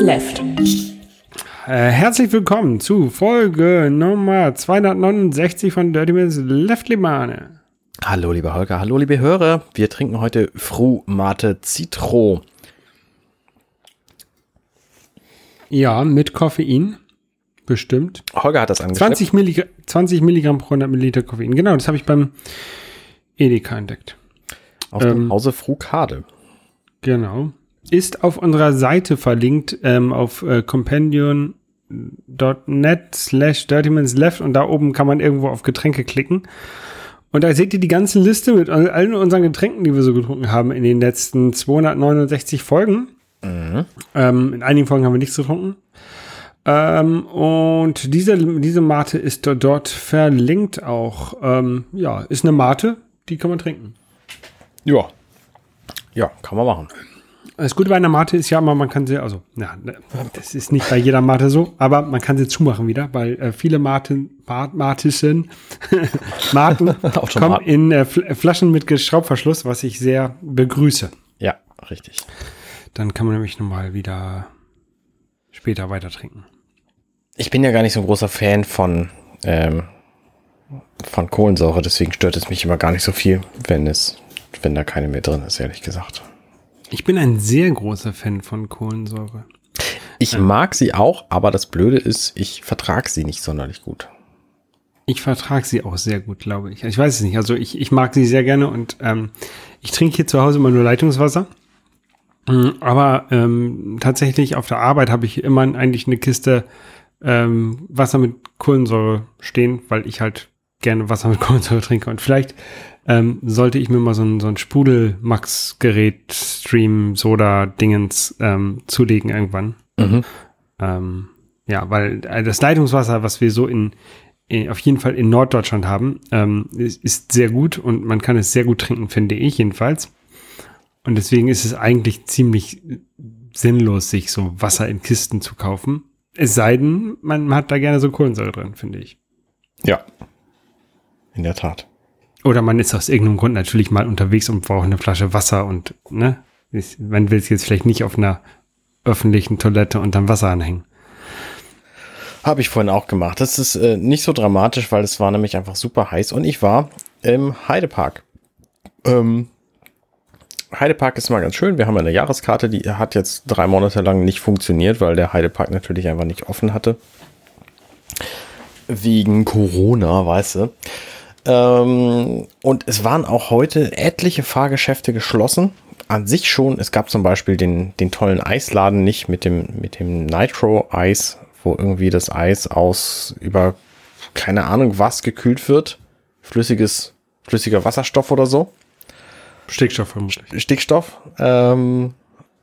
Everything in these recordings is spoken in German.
Left. Äh, herzlich willkommen zu Folge Nummer 269 von Dirty Minutes Left Limane. Hallo, liebe Holger, hallo, liebe Hörer. Wir trinken heute Fru Mate Citro. Ja, mit Koffein. Bestimmt. Holger hat das angeschleppt. 20 Milligramm, 20 Milligramm pro 100 Milliliter Koffein. Genau, das habe ich beim Edeka entdeckt. Aus dem Hause Frukade. Genau. Ist auf unserer Seite verlinkt ähm, auf äh, compendion.net slash left und da oben kann man irgendwo auf Getränke klicken. Und da seht ihr die ganze Liste mit allen unseren Getränken, die wir so getrunken haben in den letzten 269 Folgen. Ähm, in einigen Folgen haben wir nichts getrunken. Ähm, und diese, diese Mate ist dort, dort verlinkt auch. Ähm, ja, ist eine Mate, die kann man trinken. Ja. Ja, kann man machen. Das Gute bei einer Mate ist ja immer, man kann sie, also, ja, ne, das ist nicht bei jeder Mate so, aber man kann sie zumachen wieder, weil äh, viele Matischen, Maten Automaten. kommen in äh, Fl- Flaschen mit Schraubverschluss, was ich sehr begrüße. Ja, richtig. Dann kann man nämlich nochmal wieder später weiter trinken. Ich bin ja gar nicht so ein großer Fan von, ähm, von Kohlensäure, deswegen stört es mich immer gar nicht so viel, wenn es, wenn da keine mehr drin ist, ehrlich gesagt. Ich bin ein sehr großer Fan von Kohlensäure. Ich mag sie auch, aber das Blöde ist, ich vertrage sie nicht sonderlich gut. Ich vertrage sie auch sehr gut, glaube ich. Ich weiß es nicht. Also ich, ich mag sie sehr gerne und ähm, ich trinke hier zu Hause immer nur Leitungswasser. Mm, Aber ähm, tatsächlich auf der Arbeit habe ich immer eigentlich eine Kiste ähm, Wasser mit Kohlensäure stehen, weil ich halt gerne Wasser mit Kohlensäure trinke. Und vielleicht ähm, sollte ich mir mal so ein, so ein Sprudel-Max-Gerät, Stream, Soda-Dingens ähm, zulegen irgendwann. Mhm. Ähm, ja, weil äh, das Leitungswasser, was wir so in, in auf jeden Fall in Norddeutschland haben, ähm, ist, ist sehr gut und man kann es sehr gut trinken, finde ich jedenfalls. Und deswegen ist es eigentlich ziemlich sinnlos, sich so Wasser in Kisten zu kaufen. Es sei denn, man hat da gerne so Kohlensäure drin, finde ich. Ja. In der Tat. Oder man ist aus irgendeinem Grund natürlich mal unterwegs und braucht eine Flasche Wasser und, ne? Man will es jetzt vielleicht nicht auf einer öffentlichen Toilette unterm Wasser anhängen. Habe ich vorhin auch gemacht. Das ist äh, nicht so dramatisch, weil es war nämlich einfach super heiß und ich war im Heidepark. Ähm, Heidepark ist mal ganz schön. Wir haben eine Jahreskarte, die hat jetzt drei Monate lang nicht funktioniert, weil der Heidepark natürlich einfach nicht offen hatte. Wegen Corona, weißt du. Ähm, und es waren auch heute etliche Fahrgeschäfte geschlossen. An sich schon. Es gab zum Beispiel den, den tollen Eisladen nicht mit dem, mit dem Nitro-Eis, wo irgendwie das Eis aus über keine Ahnung was gekühlt wird. Flüssiges, flüssiger Wasserstoff oder so. Stickstoff vermutlich. Stickstoff. Ähm,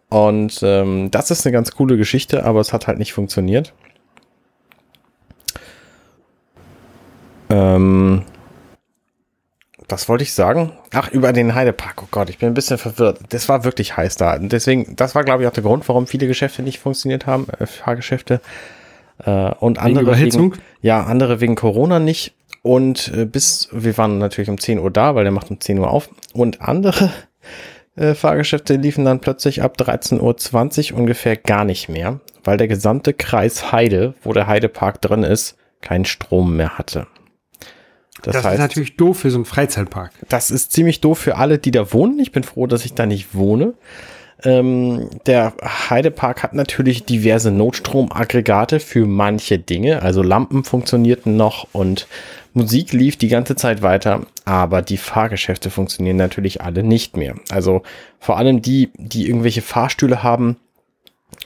und ähm, das ist eine ganz coole Geschichte, aber es hat halt nicht funktioniert. Ähm, was wollte ich sagen? Ach, über den Heidepark. Oh Gott, ich bin ein bisschen verwirrt. Das war wirklich heiß da. Und Deswegen, das war, glaube ich, auch der Grund, warum viele Geschäfte nicht funktioniert haben, äh, Fahrgeschäfte. Äh, und andere Überhitzung? Wegen, ja, andere wegen Corona nicht. Und äh, bis, wir waren natürlich um 10 Uhr da, weil der macht um 10 Uhr auf. Und andere äh, Fahrgeschäfte liefen dann plötzlich ab 13.20 Uhr ungefähr gar nicht mehr, weil der gesamte Kreis Heide, wo der Heidepark drin ist, keinen Strom mehr hatte. Das, Das, ist heißt, natürlich doof für so einen Freizeitpark. das ist ziemlich doof für alle, die da wohnen. Ich bin froh, dass ich da nicht wohne. Ähm, der Heidepark hat natürlich diverse Notstromaggregate für manche Dinge. Also Lampen funktionierten noch und Musik lief die ganze Zeit weiter, aber die Fahrgeschäfte funktionieren natürlich alle nicht mehr. Also vor allem die, die irgendwelche Fahrstühle haben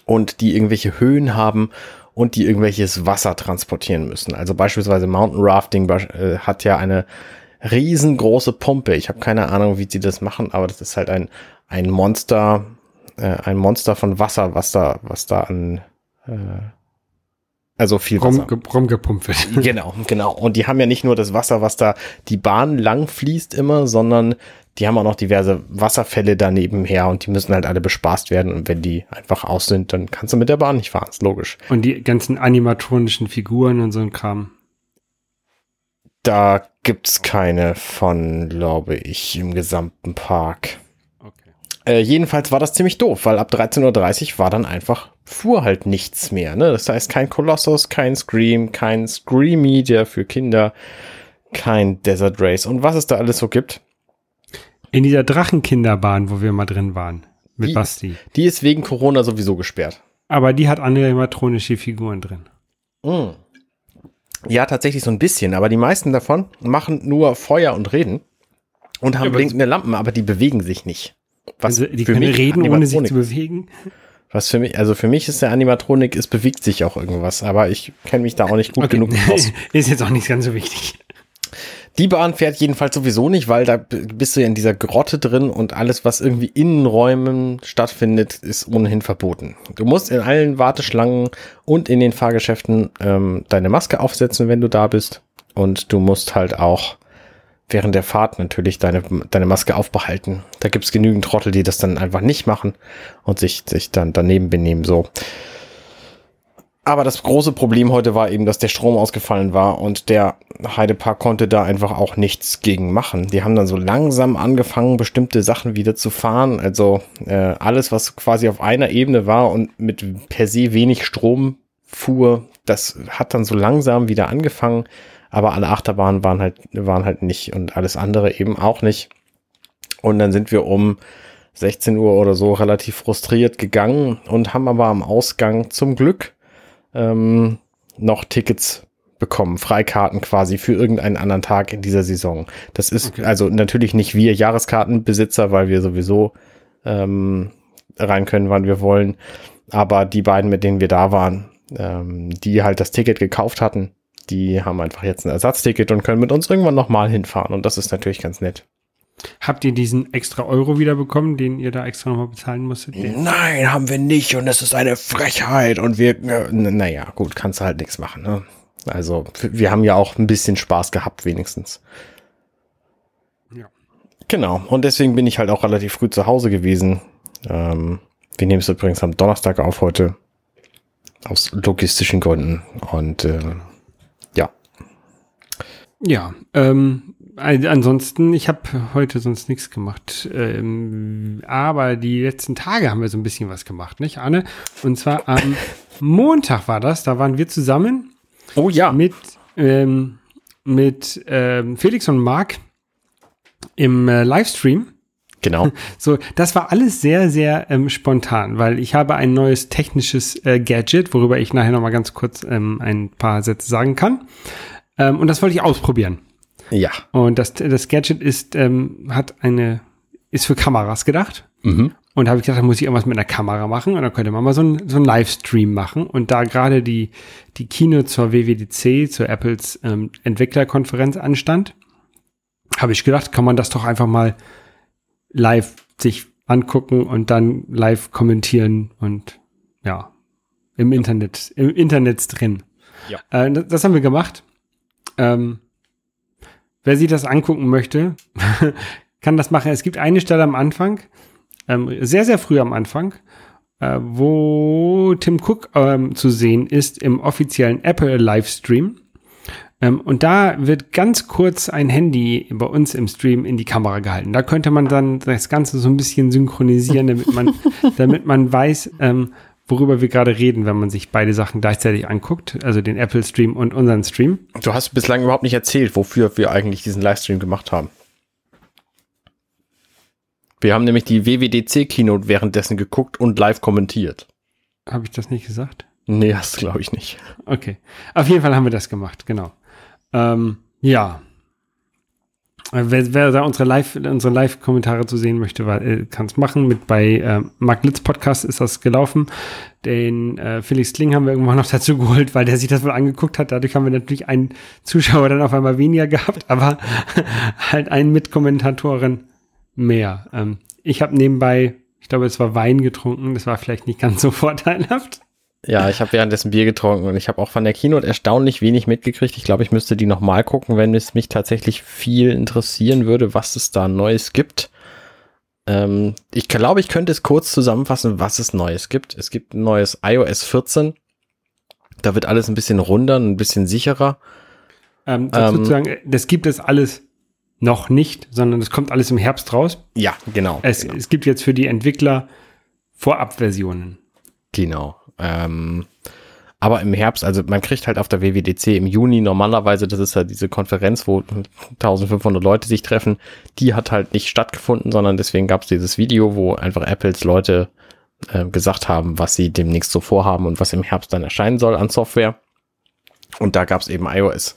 und die irgendwelche Höhen haben und die irgendwelches Wasser transportieren müssen. Also beispielsweise Mountain Rafting äh, hat ja eine riesengroße Pumpe. Ich habe keine Ahnung, wie sie das machen, aber das ist halt ein, ein Monster, äh, ein Monster von Wasser, was da, was da an, äh, also viel Wasser. Rum, rumgepumpt wird. Genau, genau. Und die haben ja nicht nur das Wasser, was da die Bahn lang fließt immer, sondern die haben auch noch diverse Wasserfälle daneben her und die müssen halt alle bespaßt werden. Und wenn die einfach aus sind, dann kannst du mit der Bahn nicht fahren, ist logisch. Und die ganzen animatronischen Figuren und so ein Kram. Da gibt's keine von, glaube ich, im gesamten Park. Okay. Äh, jedenfalls war das ziemlich doof, weil ab 13.30 Uhr war dann einfach fuhr halt nichts mehr. Ne? Das heißt, kein Colossus, kein Scream, kein Screamy, der für Kinder, kein Desert Race und was es da alles so gibt. In dieser Drachenkinderbahn, wo wir mal drin waren, mit Die- Basti. Die ist wegen Corona sowieso gesperrt. Aber die hat animatronische Figuren drin. Mm. Ja, tatsächlich so ein bisschen, aber die meisten davon machen nur Feuer und reden und haben aber- blinkende Lampen, aber die bewegen sich nicht. Was Also, die für können mich reden, ohne sich zu bewegen. Was für mich, also für mich ist der Animatronik, es bewegt sich auch irgendwas, aber ich kenne mich da auch nicht gut genug aus. Ist jetzt auch nicht ganz so wichtig. Die Bahn fährt jedenfalls sowieso nicht, weil da bist du ja in dieser Grotte drin und alles, was irgendwie in Räumen stattfindet, ist ohnehin verboten. Du musst in allen Warteschlangen und in den Fahrgeschäften ähm, deine Maske aufsetzen, wenn du da bist. Und du musst halt auch während der Fahrt natürlich deine, deine Maske aufbehalten. Da gibt's genügend Trottel, die das dann einfach nicht machen und sich, sich dann daneben benehmen. So. Aber das große Problem heute war eben, dass der Strom ausgefallen war und der Heidepark konnte da einfach auch nichts gegen machen. Die haben dann so langsam angefangen, bestimmte Sachen wieder zu fahren. Also äh, alles, was quasi auf einer Ebene war und mit per se wenig Strom fuhr, das hat dann so langsam wieder angefangen. Aber alle Achterbahnen waren halt, waren halt nicht und alles andere eben auch nicht. Und dann sind wir um 16 Uhr oder so relativ frustriert gegangen und haben aber am Ausgang zum Glück ähm, noch Tickets bekommen, Freikarten quasi für irgendeinen anderen Tag in dieser Saison. Das ist Okay. also natürlich nicht wir Jahreskartenbesitzer, weil wir sowieso ähm, rein können, wann wir wollen. Aber die beiden, mit denen wir da waren, ähm, die halt das Ticket gekauft hatten, die haben einfach jetzt ein Ersatzticket und können mit uns irgendwann nochmal hinfahren. Und das ist natürlich ganz nett. Habt ihr diesen extra Euro wieder bekommen, den ihr da extra nochmal bezahlen musstet? Nein, haben wir nicht und das ist eine Frechheit und wir, naja, gut, kannst du halt nichts machen. Ne? Also wir haben ja auch ein bisschen Spaß gehabt wenigstens. Ja. Genau, und deswegen bin ich halt auch relativ früh zu Hause gewesen. Ähm, wir nehmen es übrigens am Donnerstag auf heute. Aus logistischen Gründen. Und äh, ja, Ja, ähm, ansonsten, ich habe heute sonst nichts gemacht. Ähm, aber die letzten Tage haben wir so ein bisschen was gemacht, nicht, Anne? Und zwar am Montag war das, da waren wir zusammen Oh ja. mit, ähm, mit ähm, Felix und Marc im äh, Livestream. Genau. So, das war alles sehr, sehr ähm, spontan, weil ich habe ein neues technisches äh, Gadget, worüber ich nachher noch mal ganz kurz ähm, ein paar Sätze sagen kann. Ähm, und das wollte ich ausprobieren. Ja. Und das, das Gadget ist, ähm, hat eine, ist für Kameras gedacht. Mhm. Und da habe ich gedacht, da muss ich irgendwas mit einer Kamera machen. Und dann könnte man mal so einen so einen Livestream machen. Und da gerade die, die Kino zur WWDC, zur Apples ähm, Entwicklerkonferenz anstand, habe ich gedacht, kann man das doch einfach mal live sich angucken und dann live kommentieren und ja, im Internet, im Internet drin. Ja. Äh, das, das haben wir gemacht. Ähm, wer sich das angucken möchte, kann das machen. Es gibt eine Stelle am Anfang, ähm, sehr, sehr früh am Anfang, äh, wo Tim Cook ähm, zu sehen ist im offiziellen Apple Livestream. Ähm, und da wird ganz kurz ein Handy bei uns im Stream in die Kamera gehalten. Da könnte man dann das Ganze so ein bisschen synchronisieren, damit man, damit man weiß, ähm, worüber wir gerade reden, wenn man sich beide Sachen gleichzeitig anguckt, also den Apple Stream und unseren Stream. Du hast bislang überhaupt nicht erzählt, wofür wir eigentlich diesen Livestream gemacht haben. Wir haben nämlich die WWDC-Keynote währenddessen geguckt und live kommentiert. Habe ich das nicht gesagt? Nee, das glaube ich nicht. Okay. Auf jeden Fall haben wir das gemacht, genau. Ähm, ja. Wer, wer da unsere Live, unsere Live-Kommentare zu sehen möchte, äh, kann es machen. Mit bei äh, Mark Litz Podcast ist das gelaufen. Den äh, Felix Kling haben wir irgendwann noch dazu geholt, weil der sich das wohl angeguckt hat. Dadurch haben wir natürlich einen Zuschauer dann auf einmal weniger gehabt, aber halt einen Mitkommentatoren mehr. Ähm, ich habe nebenbei, ich glaube, es war Wein getrunken. Das war vielleicht nicht ganz so vorteilhaft. Ja, ich habe währenddessen Bier getrunken und ich habe auch von der Keynote erstaunlich wenig mitgekriegt. Ich glaube, ich müsste die nochmal gucken, wenn es mich tatsächlich viel interessieren würde, was es da Neues gibt. Ähm, ich glaube, ich könnte es kurz zusammenfassen, was es Neues gibt. Es gibt ein neues iOS 14. Da wird alles ein bisschen runder, ein bisschen sicherer. Ähm, Ähm, sagen, das gibt es alles noch nicht, sondern es kommt alles im Herbst raus. Ja, genau. Es, genau. es gibt jetzt für die Entwickler Vorabversionen. Genau. Ähm, aber im Herbst, also man kriegt halt auf der WWDC im Juni normalerweise, das ist ja diese Konferenz, wo 1500 Leute sich treffen, die hat halt nicht stattgefunden, sondern deswegen gab es dieses Video, wo einfach Apples Leute äh, gesagt haben, was sie demnächst so vorhaben und was im Herbst dann erscheinen soll an Software. Und da gab es eben iOS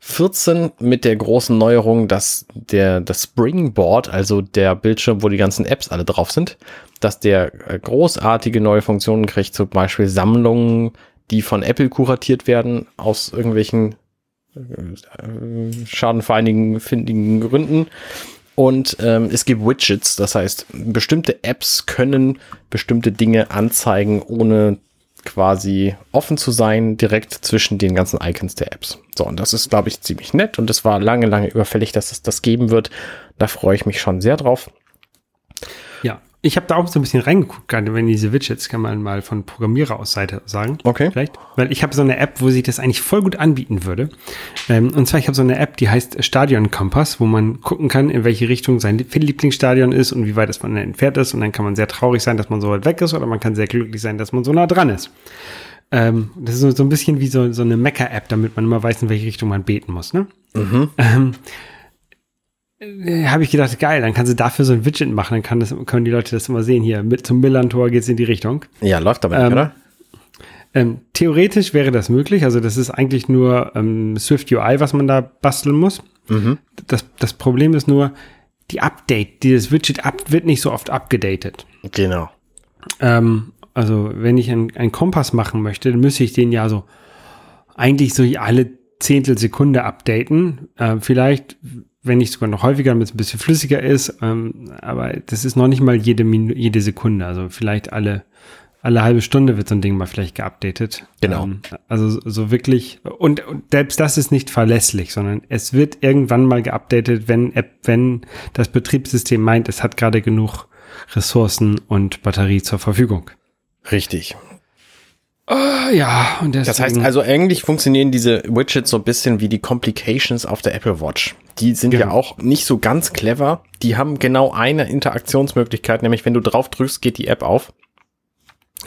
14 mit der großen Neuerung, dass der das Springboard, also der Bildschirm, wo die ganzen Apps alle drauf sind, dass der äh, großartige neue Funktionen kriegt, zum Beispiel Sammlungen, die von Apple kuratiert werden aus irgendwelchen äh, schadenfeinigen findigen Gründen. Und ähm, es gibt Widgets, das heißt, bestimmte Apps können bestimmte Dinge anzeigen, ohne quasi offen zu sein, direkt zwischen den ganzen Icons der Apps. So, und das ist, glaube ich, ziemlich nett und es war lange, lange überfällig, dass es das geben wird. Da freue ich mich schon sehr drauf. Ja, ich habe da auch so ein bisschen reingeguckt, gerade wenn diese Widgets, kann man mal von Programmierer aus Seite sagen. Okay. Vielleicht, weil ich habe so eine App, wo sich das eigentlich voll gut anbieten würde. Ähm, und zwar, ich habe so eine App, die heißt Stadion Kompass, wo man gucken kann, in welche Richtung sein Lieblingsstadion ist und wie weit es von entfernt ist. Und dann kann man sehr traurig sein, dass man so weit weg ist, oder man kann sehr glücklich sein, dass man so nah dran ist. Ähm, das ist so, so ein bisschen wie so, so eine Mecker-App, damit man immer weiß, in welche Richtung man beten muss. Ne? Mhm. Ähm, äh, habe ich gedacht, geil, dann kannst du dafür so ein Widget machen, dann kann das, können die Leute das immer sehen. Hier, mit zum Millantor geht es in die Richtung. Ja, läuft aber nicht, Ähm, oder? Ähm, theoretisch wäre das möglich, also das ist eigentlich nur ähm, Swift UI, was man da basteln muss. Mhm. Das, das Problem ist nur, die Update, dieses Widget up, wird nicht so oft abgedatet. Genau. Ähm, also wenn ich einen, einen Kompass machen möchte, dann müsste ich den ja so eigentlich so alle Zehntelsekunde updaten. Äh, vielleicht, wenn nicht sogar noch häufiger, damit es ein bisschen flüssiger ist. Ähm, aber das ist noch nicht mal jede, Minu jede Sekunde. Also vielleicht alle, alle halbe Stunde wird so ein Ding mal vielleicht geupdatet. Genau. Ähm, also so- wirklich, und, und selbst das ist nicht verlässlich, sondern es wird irgendwann mal geupdatet, wenn App, wenn das Betriebssystem meint, es hat gerade genug Ressourcen und Batterie zur Verfügung. Richtig. Ah, ja, und deswegen, Das heißt also, eigentlich funktionieren diese Widgets so ein bisschen wie die Complications auf der Apple Watch. Die sind ja Genau. auch nicht so ganz clever. Die haben genau eine Interaktionsmöglichkeit, nämlich wenn du drauf drückst, geht die App auf.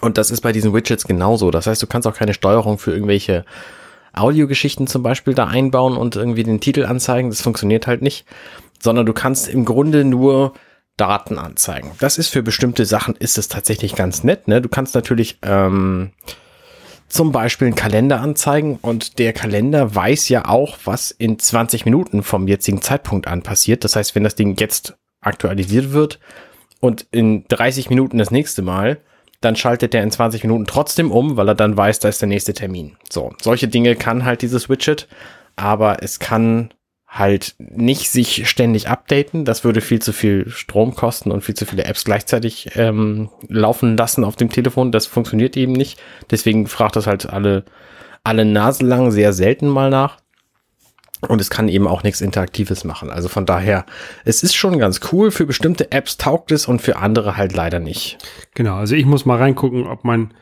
Und das ist bei diesen Widgets genauso. Das heißt, du kannst auch keine Steuerung für irgendwelche Audiogeschichten zum Beispiel da einbauen und irgendwie den Titel anzeigen. Das funktioniert halt nicht. Sondern du kannst im Grunde nur Daten anzeigen. Das ist für bestimmte Sachen ist es tatsächlich ganz nett. Ne? Du kannst natürlich ähm, zum Beispiel einen Kalender anzeigen und der Kalender weiß ja auch, was in 20 Minuten vom jetzigen Zeitpunkt an passiert. Das heißt, wenn das Ding jetzt aktualisiert wird und in 30 Minuten das nächste Mal, dann schaltet der in 20 Minuten trotzdem um, weil er dann weiß, da ist der nächste Termin. So, solche Dinge kann halt dieses Widget, aber es kann halt nicht sich ständig updaten. Das würde viel zu viel Strom kosten und viel zu viele Apps gleichzeitig ähm, laufen lassen auf dem Telefon. Das funktioniert eben nicht. Deswegen fragt das halt alle, alle Nase lang sehr selten mal nach. Und es kann eben auch nichts Interaktives machen. Also von daher, es ist schon ganz cool. Für bestimmte Apps taugt es und für andere halt leider nicht. Genau, also ich muss mal reingucken, ob man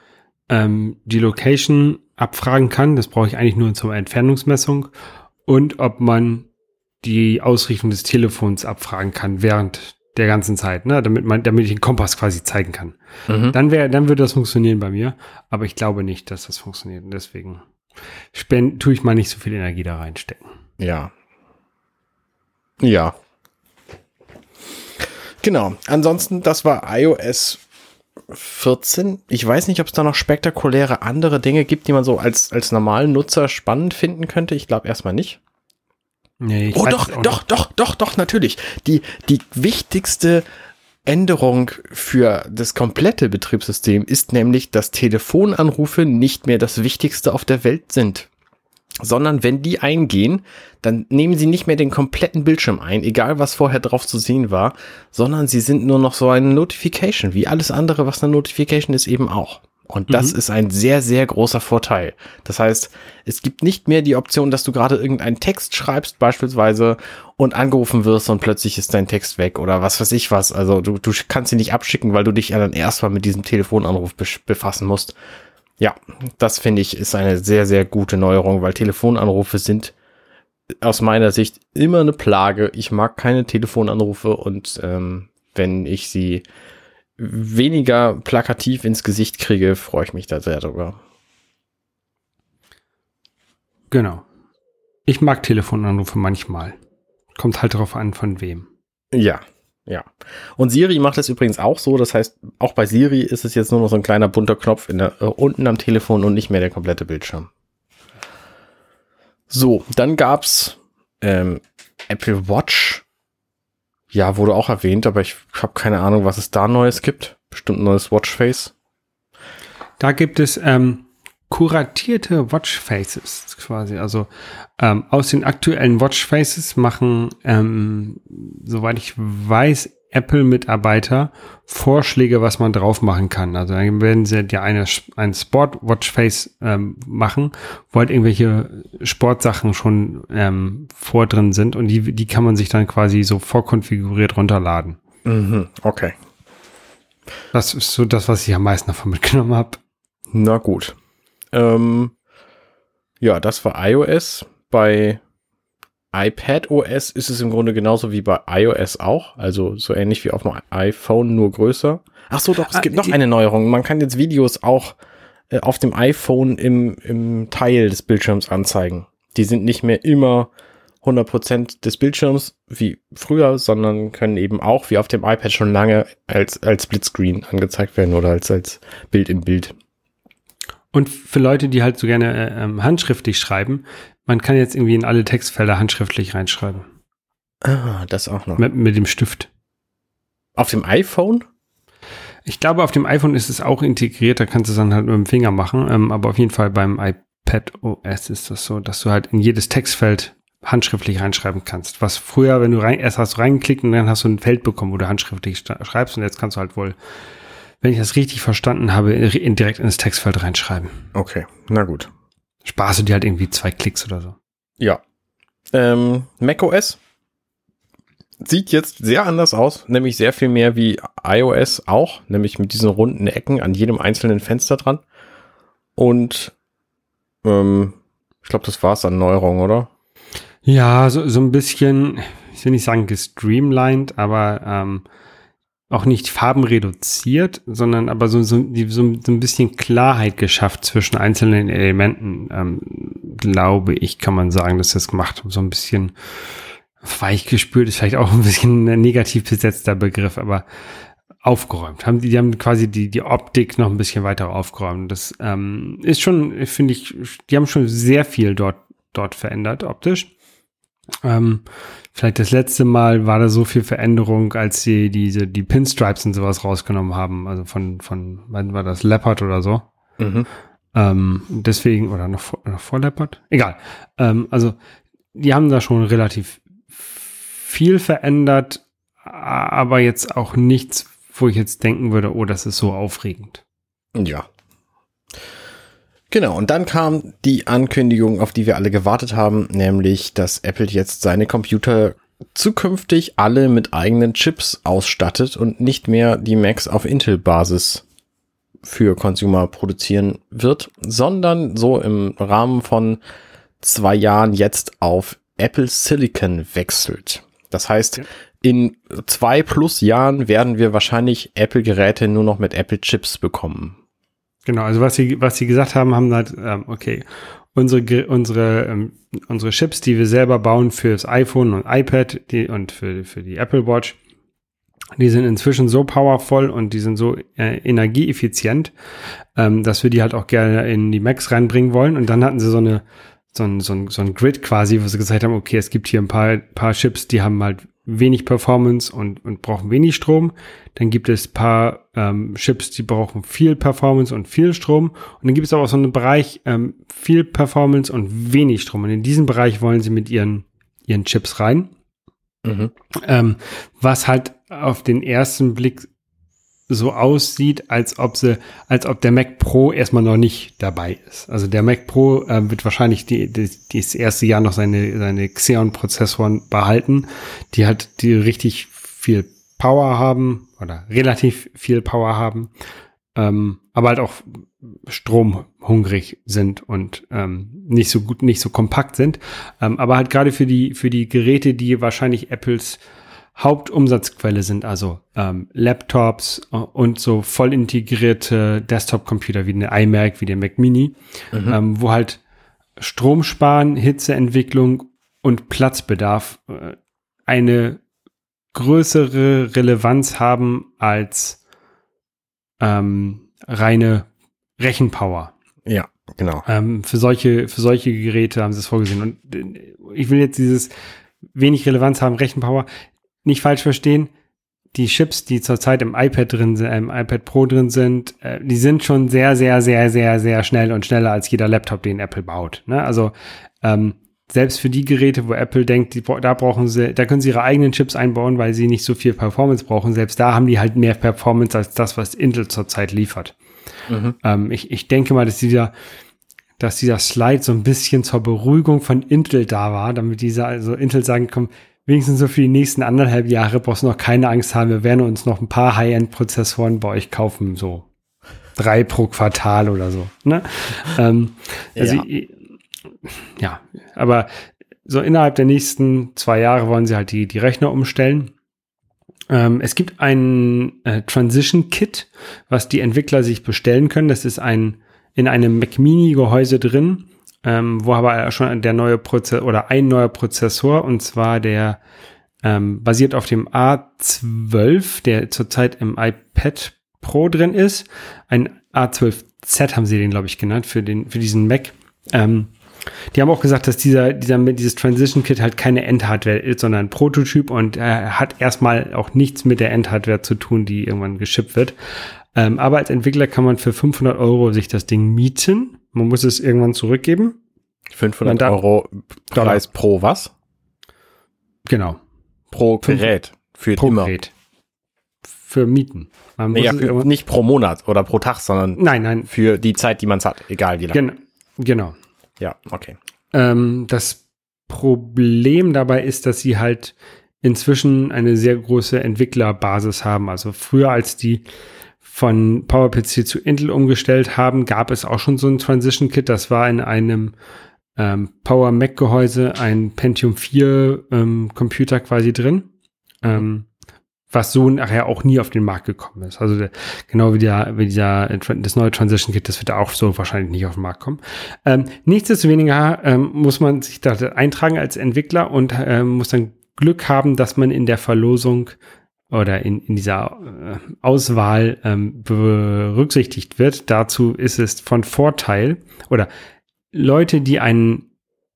ähm, die Location abfragen kann. Das brauche ich eigentlich nur zur Entfernungsmessung. Und ob man die Ausrichtung des Telefons abfragen kann während der ganzen Zeit, ne? damit man, damit ich den Kompass quasi zeigen kann. Mhm. Dann wäre, dann würde das funktionieren bei mir. Aber ich glaube nicht, dass das funktioniert. Und deswegen spend, tue ich mal nicht so viel Energie da reinstecken. Ja. Ja. Genau. Ansonsten, das war iOS 14. Ich weiß nicht, ob es da noch spektakuläre andere Dinge gibt, die man so als, als normalen Nutzer spannend finden könnte. Ich glaube erstmal nicht. Nee, Oh, doch, doch, doch, doch, doch, natürlich. Die, die wichtigste Änderung für das komplette Betriebssystem ist nämlich, dass Telefonanrufe nicht mehr das Wichtigste auf der Welt sind. Sondern wenn die eingehen, dann nehmen sie nicht mehr den kompletten Bildschirm ein, egal was vorher drauf zu sehen war, sondern sie sind nur noch so eine Notification, wie alles andere, was eine Notification ist, eben auch. Und das ist ein sehr, sehr großer Vorteil. Das heißt, es gibt nicht mehr die Option, dass du gerade irgendeinen Text schreibst, beispielsweise, und angerufen wirst und plötzlich ist dein Text weg oder was weiß ich was. Also du, du kannst ihn nicht abschicken, weil du dich ja dann erstmal mit diesem Telefonanruf befassen musst. Ja, das finde ich ist eine sehr, sehr gute Neuerung, weil Telefonanrufe sind aus meiner Sicht immer eine Plage. Ich mag keine Telefonanrufe und ähm, wenn ich sie weniger plakativ ins Gesicht kriege, freue ich mich da sehr drüber. Genau. Ich mag Telefonanrufe manchmal. Kommt halt darauf an, von wem. Ja, ja. Und Siri macht es übrigens auch so. Das heißt, auch bei Siri ist es jetzt nur noch so ein kleiner bunter Knopf der, äh, unten am Telefon und nicht mehr der komplette Bildschirm. So, dann gab's ähm, Apple Watch. Ja, wurde auch erwähnt, aber ich habe keine Ahnung, was es da Neues gibt. Bestimmt ein neues Watchface. Da gibt es ähm, kuratierte Watchfaces quasi. Also ähm, aus den aktuellen Watchfaces machen, ähm, soweit ich weiß, Apple-Mitarbeiter Vorschläge, was man drauf machen kann. Also dann werden sie ja eine, ein Sport-Watchface ähm, machen, wo halt irgendwelche Sportsachen schon ähm, vor drin sind und die, die kann man sich dann quasi so vorkonfiguriert runterladen. Mhm, okay. Das ist so das, was ich am meisten davon mitgenommen habe. Na gut. Ähm, ja, das war iOS. Bei iPad OS ist es im Grunde genauso wie bei iOS auch. Also so ähnlich wie auf dem iPhone, nur größer. Ach so, doch, es ah, gibt noch eine Neuerung. Man kann jetzt Videos auch äh, auf dem iPhone im, im Teil des Bildschirms anzeigen. Die sind nicht mehr immer 100% des Bildschirms wie früher, sondern können eben auch wie auf dem iPad schon lange als, als Splitscreen angezeigt werden oder als, als Bild im Bild. Und für Leute, die halt so gerne äh, ähm, handschriftlich schreiben, man kann jetzt irgendwie in alle Textfelder handschriftlich reinschreiben. Ah, das auch noch. Mit, mit dem Stift. Auf dem iPhone? Ich glaube, auf dem iPhone ist es auch integriert, da kannst du es dann halt mit dem Finger machen. Ähm, aber auf jeden Fall beim iPad OS ist das so, dass du halt in jedes Textfeld handschriftlich reinschreiben kannst. Was früher, wenn du rein, erst hast du reingeklickt und dann hast du ein Feld bekommen, wo du handschriftlich schreibst und jetzt kannst du halt wohl wenn ich das richtig verstanden habe, direkt ins Textfeld reinschreiben. Okay, na gut. Sparst du dir halt irgendwie zwei Klicks oder so. Ja. Ähm, macOS sieht jetzt sehr anders aus, nämlich sehr viel mehr wie iOS auch, nämlich mit diesen runden Ecken an jedem einzelnen Fenster dran. Und ähm, ich glaube, das war's an Neuerungen, oder? Ja, so, so ein bisschen, ich will nicht sagen gestreamlined, aber ähm, auch nicht Farben reduziert, sondern aber so, so, so, so ein bisschen Klarheit geschafft zwischen einzelnen Elementen, ähm, glaube ich, kann man sagen, dass das gemacht So ein bisschen weich gespürt ist vielleicht auch ein bisschen ein negativ besetzter Begriff, aber aufgeräumt. Haben die, die haben quasi die, die Optik noch ein bisschen weiter aufgeräumt. Das ähm, ist schon, finde ich, die haben schon sehr viel dort, dort verändert optisch. Ähm, vielleicht das letzte Mal war da so viel Veränderung, als sie diese, die Pinstripes und sowas rausgenommen haben. Also von, von, wann war das? Leopard oder so. Mhm. Ähm, deswegen, oder noch vor, noch vor Leopard? Egal. Ähm, also, die haben da schon relativ viel verändert, aber jetzt auch nichts, wo ich jetzt denken würde, oh, das ist so aufregend. Ja, Genau, und dann kam die Ankündigung, auf die wir alle gewartet haben, nämlich, dass Apple jetzt seine Computer zukünftig alle mit eigenen Chips ausstattet und nicht mehr die Macs auf Intel-Basis für Consumer produzieren wird, sondern so im Rahmen von zwei Jahren jetzt auf Apple Silicon wechselt. Das heißt, in zwei plus Jahren werden wir wahrscheinlich Apple-Geräte nur noch mit Apple-Chips bekommen. Genau, also was sie, was sie gesagt haben, haben halt, ähm, okay, unsere, unsere, ähm, unsere Chips, die wir selber bauen für das iPhone und iPad die, und für, für die Apple Watch, die sind inzwischen so powerful und die sind so äh, energieeffizient, ähm, dass wir die halt auch gerne in die Macs reinbringen wollen. Und dann hatten sie so eine, so ein, so ein, so ein Grid quasi, wo sie gesagt haben, okay, es gibt hier ein paar, paar Chips, die haben halt wenig Performance und, und brauchen wenig Strom. Dann gibt es paar ähm, Chips, die brauchen viel Performance und viel Strom. Und dann gibt es aber auch so einen Bereich ähm, viel Performance und wenig Strom. Und in diesen Bereich wollen sie mit ihren, ihren Chips rein. Mhm. Ähm, was halt auf den ersten Blick so aussieht, als ob sie, als ob der Mac Pro erstmal noch nicht dabei ist. Also der Mac Pro äh, wird wahrscheinlich die, die, das erste Jahr noch seine, seine Xeon-Prozessoren behalten, die halt, die richtig viel Power haben oder relativ viel Power haben, ähm, aber halt auch stromhungrig sind und ähm, nicht so gut, nicht so kompakt sind. Ähm, aber halt gerade für die, für die Geräte, die wahrscheinlich Apples Hauptumsatzquelle sind also ähm, Laptops äh, und so voll integrierte Desktop-Computer wie eine iMac, wie der Mac Mini, mhm. ähm, wo halt Strom sparen, Hitzeentwicklung und Platzbedarf äh, eine größere Relevanz haben als ähm, reine Rechenpower. Ja, genau. Ähm, für solche für solche Geräte haben sie es vorgesehen. Und äh, ich will jetzt dieses wenig Relevanz haben, Rechenpower, nicht falsch verstehen. Die Chips, die zurzeit im iPad drin sind, im iPad Pro drin sind, äh, die sind schon sehr, sehr, sehr, sehr, sehr schnell und schneller als jeder Laptop, den Apple baut. Ne? Also ähm, selbst für die Geräte, wo Apple denkt, die, da brauchen sie, da können sie ihre eigenen Chips einbauen, weil sie nicht so viel Performance brauchen. Selbst da haben die halt mehr Performance als das, was Intel zurzeit liefert. Mhm. Ähm, ich, ich denke mal, dass dieser, dass dieser Slide so ein bisschen zur Beruhigung von Intel da war, damit dieser, also Intel sagen, komm, wenigstens so für die nächsten anderthalb Jahre brauchst du noch keine Angst haben, wir werden uns noch ein paar High-End-Prozessoren bei euch kaufen, so drei pro Quartal oder so. Ne? ähm, also ja. Ich, ja, aber so innerhalb der nächsten zwei Jahre wollen sie halt die, die Rechner umstellen. Ähm, es gibt ein äh, Transition Kit, was die Entwickler sich bestellen können. Das ist ein in einem Mac Mini Gehäuse drin, ähm, wo aber schon der neue Prozessor oder ein neuer Prozessor und zwar der ähm, basiert auf dem A12, der zurzeit im iPad Pro drin ist. Ein A12Z haben sie den, glaube ich, genannt für den für diesen Mac. Ähm, die haben auch gesagt, dass dieser, dieser, dieses Transition Kit halt keine Endhardware ist, sondern ein Prototyp und äh, hat erstmal auch nichts mit der Endhardware zu tun, die irgendwann geschippt wird. Ähm, aber als Entwickler kann man für 500 Euro sich das Ding mieten. Man muss es irgendwann zurückgeben. 500 darf, Euro Preis Dollar. pro was? Genau. Pro Gerät. Für pro immer. Gerät. Für Mieten. Nee, ja, für, nicht pro Monat oder pro Tag, sondern nein, nein. für die Zeit, die man es hat, egal wie lange. Gen genau. Ja, okay. Ähm, das Problem dabei ist, dass sie halt inzwischen eine sehr große Entwicklerbasis haben. Also früher, als die von PowerPC zu Intel umgestellt haben, gab es auch schon so ein Transition Kit. Das war in einem ähm, Power Mac Gehäuse ein Pentium 4 ähm, Computer quasi drin. Ähm, was so nachher auch nie auf den Markt gekommen ist. Also der, genau wie der, wie dieser das neue Transition Kit, das wird auch so wahrscheinlich nicht auf den Markt kommen. Ähm, nichtsdestoweniger ähm, muss man sich da eintragen als Entwickler und ähm, muss dann Glück haben, dass man in der Verlosung oder in, in dieser äh, Auswahl ähm, berücksichtigt wird. Dazu ist es von Vorteil oder Leute, die einen,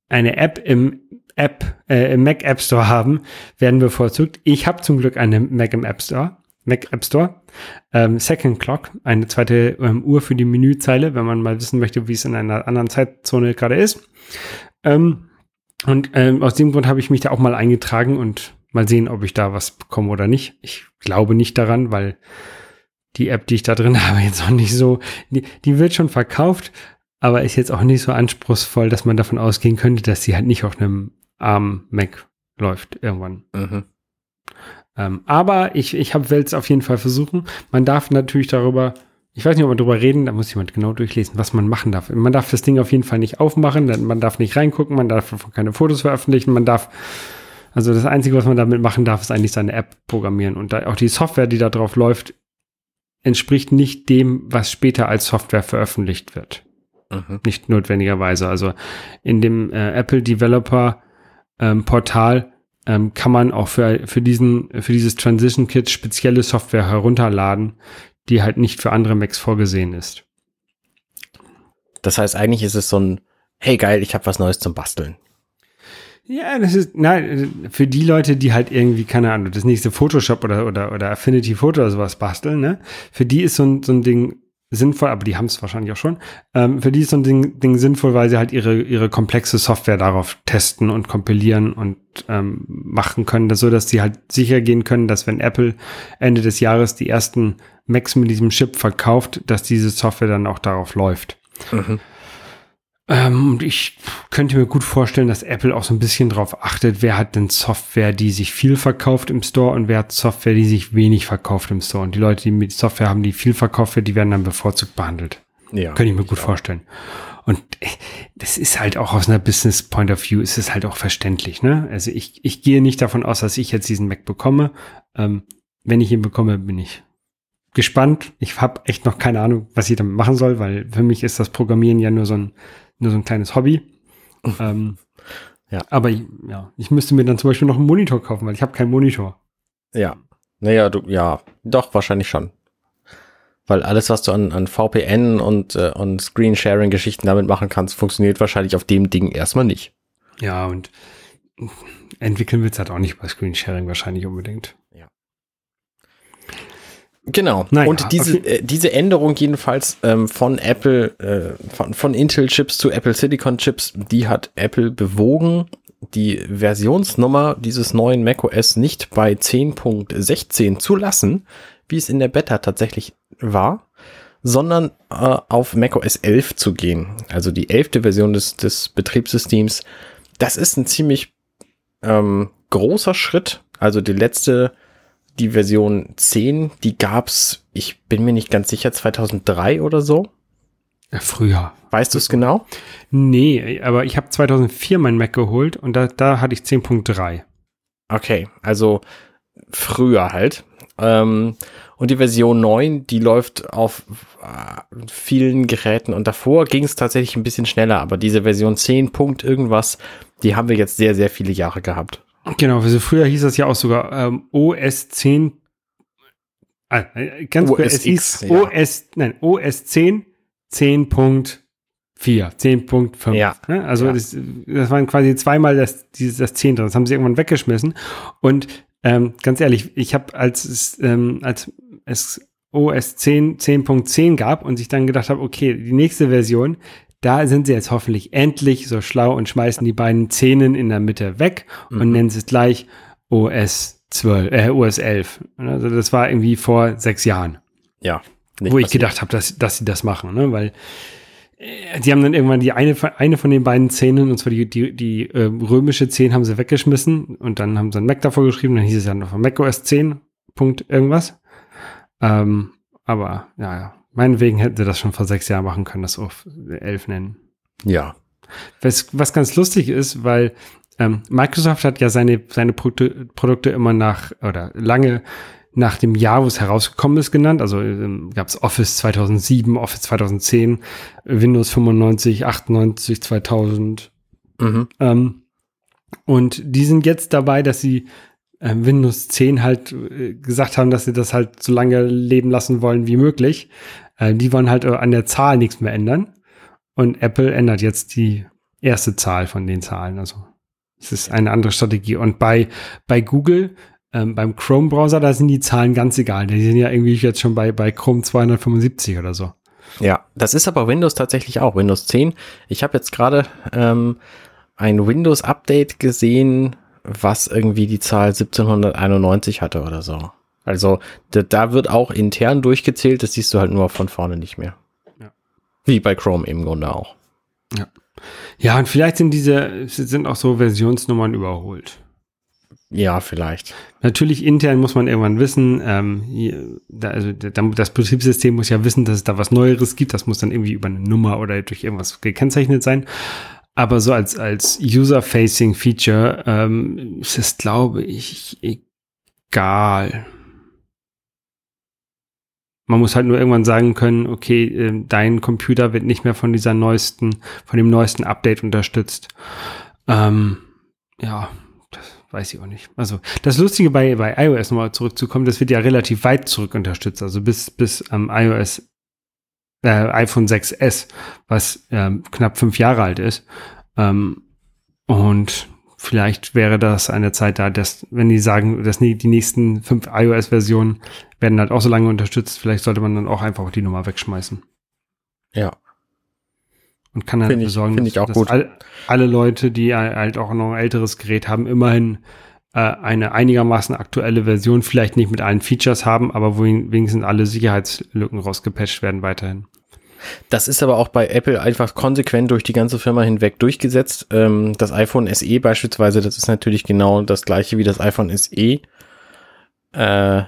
eine App im App, äh, im Mac App Store haben, werden bevorzugt. Ich habe zum Glück eine Mac im App Store. Mac App Store. Ähm, Second Clock, eine zweite ähm, Uhr für die Menüzeile, wenn man mal wissen möchte, wie es in einer anderen Zeitzone gerade ist. Ähm, und ähm, aus dem Grund habe ich mich da auch mal eingetragen und mal sehen, ob ich da was bekomme oder nicht. Ich glaube nicht daran, weil die App, die ich da drin habe, jetzt auch nicht so, die, die wird schon verkauft, aber ist jetzt auch nicht so anspruchsvoll, dass man davon ausgehen könnte, dass sie halt nicht auf einem am Mac läuft irgendwann. Mhm. Ähm, aber ich, ich will es auf jeden Fall versuchen. Man darf natürlich darüber, ich weiß nicht, ob man darüber reden, da muss jemand genau durchlesen, was man machen darf. Man darf das Ding auf jeden Fall nicht aufmachen, man darf nicht reingucken, man darf keine Fotos veröffentlichen, man darf, also das Einzige, was man damit machen darf, ist eigentlich seine App programmieren. Und da, auch die Software, die da drauf läuft, entspricht nicht dem, was später als Software veröffentlicht wird. Mhm. Nicht notwendigerweise. Also in dem äh, Apple Developer ähm, Portal ähm, kann man auch für, für, diesen, für dieses Transition Kit spezielle Software herunterladen, die halt nicht für andere Macs vorgesehen ist. Das heißt, eigentlich ist es so ein, hey geil, ich habe was Neues zum Basteln. Ja, das ist, nein, für die Leute, die halt irgendwie, keine Ahnung, das nächste Photoshop oder, oder, oder Affinity Photo oder sowas basteln, ne? Für die ist so ein, so ein Ding sinnvoll, aber die haben es wahrscheinlich auch schon. Ähm, für die ist so ein Ding, Ding, sinnvoll, weil sie halt ihre, ihre komplexe Software darauf testen und kompilieren und ähm, machen können, so dass sie halt sicher gehen können, dass wenn Apple Ende des Jahres die ersten Macs mit diesem Chip verkauft, dass diese Software dann auch darauf läuft. Mhm. Ähm, und ich könnte mir gut vorstellen, dass Apple auch so ein bisschen drauf achtet, wer hat denn Software, die sich viel verkauft im Store und wer hat Software, die sich wenig verkauft im Store. Und die Leute, die mit Software haben, die viel verkauft wird, die werden dann bevorzugt behandelt. Ja. Könnte ich mir gut vorstellen. Und äh, das ist halt auch aus einer Business Point of View, ist es halt auch verständlich, ne? Also ich, ich gehe nicht davon aus, dass ich jetzt diesen Mac bekomme. Ähm, wenn ich ihn bekomme, bin ich gespannt. Ich habe echt noch keine Ahnung, was ich damit machen soll, weil für mich ist das Programmieren ja nur so ein, nur so ein kleines Hobby. ähm, ja. Aber ich, ja, ich müsste mir dann zum Beispiel noch einen Monitor kaufen, weil ich habe keinen Monitor. Ja. Naja, du, ja, doch, wahrscheinlich schon. Weil alles, was du an, an VPN und, äh, und Screen-Sharing-Geschichten damit machen kannst, funktioniert wahrscheinlich auf dem Ding erstmal nicht. Ja, und entwickeln willst du halt auch nicht bei Screen-Sharing wahrscheinlich unbedingt. Ja. Genau. Naja, und diese, okay. äh, diese Änderung jedenfalls ähm, von Apple, äh, von, von Intel-Chips zu Apple Silicon-Chips, die hat Apple bewogen, die Versionsnummer dieses neuen macOS nicht bei 10.16 zu lassen, wie es in der Beta tatsächlich war, sondern äh, auf macOS 11 zu gehen. Also die elfte Version des, des Betriebssystems. Das ist ein ziemlich ähm, großer Schritt. Also die letzte, die Version 10, die gab's, ich bin mir nicht ganz sicher, 2003 oder so. Ja, früher. Weißt du es genau? Nee, aber ich habe 2004 mein Mac geholt und da, da hatte ich 10.3. Okay, also früher halt. Ähm, und die Version 9, die läuft auf äh, vielen Geräten und davor ging es tatsächlich ein bisschen schneller, aber diese Version 10 Punkt irgendwas, die haben wir jetzt sehr, sehr viele Jahre gehabt. Genau, also früher hieß das ja auch sogar ähm, OS 10, ah, äh, ganz OS kurz, es hieß ja. OS, nein, OS 10, 10.4, 10.5. Ja. Ne? Also ja. Das, das waren quasi zweimal das, dieses, das 10 drin. Das haben sie irgendwann weggeschmissen. Und ähm, ganz ehrlich, ich habe als es, ähm, als es OS 10 10.10 gab und sich dann gedacht habe, okay, die nächste Version, da sind sie jetzt hoffentlich endlich so schlau und schmeißen die beiden Zähnen in der Mitte weg mhm. und nennen es gleich OS 12, äh, OS 11. Also das war irgendwie vor sechs Jahren. Ja. Wo passiert. ich gedacht habe, dass, dass sie das machen, ne? weil äh, die haben dann irgendwann die eine, eine von den beiden Zähnen, und zwar die, die, die äh, römische 10 haben sie weggeschmissen und dann haben sie ein Mac davor geschrieben, dann hieß es ja noch Mac OS 10, Punkt irgendwas. Ähm, aber ja, ja, meinetwegen hätten sie das schon vor sechs Jahren machen können, das auf 11 nennen. Ja. Was, was ganz lustig ist, weil ähm, Microsoft hat ja seine, seine Produkte, Produkte immer nach, oder lange nach dem Jahr, wo es herausgekommen ist, genannt. Also ähm, gab es Office 2007, Office 2010, Windows 95, 98, 2000. Mhm. Ähm, und die sind jetzt dabei, dass sie Windows 10 halt äh, gesagt haben, dass sie das halt so lange leben lassen wollen wie möglich. Äh, die wollen halt äh, an der Zahl nichts mehr ändern. Und Apple ändert jetzt die erste Zahl von den Zahlen. Also es ist eine andere Strategie. Und bei, bei Google ähm, beim Chrome-Browser, da sind die Zahlen ganz egal. Die sind ja irgendwie jetzt schon bei, bei Chrome 275 oder so. Ja, das ist aber Windows tatsächlich auch. Windows 10. Ich habe jetzt gerade ähm, ein Windows-Update gesehen, was irgendwie die Zahl 1791 hatte oder so. Also da, da wird auch intern durchgezählt, das siehst du halt nur von vorne nicht mehr. Ja. Wie bei Chrome im Grunde auch. Ja. Ja, und vielleicht sind diese, sind auch so Versionsnummern überholt. Ja, vielleicht. Natürlich intern muss man irgendwann wissen, ähm, hier, da, also das Betriebssystem muss ja wissen, dass es da was Neueres gibt. Das muss dann irgendwie über eine Nummer oder durch irgendwas gekennzeichnet sein. Aber so als, als User-Facing Feature ähm, ist es, glaube ich, egal. Man muss halt nur irgendwann sagen können, okay, äh, dein Computer wird nicht mehr von dieser neuesten, von dem neuesten Update unterstützt. Ähm, ja, weiß ich auch nicht. Also das Lustige bei, bei iOS nochmal zurückzukommen, das wird ja relativ weit zurück unterstützt, also bis, bis ähm, iOS äh, iPhone 6S, was ähm, knapp fünf Jahre alt ist. Ähm, und vielleicht wäre das eine Zeit da, dass, wenn die sagen, dass die nächsten fünf iOS-Versionen werden halt auch so lange unterstützt, vielleicht sollte man dann auch einfach die Nummer wegschmeißen. Ja, und kann dann find besorgen, ich, dass, dass all, alle Leute, die halt auch noch ein älteres Gerät haben, immerhin äh, eine einigermaßen aktuelle Version, vielleicht nicht mit allen Features haben, aber wo wenigstens alle Sicherheitslücken rausgepatcht werden weiterhin. Das ist aber auch bei Apple einfach konsequent durch die ganze Firma hinweg durchgesetzt. Ähm, das iPhone SE beispielsweise, das ist natürlich genau das gleiche wie das iPhone SE. Äh,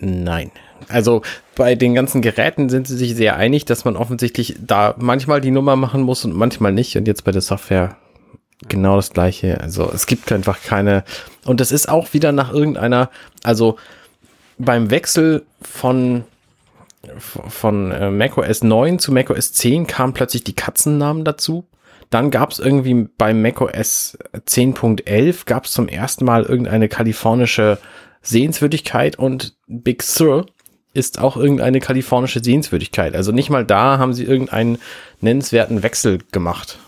nein, Also bei den ganzen Geräten sind sie sich sehr einig, dass man offensichtlich da manchmal die Nummer machen muss und manchmal nicht. Und jetzt bei der Software genau das gleiche. Also es gibt einfach keine. Und das ist auch wieder nach irgendeiner, also beim Wechsel von von äh, macOS 9 zu macOS 10 kamen plötzlich die Katzennamen dazu. Dann gab es irgendwie bei macOS 10.11 gab es zum ersten Mal irgendeine kalifornische Sehenswürdigkeit und Big Sur ist auch irgendeine kalifornische Sehenswürdigkeit. Also nicht mal da haben sie irgendeinen nennenswerten Wechsel gemacht.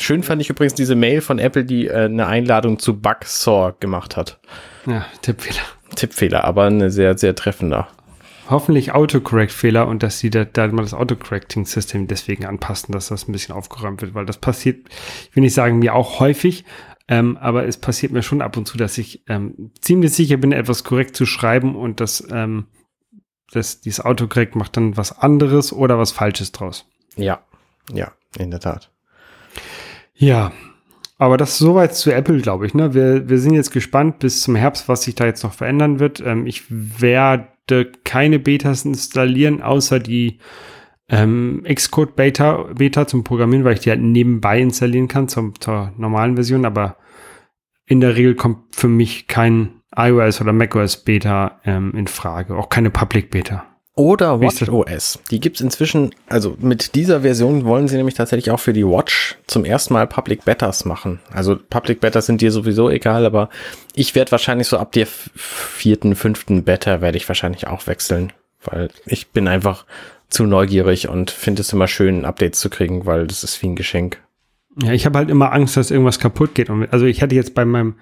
Schön fand ich übrigens diese Mail von Apple, die äh, eine Einladung zu Bugsaw gemacht hat. Ja, Tippfehler. Tippfehler, aber eine sehr, sehr treffender. Hoffentlich Autocorrect-Fehler und dass sie da, da mal das Autocorrecting-System deswegen anpassen, dass das ein bisschen aufgeräumt wird, weil das passiert, ich will nicht sagen mir auch häufig, ähm, aber es passiert mir schon ab und zu, dass ich ähm, ziemlich sicher bin, etwas korrekt zu schreiben und das, ähm, das dieses Autocorrect macht dann was anderes oder was Falsches draus. Ja, ja, in der Tat. Ja, aber das soweit zu Apple, glaube ich. Ne? Wir, wir sind jetzt gespannt bis zum Herbst, was sich da jetzt noch verändern wird. Ähm, ich werde keine Betas installieren, außer die ähm, Xcode Beta, Beta zum Programmieren, weil ich die halt nebenbei installieren kann zum, zur normalen Version. Aber in der Regel kommt für mich kein iOS oder macOS Beta ähm, in Frage. Auch keine Public Beta. Oder WatchOS. Die gibt's inzwischen, also mit dieser Version wollen sie nämlich tatsächlich auch für die Watch zum ersten Mal Public Betas machen. Also Public Betas sind dir sowieso egal, aber ich werde wahrscheinlich so ab der vierten, fünften Beta werde ich wahrscheinlich auch wechseln, weil ich bin einfach zu neugierig und finde es immer schön, Updates zu kriegen, weil das ist wie ein Geschenk. Ja, ich habe halt immer Angst, dass irgendwas kaputt geht. Also ich hatte jetzt bei meinem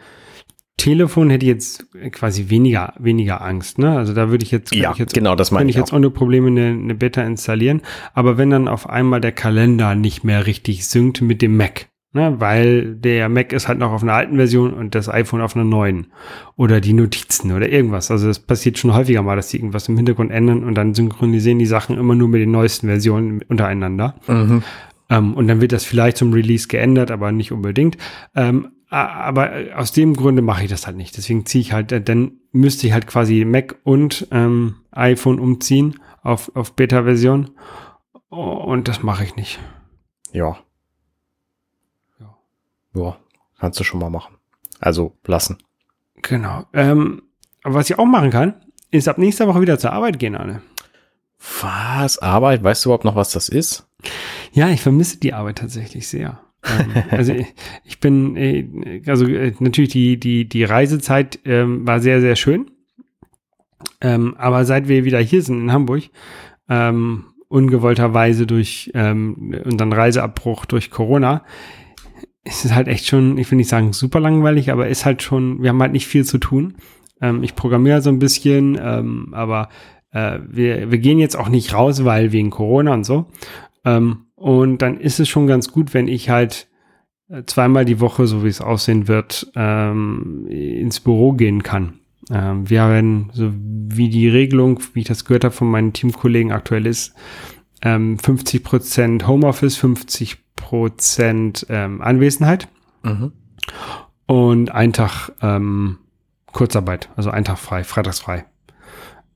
Telefon hätte ich jetzt quasi weniger, weniger Angst, ne? Also da würde ich jetzt, ja, ich jetzt, genau, das meine ich, ich jetzt ohne Probleme eine, eine Beta installieren. Aber wenn dann auf einmal der Kalender nicht mehr richtig synkt mit dem Mac, ne? Weil der Mac ist halt noch auf einer alten Version und das iPhone auf einer neuen. Oder die Notizen oder irgendwas. Also das passiert schon häufiger mal, dass die irgendwas im Hintergrund ändern und dann synchronisieren die Sachen immer nur mit den neuesten Versionen untereinander. Mhm. Ähm, und dann wird das vielleicht zum Release geändert, aber nicht unbedingt. Ähm, aber aus dem Grunde mache ich das halt nicht. Deswegen ziehe ich halt, äh, dann müsste ich halt quasi Mac und ähm, iPhone umziehen auf, auf Beta-Version. Und das mache ich nicht. Ja. Ja. Ja, kannst du schon mal machen. Also lassen. Genau. Ähm, was ich auch machen kann, ist ab nächster Woche wieder zur Arbeit gehen, Anne. Was? Arbeit? Weißt du überhaupt noch, was das ist? Ja, ich vermisse die Arbeit tatsächlich sehr. Ähm, also ich bin, äh, also äh, natürlich die, die, die Reisezeit ähm, war sehr, sehr schön. Ähm, aber seit wir wieder hier sind in Hamburg, ähm, ungewollterweise durch ähm, unseren Reiseabbruch durch Corona, ist es halt echt schon, ich will nicht sagen super langweilig, aber ist halt schon, wir haben halt nicht viel zu tun. Ähm, ich programmiere so ein bisschen, aber äh, wir, wir gehen jetzt auch nicht raus, weil wegen Corona und so. Ähm, und dann ist es schon ganz gut, wenn ich halt äh, zweimal die Woche, so wie es aussehen wird, ähm, ins Büro gehen kann. Ähm, wir haben, so wie die Regelung, wie ich das gehört habe von meinen Teamkollegen aktuell ist, ähm, 50 Prozent Homeoffice, 50 Prozent ähm, Anwesenheit mhm. und ein Tag ähm, Kurzarbeit, also ein Tag frei, freitagsfrei.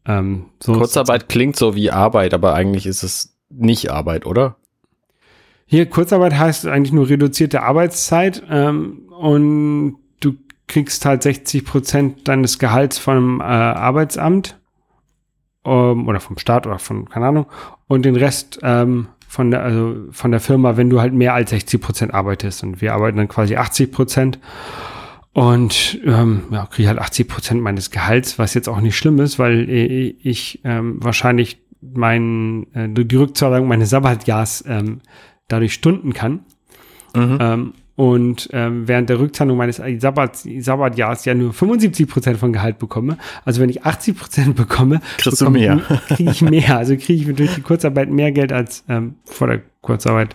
Ähm, so Kurzarbeit klingt so wie Arbeit, aber eigentlich ist es nicht Arbeit, oder? Hier, Kurzarbeit heißt eigentlich nur reduzierte Arbeitszeit ähm, und du kriegst halt 60 Prozent deines Gehalts vom äh, Arbeitsamt ähm, oder vom Staat oder von, keine Ahnung, und den Rest ähm, von der, also von der Firma, wenn du halt mehr als 60 Prozent arbeitest. Und wir arbeiten dann quasi 80 Prozent. Und ähm, ja, kriege halt 80 Prozent meines Gehalts, was jetzt auch nicht schlimm ist, weil ich ähm, wahrscheinlich mein, äh, die Rückzahlung meines Sabbatjahrs ähm, dadurch stunden kann. Mhm. Ähm, und ähm, während der Rückzahlung meines Sabbat, Sabbatjahrs ja nur 75 Prozent von Gehalt bekomme. Also wenn ich 80 Prozent bekomme, kriegst du mehr. Kriege ich mehr. Also kriege ich durch die Kurzarbeit mehr Geld als ähm, vor der Kurzarbeit.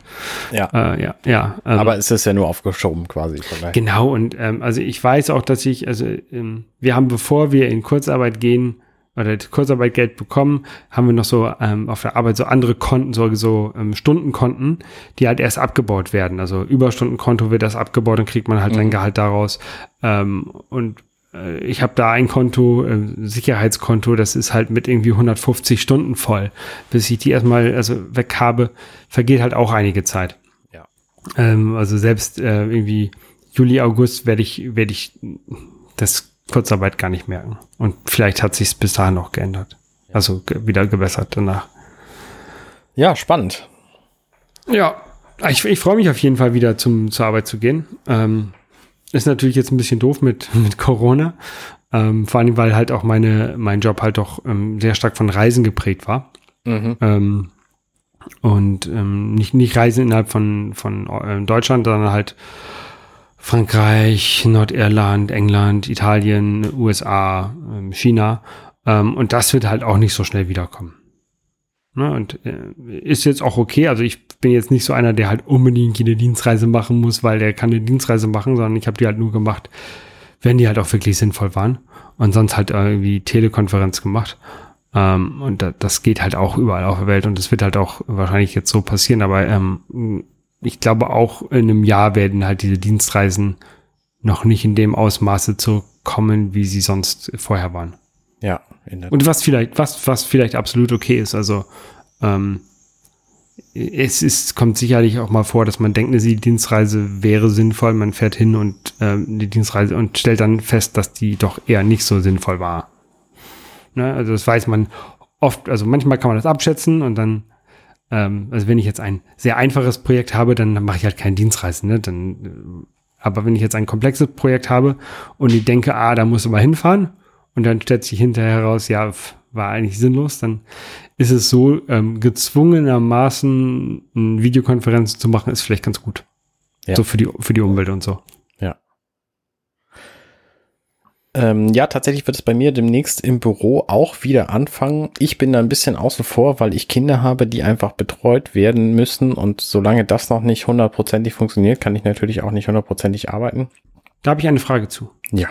Ja. Äh, ja, ja. Ähm, Aber es ist ja nur aufgeschoben quasi. Genau. Und ähm, also ich weiß auch, dass ich, also ähm, wir haben, bevor wir in Kurzarbeit gehen, oder Kurzarbeitgeld bekommen, haben wir noch so ähm, auf der Arbeit so andere Konten, so, so ähm, Stundenkonten, die halt erst abgebaut werden. Also Überstundenkonto wird das abgebaut und kriegt man halt mhm. ein Gehalt daraus. Ähm, und äh, ich habe da ein Konto, äh, Sicherheitskonto, das ist halt mit irgendwie 150 Stunden voll. Bis ich die erstmal also weg habe, vergeht halt auch einige Zeit. Ja. Ähm, also selbst äh, irgendwie Juli, August werde ich, werde ich das Kurzarbeit gar nicht merken. Und vielleicht hat sich bis dahin noch geändert. Also wieder gebessert danach. Ja, spannend. Ja, ich, ich freue mich auf jeden Fall wieder zum, zur Arbeit zu gehen. Ähm, ist natürlich jetzt ein bisschen doof mit, mit Corona. Ähm, vor allem, weil halt auch meine, mein Job halt doch ähm, sehr stark von Reisen geprägt war. Mhm. Ähm, und ähm, nicht, nicht Reisen innerhalb von, von äh, Deutschland, sondern halt Frankreich, Nordirland, England, Italien, USA, ähm, China. Ähm, und das wird halt auch nicht so schnell wiederkommen. Ne, und äh, ist jetzt auch okay. Also ich bin jetzt nicht so einer, der halt unbedingt jede Dienstreise machen muss, weil der kann eine Dienstreise machen, sondern ich habe die halt nur gemacht, wenn die halt auch wirklich sinnvoll waren. Und sonst halt irgendwie Telekonferenz gemacht. Ähm, und da, das geht halt auch überall auf der Welt und das wird halt auch wahrscheinlich jetzt so passieren. Aber ich glaube auch in einem Jahr werden halt diese Dienstreisen noch nicht in dem Ausmaße zurückkommen, wie sie sonst vorher waren. Ja, und was vielleicht, was, was vielleicht absolut okay ist. Also ähm, es ist, kommt sicherlich auch mal vor, dass man denkt, die Dienstreise wäre sinnvoll. Man fährt hin und ähm, die Dienstreise und stellt dann fest, dass die doch eher nicht so sinnvoll war. Ne? Also das weiß man oft, also manchmal kann man das abschätzen und dann, ähm, also wenn ich jetzt ein sehr einfaches Projekt habe, dann, mache ich halt keine Dienstreisen. Ne? Dann, äh, aber wenn ich jetzt ein komplexes Projekt habe und ich denke, ah, da muss du mal hinfahren und dann stellt sich hinterher heraus, ja, war eigentlich sinnlos, dann ist es so, ähm, gezwungenermaßen eine Videokonferenz zu machen, ist vielleicht ganz gut. Ja. So für die, für die Umwelt und so. Ja. Ähm, ja, tatsächlich wird es bei mir demnächst im Büro auch wieder anfangen. Ich bin da ein bisschen außen vor, weil ich Kinder habe, die einfach betreut werden müssen. Und solange das noch nicht hundertprozentig funktioniert, kann ich natürlich auch nicht hundertprozentig arbeiten. Da habe ich eine Frage zu. Ja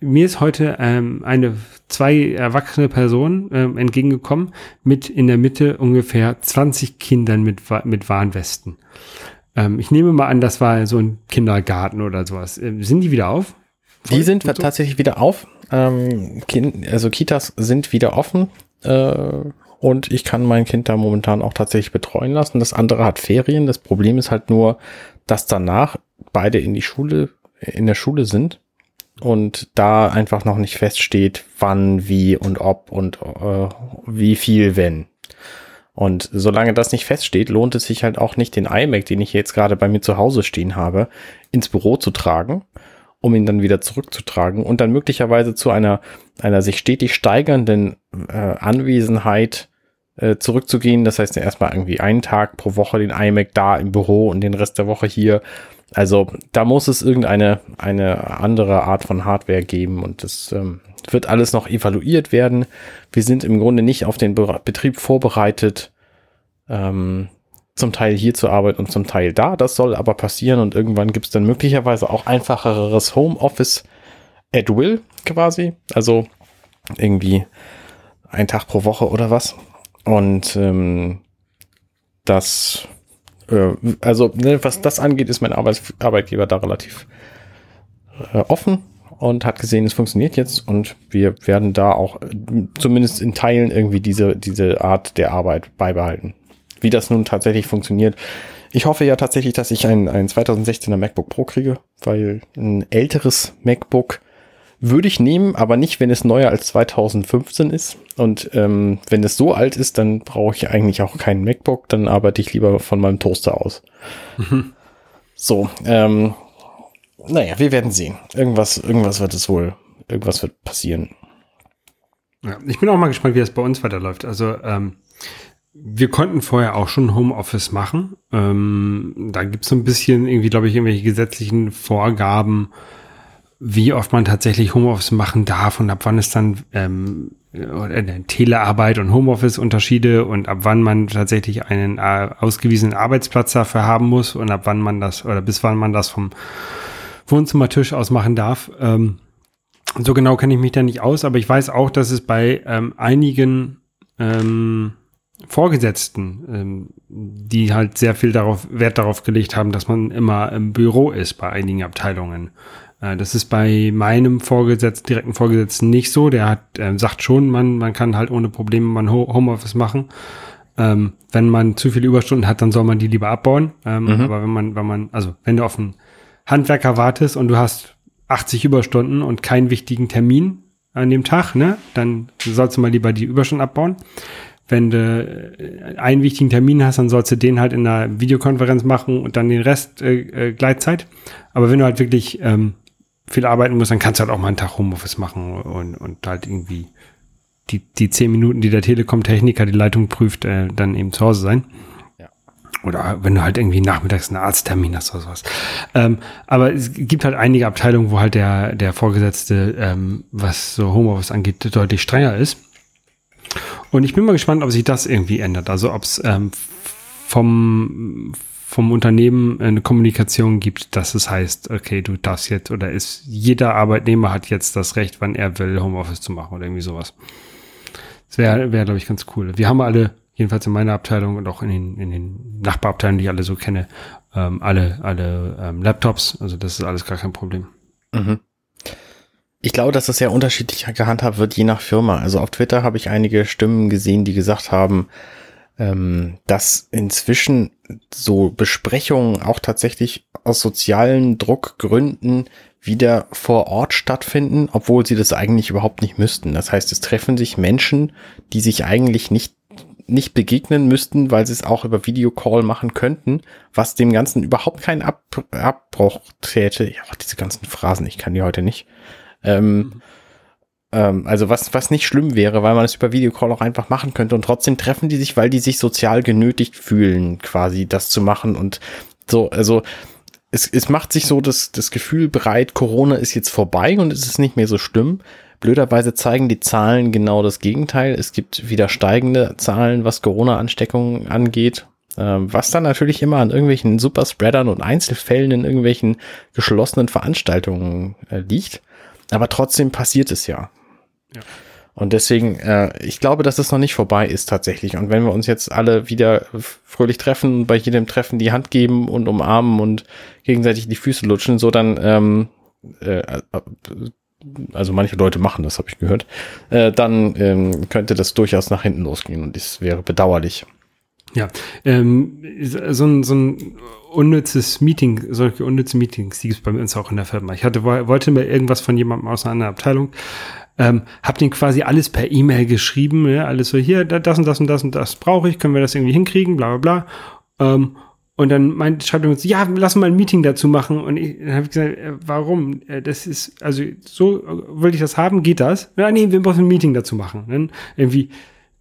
mir ist heute ähm, eine zwei erwachsene Personen ähm, entgegengekommen mit in der Mitte ungefähr 20 Kindern mit mit Warnwesten. Ähm, ich nehme mal an, das war so ein Kindergarten oder sowas. Ähm, sind die wieder auf? Die sind so? tatsächlich wieder auf. Ähm, kind, also Kitas sind wieder offen. Äh, und ich kann mein Kind da momentan auch tatsächlich betreuen lassen. Das andere hat Ferien. Das Problem ist halt nur, dass danach beide in die Schule, in der Schule sind und da einfach noch nicht feststeht, wann, wie und ob und äh, wie viel, wenn. Und solange das nicht feststeht, lohnt es sich halt auch nicht, den iMac, den ich jetzt gerade bei mir zu Hause stehen habe, ins Büro zu tragen, um ihn dann wieder zurückzutragen und dann möglicherweise zu einer, einer sich stetig steigernden äh, Anwesenheit äh, zurückzugehen. Das heißt, erstmal irgendwie einen Tag pro Woche den iMac da im Büro und den Rest der Woche hier also da muss es irgendeine eine andere Art von Hardware geben und das ähm, wird alles noch evaluiert werden. Wir sind im Grunde nicht auf den Be Betrieb vorbereitet, ähm, zum Teil hier zu arbeiten und zum Teil da. Das soll aber passieren und irgendwann gibt es dann möglicherweise auch einfacheres Homeoffice at will quasi. Also irgendwie ein Tag pro Woche oder was. Und ähm, das äh, also ne, was das angeht, ist mein Arbeits Arbeitgeber da relativ äh, offen und hat gesehen, es funktioniert jetzt und wir werden da auch äh, zumindest in Teilen irgendwie diese, diese Art der Arbeit beibehalten. Wie das nun tatsächlich funktioniert. Ich hoffe ja tatsächlich, dass ich ein, ein 2016er MacBook Pro kriege, weil ein älteres MacBook würde ich nehmen, aber nicht, wenn es neuer als 2015 ist. Und ähm, wenn es so alt ist, dann brauche ich eigentlich auch keinen MacBook, dann arbeite ich lieber von meinem Toaster aus. Mhm. So, ähm, naja, wir werden sehen. Irgendwas, irgendwas wird es wohl, irgendwas wird passieren. Ja, ich bin auch mal gespannt, wie es bei uns weiterläuft. Also, ähm, wir konnten vorher auch schon Homeoffice machen. Ähm, da gibt es so ein bisschen irgendwie, glaube ich, irgendwelche gesetzlichen Vorgaben, wie oft man tatsächlich Homeoffice machen darf und ab wann es dann ähm, äh, Telearbeit und Homeoffice-Unterschiede und ab wann man tatsächlich einen äh, ausgewiesenen Arbeitsplatz dafür haben muss und ab wann man das oder bis wann man das vom Wohnzimmertisch aus machen darf. Ähm, so genau kenne ich mich da nicht aus, aber ich weiß auch, dass es bei ähm, einigen ähm, Vorgesetzten, ähm, die halt sehr viel darauf Wert darauf gelegt haben, dass man immer im Büro ist bei einigen Abteilungen Äh, das ist bei meinem Vorgesetzten, direkten Vorgesetzten nicht so. Der hat, äh, sagt schon, man, man kann halt ohne Probleme mal Homeoffice machen. Ähm, wenn man zu viele Überstunden hat, dann soll man die lieber abbauen. Ähm, mhm. Aber wenn man, wenn man, also wenn du auf einen Handwerker wartest und du hast 80 Überstunden und keinen wichtigen Termin an dem Tag, ne, dann sollst du mal lieber die Überstunden abbauen. Wenn du äh, einen wichtigen Termin hast, dann sollst du den halt in einer Videokonferenz machen und dann den Rest äh, äh, Gleitzeit. Aber wenn du halt wirklich ähm, viel arbeiten musst, dann kannst du halt auch mal einen Tag Homeoffice machen und, und halt irgendwie die, die zehn Minuten, die der Telekom-Techniker die Leitung prüft, äh, dann eben zu Hause sein. Ja. Oder wenn du halt irgendwie nachmittags einen Arzttermin hast oder sowas. Ähm, aber es gibt halt einige Abteilungen, wo halt der, der Vorgesetzte, ähm, was so Homeoffice angeht, deutlich strenger ist. Und ich bin mal gespannt, ob sich das irgendwie ändert. Also ob es ähm, vom, vom Unternehmen eine Kommunikation gibt, dass es heißt, okay, du darfst jetzt oder ist jeder Arbeitnehmer hat jetzt das Recht, wann er will, Homeoffice zu machen oder irgendwie sowas. Das wäre, wär, glaube ich, ganz cool. Wir haben alle, jedenfalls in meiner Abteilung und auch in den, in den Nachbarabteilungen, die ich alle so kenne, ähm, alle, alle ähm, Laptops. Also das ist alles gar kein Problem. Mhm. Ich glaube, dass das sehr unterschiedlich gehandhabt wird, je nach Firma. Also auf Twitter habe ich einige Stimmen gesehen, die gesagt haben, ähm, dass inzwischen so Besprechungen auch tatsächlich aus sozialen Druckgründen wieder vor Ort stattfinden, obwohl sie das eigentlich überhaupt nicht müssten. Das heißt, es treffen sich Menschen, die sich eigentlich nicht nicht begegnen müssten, weil sie es auch über Videocall machen könnten, was dem Ganzen überhaupt keinen Ab Abbruch täte. Ja, diese ganzen Phrasen, ich kann die heute nicht. Ähm, mhm. ähm, also was, was nicht schlimm wäre, weil man es über Videocall auch einfach machen könnte und trotzdem treffen die sich, weil die sich sozial genötigt fühlen, quasi das zu machen und so, also es, es macht sich so das, das Gefühl bereit, Corona ist jetzt vorbei und es ist nicht mehr so schlimm. Blöderweise zeigen die Zahlen genau das Gegenteil. Es gibt wieder steigende Zahlen, was Corona-Ansteckungen angeht. Ähm, was dann natürlich immer an irgendwelchen Superspreadern und Einzelfällen in irgendwelchen geschlossenen Veranstaltungen äh, liegt. Aber trotzdem passiert es ja. ja. Und deswegen, äh, ich glaube, dass es noch nicht vorbei ist tatsächlich. Und wenn wir uns jetzt alle wieder fröhlich treffen, bei jedem Treffen die Hand geben und umarmen und gegenseitig die Füße lutschen, so dann, ähm, äh, also manche Leute machen das, habe ich gehört, äh, dann ähm, könnte das durchaus nach hinten losgehen und das wäre bedauerlich. Ja, ähm, so ein, so ein unnützes Meeting, solche unnütze Meetings, die gibt es bei uns auch in der Firma. Ich hatte, wollte mir irgendwas von jemandem aus einer Abteilung, ähm, hab den quasi alles per E-Mail geschrieben, ja, alles so hier, das und das und das und das brauche ich, können wir das irgendwie hinkriegen, bla bla bla. Ähm, und dann meint, schreibt er uns, ja, lass mal ein Meeting dazu machen. Und ich, dann habe ich gesagt, äh, warum? Äh, das ist, also so äh, wollte ich das haben, geht das? Ja, nee, wir müssen ein Meeting dazu machen. Dann irgendwie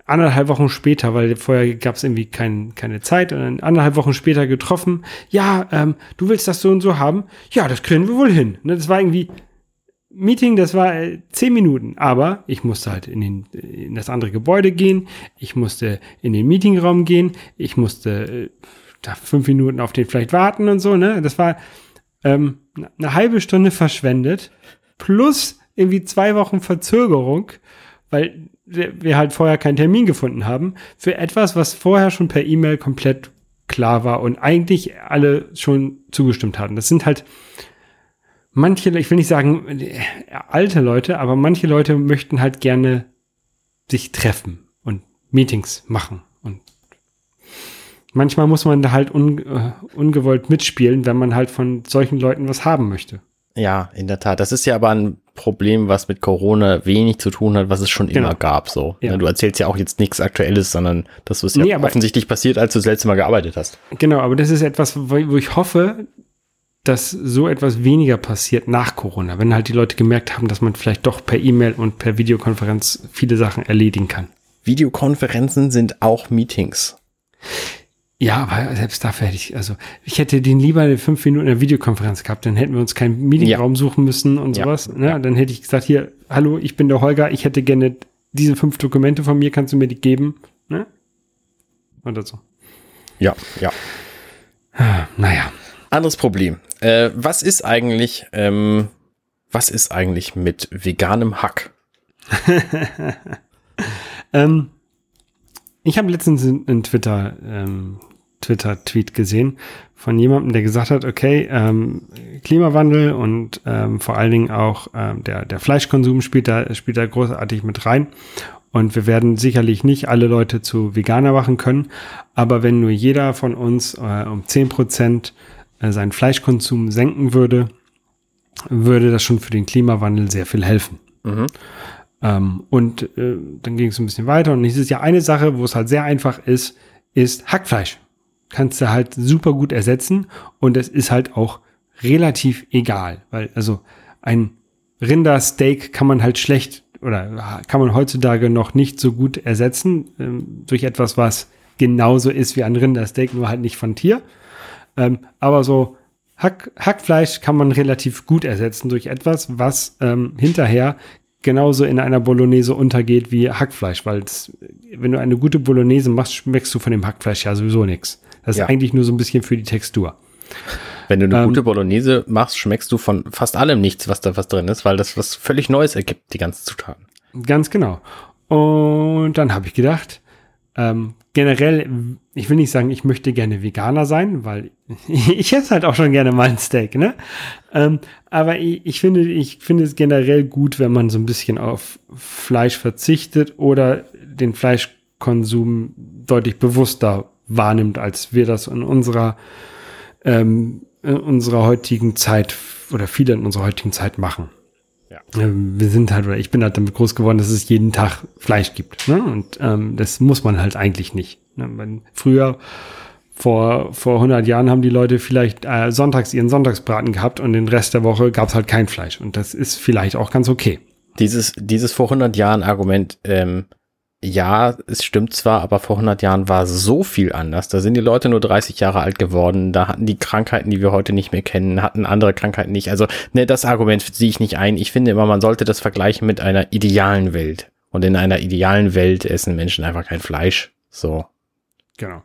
anderthalb Wochen später, weil vorher gab es irgendwie kein, keine Zeit und dann anderthalb Wochen später getroffen, ja, ähm, du willst das so und so haben? Ja, das kriegen wir wohl hin. Ne, das war irgendwie Meeting, das war äh, zehn Minuten, aber ich musste halt in, den, in das andere Gebäude gehen, ich musste in den Meetingraum gehen, ich musste äh, da fünf Minuten auf den vielleicht warten und so, ne? Das war ähm, eine halbe Stunde verschwendet, plus irgendwie zwei Wochen Verzögerung, weil wir halt vorher keinen Termin gefunden haben, für etwas, was vorher schon per E-Mail komplett klar war und eigentlich alle schon zugestimmt hatten. Das sind halt manche, ich will nicht sagen äh, alte Leute, aber manche Leute möchten halt gerne sich treffen und Meetings machen. Und manchmal muss man da halt un, uh, ungewollt mitspielen, wenn man halt von solchen Leuten was haben möchte. Ja, in der Tat. Das ist ja aber ein Problem, was mit Corona wenig zu tun hat, was es schon genau. immer gab. So, ja. Ne, du erzählst ja auch jetzt nichts Aktuelles, sondern das ist ja nee, offensichtlich passiert, als du das letzte Mal gearbeitet hast. Genau, aber das ist etwas, wo ich hoffe, dass so etwas weniger passiert nach Corona, wenn halt die Leute gemerkt haben, dass man vielleicht doch per E-Mail und per Videokonferenz viele Sachen erledigen kann. Videokonferenzen sind auch Meetings. Ja, aber selbst dafür hätte ich, also ich hätte den lieber eine fünf Minuten in der Videokonferenz gehabt, dann hätten wir uns keinen Meetingraum ja. suchen müssen und sowas. Ja. Ne? Dann hätte ich gesagt, hier, hallo, ich bin der Holger, ich hätte gerne diese fünf Dokumente von mir, kannst du mir die geben? Ne? Oder so. Ja, ja. Naja. Anderes Problem. Äh, was ist eigentlich, ähm, was ist eigentlich mit veganem Hack? ähm, ich habe letztens einen Twitter, ähm, Twitter-Tweet gesehen von jemandem, der gesagt hat, okay, ähm, Klimawandel und ähm, vor allen Dingen auch ähm, der, der Fleischkonsum spielt da, spielt da großartig mit rein. Und wir werden sicherlich nicht alle Leute zu Veganer machen können, aber wenn nur jeder von uns äh, um zehn Prozent äh, seinen Fleischkonsum senken würde, würde das schon für den Klimawandel sehr viel helfen. Mhm. Ähm, und äh, dann ging es ein bisschen weiter und es ist ja eine Sache, wo es halt sehr einfach ist, ist Hackfleisch. Kannst du halt super gut ersetzen und es ist halt auch relativ egal, weil also ein Rindersteak kann man halt schlecht oder kann man heutzutage noch nicht so gut ersetzen ähm, durch etwas, was genauso ist wie ein Rindersteak, nur halt nicht von Tier. Ähm, aber so Hack, Hackfleisch kann man relativ gut ersetzen durch etwas, was ähm, hinterher genauso in einer Bolognese untergeht wie Hackfleisch, weil wenn du eine gute Bolognese machst, schmeckst du von dem Hackfleisch ja sowieso nichts. Das ja. ist eigentlich nur so ein bisschen für die Textur. Wenn du eine ähm, gute Bolognese machst, schmeckst du von fast allem nichts, was da was drin ist, weil das was völlig Neues ergibt, die ganzen Zutaten. Ganz genau. Und dann habe ich gedacht, ähm, generell, ich will nicht sagen, ich möchte gerne Veganer sein, weil ich esse halt auch schon gerne mal ein Steak, ne? Ähm, aber ich, ich, finde, ich finde es generell gut, wenn man so ein bisschen auf Fleisch verzichtet oder den Fleischkonsum deutlich bewusster wahrnimmt, als wir das in unserer ähm, in unserer heutigen Zeit oder viele in unserer heutigen Zeit machen. Ja. Wir sind halt, oder ich bin halt damit groß geworden, dass es jeden Tag Fleisch gibt. Ne? Und ähm, das muss man halt eigentlich nicht. Ne? Früher, vor, vor 100 Jahren, haben die Leute vielleicht äh, sonntags ihren Sonntagsbraten gehabt und den Rest der Woche gab es halt kein Fleisch. Und das ist vielleicht auch ganz okay. Dieses, dieses vor 100 Jahren Argument ähm, ja, es stimmt zwar, aber vor 100 Jahren war so viel anders. Da sind die Leute nur 30 Jahre alt geworden. Da hatten die Krankheiten, die wir heute nicht mehr kennen, hatten andere Krankheiten nicht. Also, ne, das Argument sehe ich nicht ein. Ich finde immer, man sollte das vergleichen mit einer idealen Welt. Und in einer idealen Welt essen Menschen einfach kein Fleisch. So. Genau.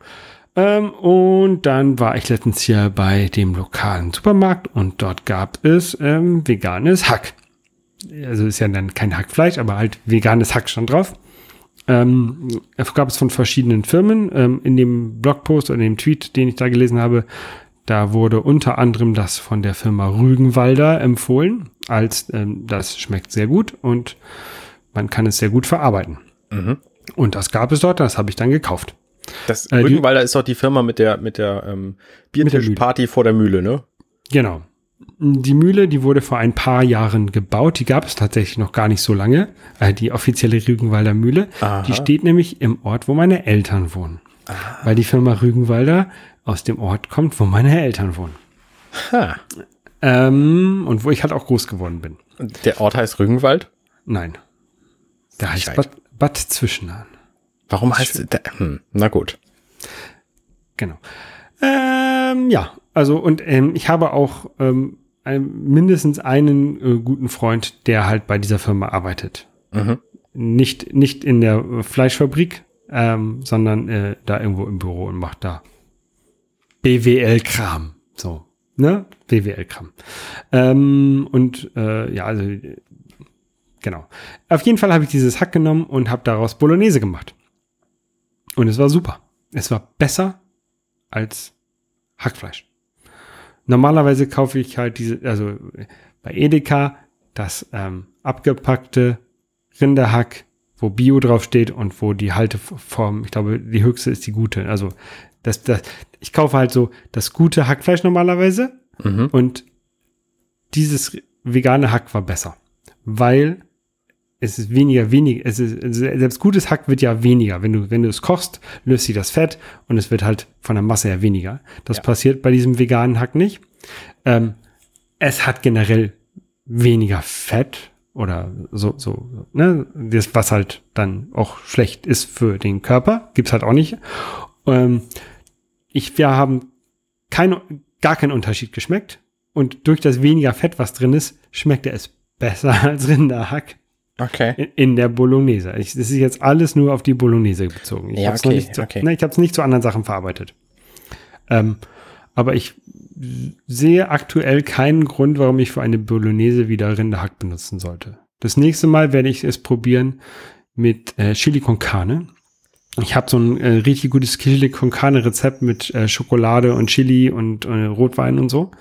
Ähm, und dann war ich letztens hier bei dem lokalen Supermarkt und dort gab es ähm, veganes Hack. Also ist ja dann kein Hackfleisch, aber halt veganes Hack schon drauf. Ähm, gab es von verschiedenen Firmen. Ähm, in dem Blogpost oder in dem Tweet, den ich da gelesen habe, da wurde unter anderem das von der Firma Rügenwalder empfohlen, als ähm, das schmeckt sehr gut und man kann es sehr gut verarbeiten. Mhm. Und das gab es dort, das habe ich dann gekauft. Das äh, Rügenwalder ist doch die Firma mit der mit der ähm, Biertischparty vor der Mühle, ne? Genau. Die Mühle, die wurde vor ein paar Jahren gebaut. Die gab es tatsächlich noch gar nicht so lange. Äh, die offizielle Rügenwalder Mühle. Aha. Die steht nämlich im Ort, wo meine Eltern wohnen. Aha. Weil die Firma Rügenwalder aus dem Ort kommt, wo meine Eltern wohnen. Ha. Ähm, und wo ich halt auch groß geworden bin. Der Ort heißt Rügenwald? Nein. Der heißt Bad, Bad Zwischenahn. Warum heißt der? Hm, na gut. Genau. Ähm, ja, also und ähm, ich habe auch ähm, ein, mindestens einen äh, guten Freund, der halt bei dieser Firma arbeitet. Mhm. Nicht, nicht in der Fleischfabrik, ähm, sondern äh, da irgendwo im Büro und macht da BWL-Kram. So, ne? BWL-Kram. Ähm, und äh, ja, also genau. Auf jeden Fall habe ich dieses Hack genommen und habe daraus Bolognese gemacht. Und es war super. Es war besser als Hackfleisch. Normalerweise kaufe ich halt diese, also bei Edeka das ähm, abgepackte Rinderhack, wo Bio draufsteht und wo die Halteform, ich glaube, die höchste ist die gute. Also das, das, ich kaufe halt so das gute Hackfleisch normalerweise mhm. und dieses vegane Hack war besser, weil es ist weniger, weniger, es ist, selbst gutes Hack wird ja weniger. Wenn du, wenn du es kochst, löst sich das Fett und es wird halt von der Masse her weniger. Das ja. passiert bei diesem veganen Hack nicht. Ähm, es hat generell weniger Fett oder so, so, ne, das, was halt dann auch schlecht ist für den Körper, gibt's halt auch nicht. Ähm, ich, wir haben kein, gar keinen Unterschied geschmeckt und durch das weniger Fett, was drin ist, schmeckt es besser als Rinderhack. Okay. In, in der Bolognese. Ich, das ist jetzt alles nur auf die Bolognese bezogen. Ich ja, habe es okay, nicht, zu, okay. ne, ich nicht zu anderen Sachen verarbeitet. Ähm, aber ich sehe aktuell keinen Grund, warum ich für eine Bolognese wieder Rinderhack benutzen sollte. Das nächste Mal werde ich es probieren mit äh, Chili con Carne. Ich habe so ein äh, richtig gutes Chili con Carne Rezept mit äh, Schokolade und Chili und äh, Rotwein und so.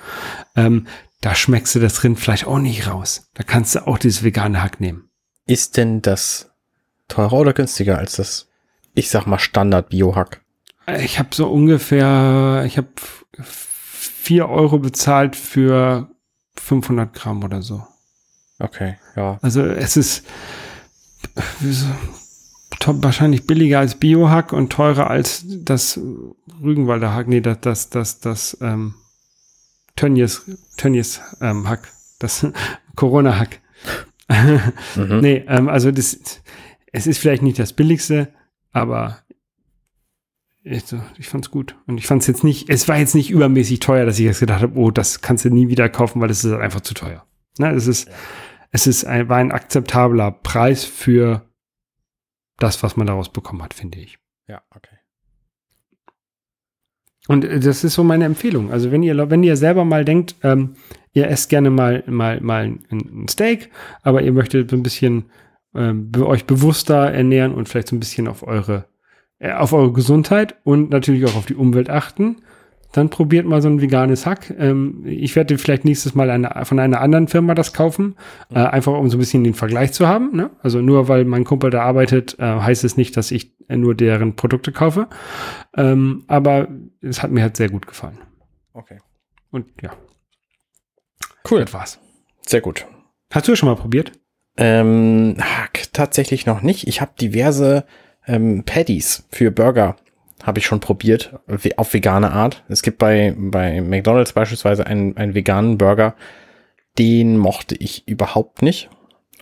Ähm, da schmeckst du das Rindfleisch auch nicht raus. Da kannst du auch dieses vegane Hack nehmen. Ist denn das teurer oder günstiger als das, ich sag mal, Standard-Bio-Hack? Ich habe so ungefähr, ich habe vier Euro bezahlt für 500 Gramm oder so. Okay, ja. Also es ist wahrscheinlich billiger als Biohack und teurer als das Rügenwalder Hack. Nee, das, das, das, das ähm, Tönnies, Tönnies ähm, Hack. Das Corona-Hack. Mhm. Nee, ähm, also das, es ist vielleicht nicht das billigste, aber ich, ich fand's gut. Und ich fand's jetzt nicht, es war jetzt nicht übermäßig teuer, dass ich jetzt gedacht habe, oh, das kannst du nie wieder kaufen, weil es ist einfach zu teuer. Ne, es ist, ja. es ist ein, war ein akzeptabler Preis für das, was man daraus bekommen hat, finde ich. Ja, okay. Und äh, das ist so meine Empfehlung. Also wenn ihr, wenn ihr selber mal denkt, ähm, ihr esst gerne mal, mal, mal ein, Steak, aber ihr möchtet ein bisschen ähm, euch bewusster ernähren und vielleicht so ein bisschen auf eure, äh, auf eure Gesundheit und natürlich auch auf die Umwelt achten, dann probiert mal so ein veganes Hack. Ähm, ich werde vielleicht nächstes Mal eine, von einer anderen Firma das kaufen, äh, einfach um so ein bisschen den Vergleich zu haben. Ne? Also nur weil mein Kumpel da arbeitet, äh, heißt es nicht, dass ich nur deren Produkte kaufe. Ähm, aber es hat mir halt sehr gut gefallen. Okay. Und ja. Cool. Das war's. Sehr gut. Hast du schon mal probiert? Ähm, tatsächlich noch nicht. Ich habe diverse ähm, Patties für Burger habe ich schon probiert, auf vegane Art. Es gibt bei, bei McDonald's beispielsweise einen, einen veganen Burger, den mochte ich überhaupt nicht.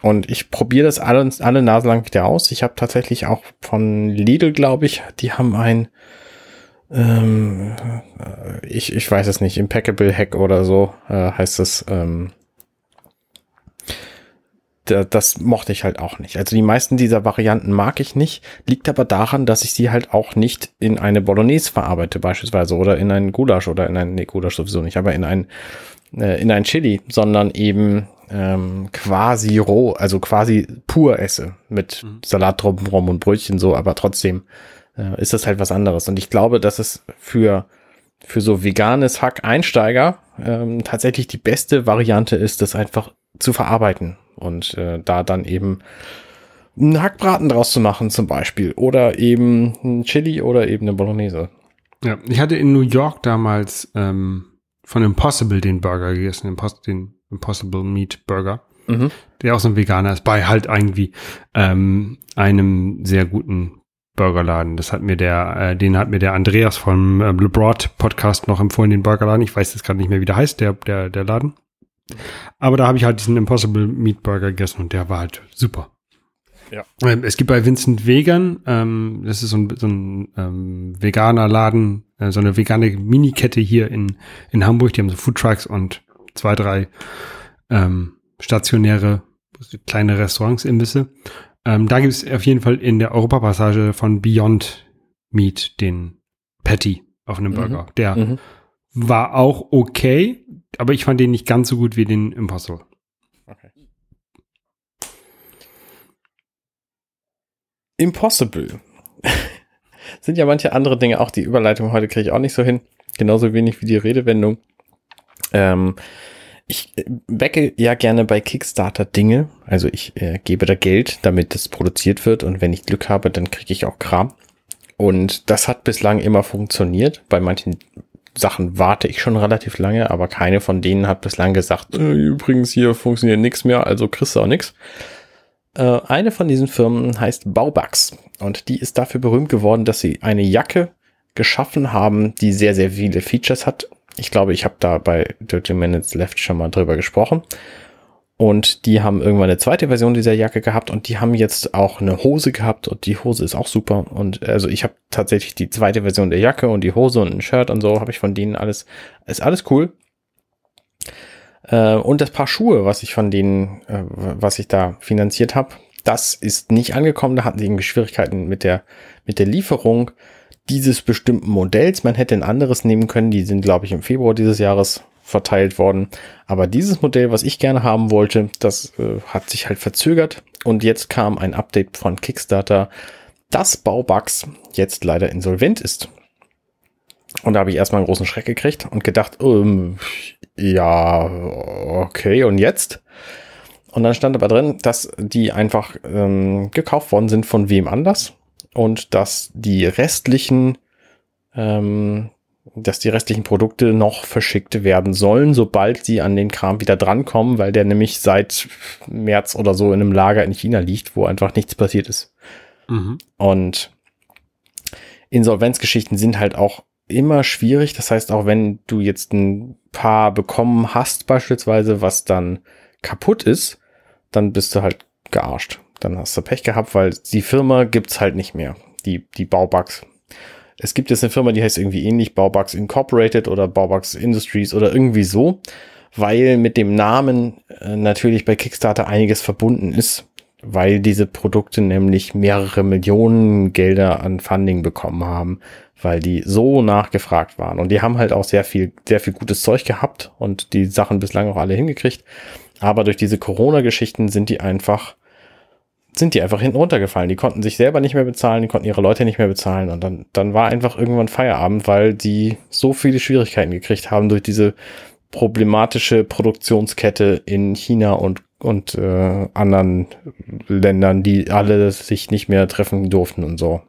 Und ich probiere das alle, alle Nase lang wieder aus. Ich habe tatsächlich auch von Lidl, glaube ich, die haben ein, ähm, ich, ich weiß es nicht, Impeccable Hack oder so äh, heißt es. Ähm, das mochte ich halt auch nicht. Also die meisten dieser Varianten mag ich nicht, liegt aber daran, dass ich sie halt auch nicht in eine Bolognese verarbeite beispielsweise oder in einen Gulasch oder in ein, nee, Gulasch sowieso nicht, aber in ein, äh, in ein Chili, sondern eben ähm, quasi roh, also quasi pur esse mit mhm. Salat drumherum und Brötchen so, aber trotzdem äh, ist das halt was anderes. Und ich glaube, dass es für für so veganes Hack-Einsteiger ähm, tatsächlich die beste Variante ist, das einfach zu verarbeiten und äh, da dann eben einen Hackbraten draus zu machen zum Beispiel oder eben ein Chili oder eben eine Bolognese. Ja, ich hatte in New York damals ähm, von Impossible den Burger gegessen, den Impossible Meat Burger, mhm. der auch so ein Veganer ist, bei halt irgendwie ähm, einem sehr guten Burgerladen. Das hat mir der, äh, den hat mir der Andreas vom äh, Blue Broad Podcast noch empfohlen, den Burgerladen. Ich weiß jetzt gerade nicht mehr, wie der heißt, der, der, der Laden. Aber da habe ich halt diesen Impossible Meat Burger gegessen und der war halt super. Ja. Ähm, es gibt bei Vincent Vegan, ähm, das ist so ein, so ein ähm, veganer Laden, äh, so eine vegane Minikette hier in, in Hamburg. Die haben so Food Trucks und zwei, drei ähm, stationäre kleine Restaurants, Imbisse. Ähm, da gibt es auf jeden Fall in der Europapassage von Beyond Meat den Patty auf einem mhm. Burger. Der mhm. war auch okay, aber ich fand den nicht ganz so gut wie den Impossible. Okay. Impossible. Sind ja manche andere Dinge auch. Die Überleitung heute kriege ich auch nicht so hin. Genauso wenig wie die Redewendung. Ähm, ich wecke ja gerne bei Kickstarter Dinge. Also ich äh, gebe da Geld, damit das produziert wird. Und wenn ich Glück habe, dann kriege ich auch Kram. Und das hat bislang immer funktioniert. Bei manchen Sachen warte ich schon relativ lange, aber keine von denen hat bislang gesagt, äh, übrigens hier funktioniert nichts mehr, also kriegst du auch nichts. Äh, eine von diesen Firmen heißt Baubugs und die ist dafür berühmt geworden, dass sie eine Jacke geschaffen haben, die sehr, sehr viele Features hat. Ich glaube, ich habe da bei Dirty Minutes Left schon mal drüber gesprochen. Und die haben irgendwann eine zweite Version dieser Jacke gehabt und die haben jetzt auch eine Hose gehabt und die Hose ist auch super. Und also ich habe tatsächlich die zweite Version der Jacke und die Hose und ein Shirt und so habe ich von denen alles. Ist alles cool. Äh, und das Paar Schuhe, was ich von denen, äh, was ich da finanziert habe, das ist nicht angekommen. Da hatten sie Schwierigkeiten mit der, mit der Lieferung dieses bestimmten Modells. Man hätte ein anderes nehmen können. Die sind, glaube ich, im Februar dieses Jahres verteilt worden. Aber dieses Modell, was ich gerne haben wollte, das äh, hat sich halt verzögert und jetzt kam ein Update von Kickstarter, dass Baubugs jetzt leider insolvent ist. Und da habe ich erstmal einen großen Schreck gekriegt und gedacht, ähm, ja, okay, und jetzt? Und dann stand aber drin, dass die einfach ähm, gekauft worden sind von wem anders und dass die restlichen, ähm, dass die restlichen Produkte noch verschickt werden sollen, sobald sie an den Kram wieder drankommen, weil der nämlich seit März oder so in einem Lager in China liegt, wo einfach nichts passiert ist. Mhm. Und Insolvenzgeschichten sind halt auch immer schwierig. Das heißt, auch wenn du jetzt ein paar bekommen hast, beispielsweise, was dann kaputt ist, dann bist du halt gearscht. Dann hast du Pech gehabt, weil die Firma gibt's halt nicht mehr. Die, die Baubugs. Es gibt jetzt eine Firma, die heißt irgendwie ähnlich Baubugs Incorporated oder Baubugs Industries oder irgendwie so, weil mit dem Namen äh, natürlich bei Kickstarter einiges verbunden ist, weil diese Produkte nämlich mehrere Millionen Gelder an Funding bekommen haben, weil die so nachgefragt waren. Und die haben halt auch sehr viel, sehr viel gutes Zeug gehabt und die Sachen bislang auch alle hingekriegt. Aber durch diese Corona-Geschichten sind die einfach, sind die einfach hinten runtergefallen. Die konnten sich selber nicht mehr bezahlen, die konnten ihre Leute nicht mehr bezahlen. Und dann, dann war einfach irgendwann Feierabend, weil die so viele Schwierigkeiten gekriegt haben durch diese problematische Produktionskette in China und, und äh, anderen Ländern, die alle sich nicht mehr treffen durften und so.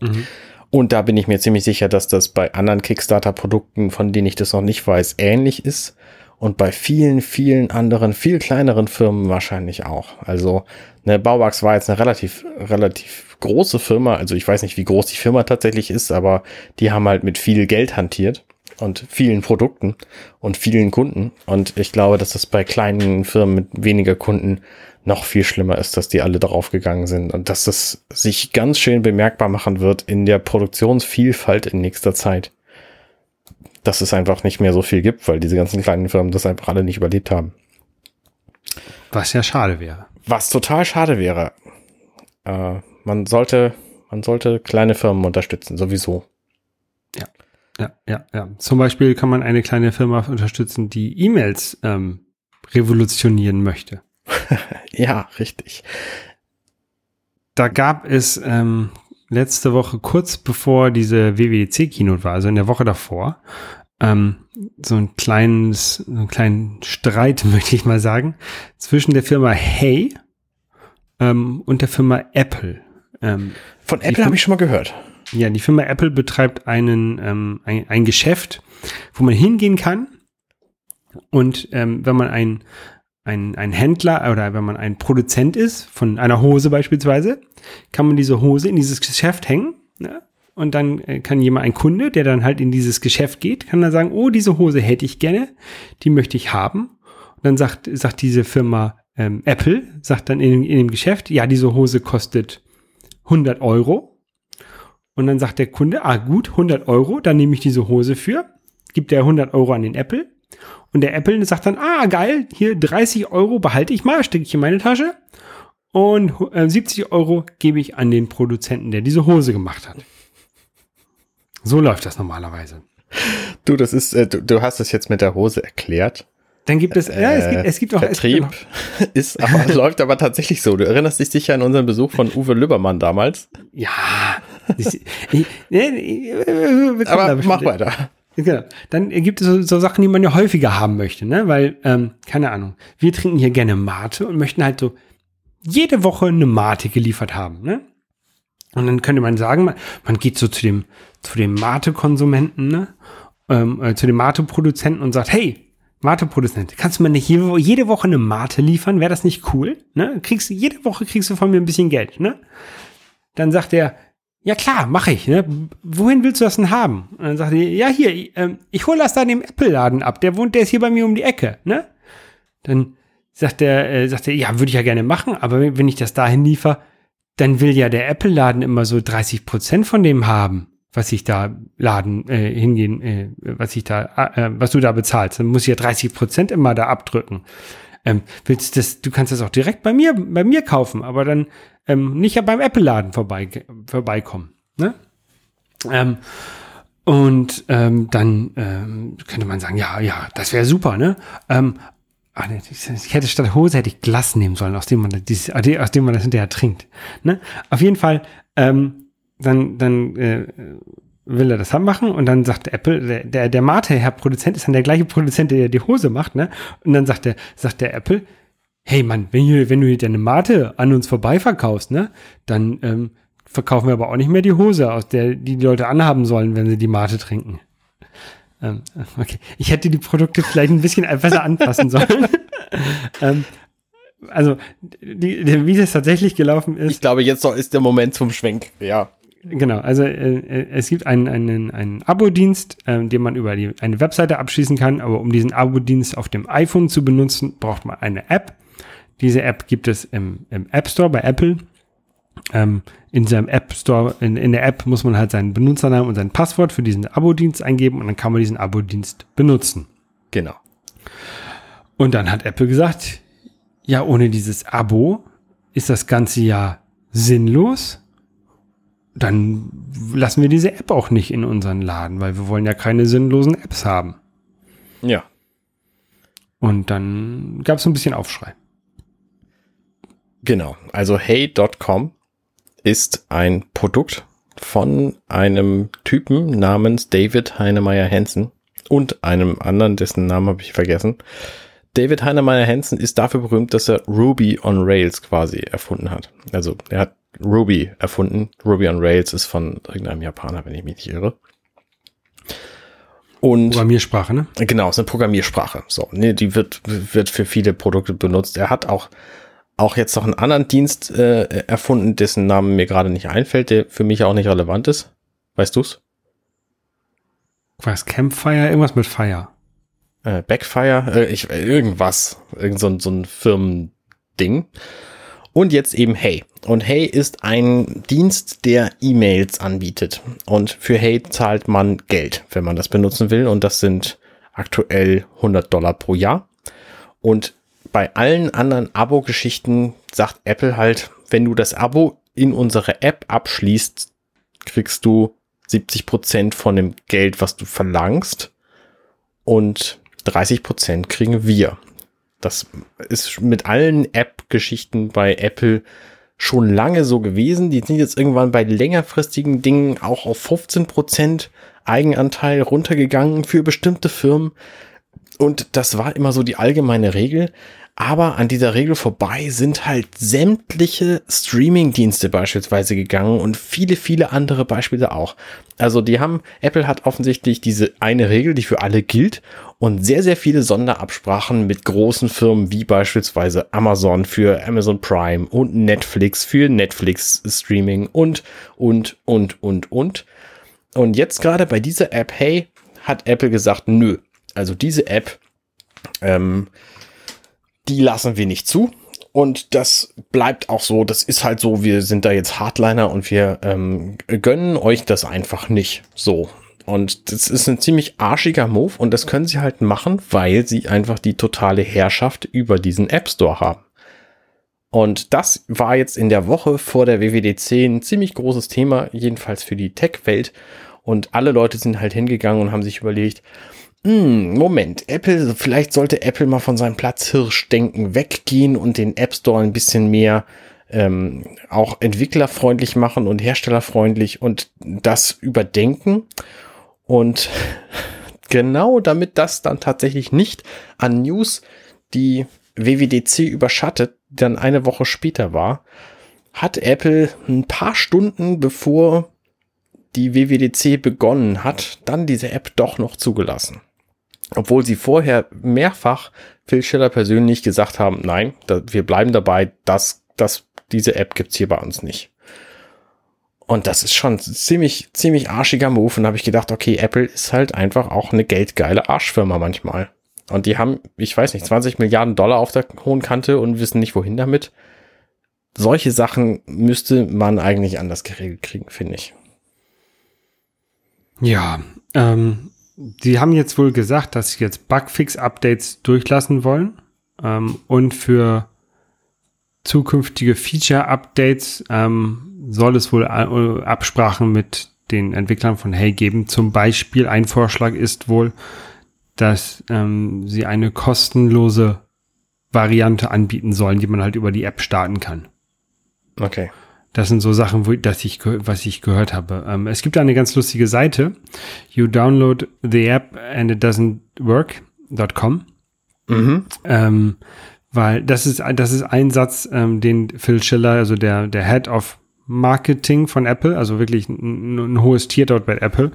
Mhm. Und da bin ich mir ziemlich sicher, dass das bei anderen Kickstarter-Produkten, von denen ich das noch nicht weiß, ähnlich ist und bei vielen, vielen anderen, viel kleineren Firmen wahrscheinlich auch. Also, ne, Bauwachs war jetzt eine relativ, relativ große Firma. Also ich weiß nicht, wie groß die Firma tatsächlich ist, aber die haben halt mit viel Geld hantiert und vielen Produkten und vielen Kunden. Und ich glaube, dass das bei kleinen Firmen mit weniger Kunden noch viel schlimmer ist, dass die alle darauf gegangen sind und dass das sich ganz schön bemerkbar machen wird in der Produktionsvielfalt in nächster Zeit dass es einfach nicht mehr so viel gibt, weil diese ganzen kleinen Firmen das einfach alle nicht überlebt haben. Was ja schade wäre. Was total schade wäre. Äh, man sollte, man sollte kleine Firmen unterstützen, sowieso. Ja, ja, ja, ja. Zum Beispiel kann man eine kleine Firma unterstützen, die E-Mails ähm, revolutionieren möchte. ja, richtig. Da gab es ähm, letzte Woche, kurz bevor diese WWDC-Keynote war, also in der Woche davor, ähm, so ein kleines, so einen kleinen Streit, möchte ich mal sagen, zwischen der Firma Hey ähm, und der Firma Apple. Ähm, Von Apple habe ich schon mal gehört. Ja, die Firma Apple betreibt einen, ähm, ein, ein Geschäft, wo man hingehen kann und ähm, wenn man ein, ein, ein Händler oder wenn man ein Produzent ist, von einer Hose beispielsweise, kann man diese Hose in dieses Geschäft hängen. Ne? Und dann äh, kann jemand, ein Kunde, der dann halt in dieses Geschäft geht, kann dann sagen, oh, diese Hose hätte ich gerne, die möchte ich haben. Und dann sagt, sagt diese Firma ähm, Apple, sagt dann in, in dem Geschäft, ja, diese Hose kostet 100 Euro. Und dann sagt der Kunde, ah gut, 100 Euro, dann nehme ich diese Hose für, gibt der 100 Euro an den Apple und der Apple sagt dann, ah, geil, hier 30 Euro behalte ich mal, stecke ich in meine Tasche. Und äh, 70 Euro gebe ich an den Produzenten, der diese Hose gemacht hat. So läuft das normalerweise. Du, das ist, äh, du, du hast es jetzt mit der Hose erklärt. Dann gibt es, äh, ja, es gibt, es gibt auch Vertrieb es ist aber läuft aber tatsächlich so. Du erinnerst dich sicher an unseren Besuch von Uwe Lübbermann damals. Ja. Ich, ich, ich, aber mach weiter. Genau. Dann gibt es so, so, Sachen, die man ja häufiger haben möchte, ne? Weil, ähm, keine Ahnung, wir trinken hier gerne Mate und möchten halt so jede Woche eine Mate geliefert haben, ne? Und dann könnte man sagen, man, man geht so zu dem, zu dem Mate-Konsumenten, ne? Ähm, äh, zu dem Mate-Produzenten und sagt, hey, Mate-Produzent, kannst du mir nicht jede, Woche eine Mate liefern? Wäre das nicht cool? Ne? Kriegst, jede Woche kriegst du von mir ein bisschen Geld, ne? Dann sagt er, ja klar, mache ich. Ne? Wohin willst du das denn haben? Und dann sagt er, ja hier, äh, ich hole das da in dem Apple-Laden ab. Der wohnt, der ist hier bei mir um die Ecke. Ne? Dann sagt er, äh, sagt er, ja, würde ich ja gerne machen, aber wenn ich das dahin liefere, dann will ja der Apple-Laden immer so 30 Prozent von dem haben, was ich da Laden äh, hingehen, äh, was ich da, äh, was du da bezahlst. Dann muss ich ja 30 Prozent immer da abdrücken. Ähm, willst das, du kannst das auch direkt bei mir, bei mir kaufen, aber dann ähm, nicht ja beim Apple-Laden vorbei, vorbeikommen. Ne? Ähm, und ähm, dann ähm, könnte man sagen, ja, ja, das wäre super, ne? Ähm, ah, ich hätte statt Hose hätte ich Glas nehmen sollen, aus dem man das, aus dem man das hinterher trinkt. Ne? Auf jeden Fall, ähm, dann, dann äh, will er das haben machen und dann sagt Apple, der, der, der Mate-Herr-Produzent ist dann der gleiche Produzent, der die Hose macht, ne? Und dann sagt der, sagt der Apple, hey Mann, wenn, hier, wenn du hier deine Mate an uns vorbei verkaufst, ne, dann ähm, verkaufen wir aber auch nicht mehr die Hose, aus der die, die Leute anhaben sollen, wenn sie die Mate trinken. Ähm, okay, ich hätte die Produkte vielleicht ein bisschen besser anpassen sollen. ähm, also, die, die, wie das tatsächlich gelaufen ist. Ich glaube, jetzt ist der Moment zum Schwenk, ja. Genau, also äh, äh, es gibt einen, einen, einen Abo-Dienst, äh, den man über die, eine Webseite abschließen kann, aber um diesen Abo-Dienst auf dem iPhone zu benutzen, braucht man eine App. Diese App gibt es im, im App Store bei Apple. Ähm, in seinem App Store, in, in der App muss man halt seinen Benutzernamen und sein Passwort für diesen Abo-Dienst eingeben und dann kann man diesen Abo-Dienst benutzen. Genau. Und dann hat Apple gesagt, ja, ohne dieses Abo ist das ganze Jahr sinnlos dann lassen wir diese App auch nicht in unseren Laden, weil wir wollen ja keine sinnlosen Apps haben. Ja. Und dann gab es ein bisschen Aufschrei. Genau. Also hey.com ist ein Produkt von einem Typen namens David Heinemeier Hansen und einem anderen, dessen Namen habe ich vergessen. David Heinemeier Hansen ist dafür berühmt, dass er Ruby on Rails quasi erfunden hat. Also er hat Ruby erfunden. Ruby on Rails ist von irgendeinem Japaner, wenn ich mich nicht irre. Und Programmiersprache, ne? Genau, ist eine Programmiersprache. So, ne, die wird wird für viele Produkte benutzt. Er hat auch auch jetzt noch einen anderen Dienst äh, erfunden, dessen Namen mir gerade nicht einfällt, der für mich auch nicht relevant ist. Weißt du's? Was Campfire, irgendwas mit Fire. Äh, Backfire, äh, ich irgendwas, irgend so, so ein Firmending. Und jetzt eben Hey. Und Hey ist ein Dienst, der E-Mails anbietet. Und für Hey zahlt man Geld, wenn man das benutzen will. Und das sind aktuell 100 Dollar pro Jahr. Und bei allen anderen Abo-Geschichten sagt Apple halt, wenn du das Abo in unsere App abschließt, kriegst du 70 Prozent von dem Geld, was du verlangst. Und 30 Prozent kriegen wir. Das ist mit allen App-Geschichten bei Apple schon lange so gewesen. Die sind jetzt irgendwann bei längerfristigen Dingen auch auf 15 Prozent Eigenanteil runtergegangen für bestimmte Firmen. Und das war immer so die allgemeine Regel. Aber an dieser Regel vorbei sind halt sämtliche Streaming-Dienste beispielsweise gegangen und viele, viele andere Beispiele auch. Also die haben, Apple hat offensichtlich diese eine Regel, die für alle gilt und sehr, sehr viele Sonderabsprachen mit großen Firmen wie beispielsweise Amazon für Amazon Prime und Netflix für Netflix Streaming und, und, und, und, und. Und jetzt gerade bei dieser App, hey, hat Apple gesagt, nö. Also diese App, ähm, die lassen wir nicht zu. Und das bleibt auch so. Das ist halt so, wir sind da jetzt Hardliner und wir ähm, gönnen euch das einfach nicht. So. Und das ist ein ziemlich arschiger Move und das können sie halt machen, weil sie einfach die totale Herrschaft über diesen App Store haben. Und das war jetzt in der Woche vor der WWDC ein ziemlich großes Thema, jedenfalls für die Tech-Welt. Und alle Leute sind halt hingegangen und haben sich überlegt, hm, Moment, Apple, vielleicht sollte Apple mal von seinem Platzhirschdenken weggehen und den App Store ein bisschen mehr ähm, auch entwicklerfreundlich machen und herstellerfreundlich und das überdenken. Und genau damit das dann tatsächlich nicht an News die WWDC überschattet, dann eine Woche später war, hat Apple ein paar Stunden bevor die WWDC begonnen hat, dann diese App doch noch zugelassen. Obwohl sie vorher mehrfach Phil Schiller persönlich gesagt haben, nein, da, wir bleiben dabei, dass, dass diese App gibt's hier bei uns nicht. Und das ist schon ziemlich, ziemlich arschiger Move. Und da habe ich gedacht, okay, Apple ist halt einfach auch eine geldgeile Arschfirma manchmal. Und die haben, ich weiß nicht, 20 Milliarden Dollar auf der hohen Kante und wissen nicht, wohin damit. Solche Sachen müsste man eigentlich anders geregelt kriegen, finde ich. Ja, ähm, Sie haben jetzt wohl gesagt, dass Sie jetzt Bugfix-Updates durchlassen wollen ähm, und für zukünftige Feature-Updates ähm, soll es wohl äh, Absprachen mit den Entwicklern von Hey geben. Zum Beispiel ein Vorschlag ist wohl, dass ähm, sie eine kostenlose Variante anbieten sollen, die man halt über die App starten kann. Okay. Das sind so Sachen, wo, dass ich, was ich gehört habe. Ähm, es gibt eine ganz lustige Seite. You download the app and it doesn't work.com. Mhm. Ähm, weil das ist, das ist ein Satz, ähm, den Phil Schiller, also der, der Head of Marketing von Apple, also wirklich ein, ein hohes Tier dort bei Apple,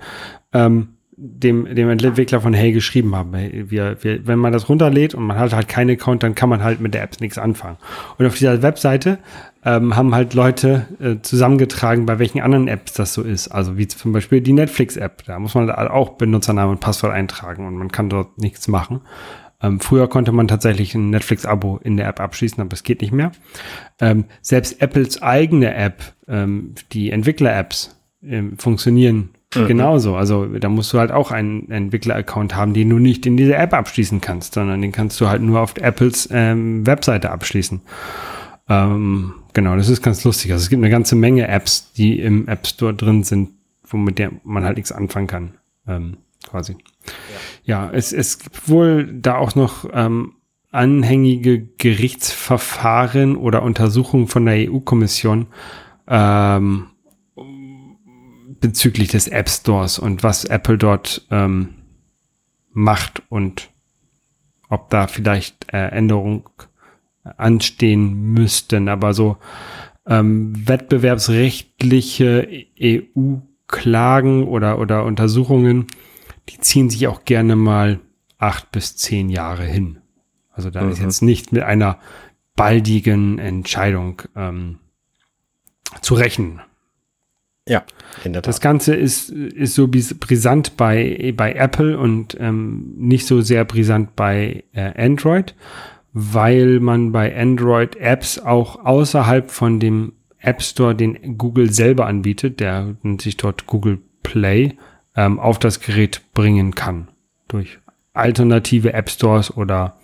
ähm, dem, dem Entwickler von Hey geschrieben haben. Wir, wir, wenn man das runterlädt und man hat halt keinen Account, dann kann man halt mit der App nichts anfangen. Und auf dieser Webseite ähm, haben halt Leute äh, zusammengetragen, bei welchen anderen Apps das so ist. Also wie zum Beispiel die Netflix-App. Da muss man auch Benutzername und Passwort eintragen und man kann dort nichts machen. Ähm, früher konnte man tatsächlich ein Netflix-Abo in der App abschließen, aber es geht nicht mehr. Ähm, selbst Apples eigene App, ähm, die Entwickler-Apps, ähm, funktionieren mhm. genauso. Also da musst du halt auch einen Entwickler-Account haben, den du nicht in diese App abschließen kannst, sondern den kannst du halt nur auf Apples ähm, Webseite abschließen. Ähm, genau, das ist ganz lustig. Also es gibt eine ganze Menge Apps, die im App Store drin sind, womit der man halt nichts anfangen kann, ähm, quasi. Ja, ja es, es gibt wohl da auch noch ähm, anhängige Gerichtsverfahren oder Untersuchungen von der EU-Kommission ähm, bezüglich des App Stores und was Apple dort ähm, macht und ob da vielleicht äh, Änderungen anstehen müssten. Aber so ähm, wettbewerbsrechtliche EU-Klagen oder, oder Untersuchungen, die ziehen sich auch gerne mal acht bis zehn Jahre hin. Also da mhm. ist jetzt nicht mit einer baldigen Entscheidung ähm, zu rechnen. Ja, in der Tat. Das Ganze ist, ist so brisant bei, bei Apple und ähm, nicht so sehr brisant bei äh, Android weil man bei Android Apps auch außerhalb von dem App Store, den Google selber anbietet, der nennt sich dort Google Play, ähm, auf das Gerät bringen kann. Durch alternative App Stores oder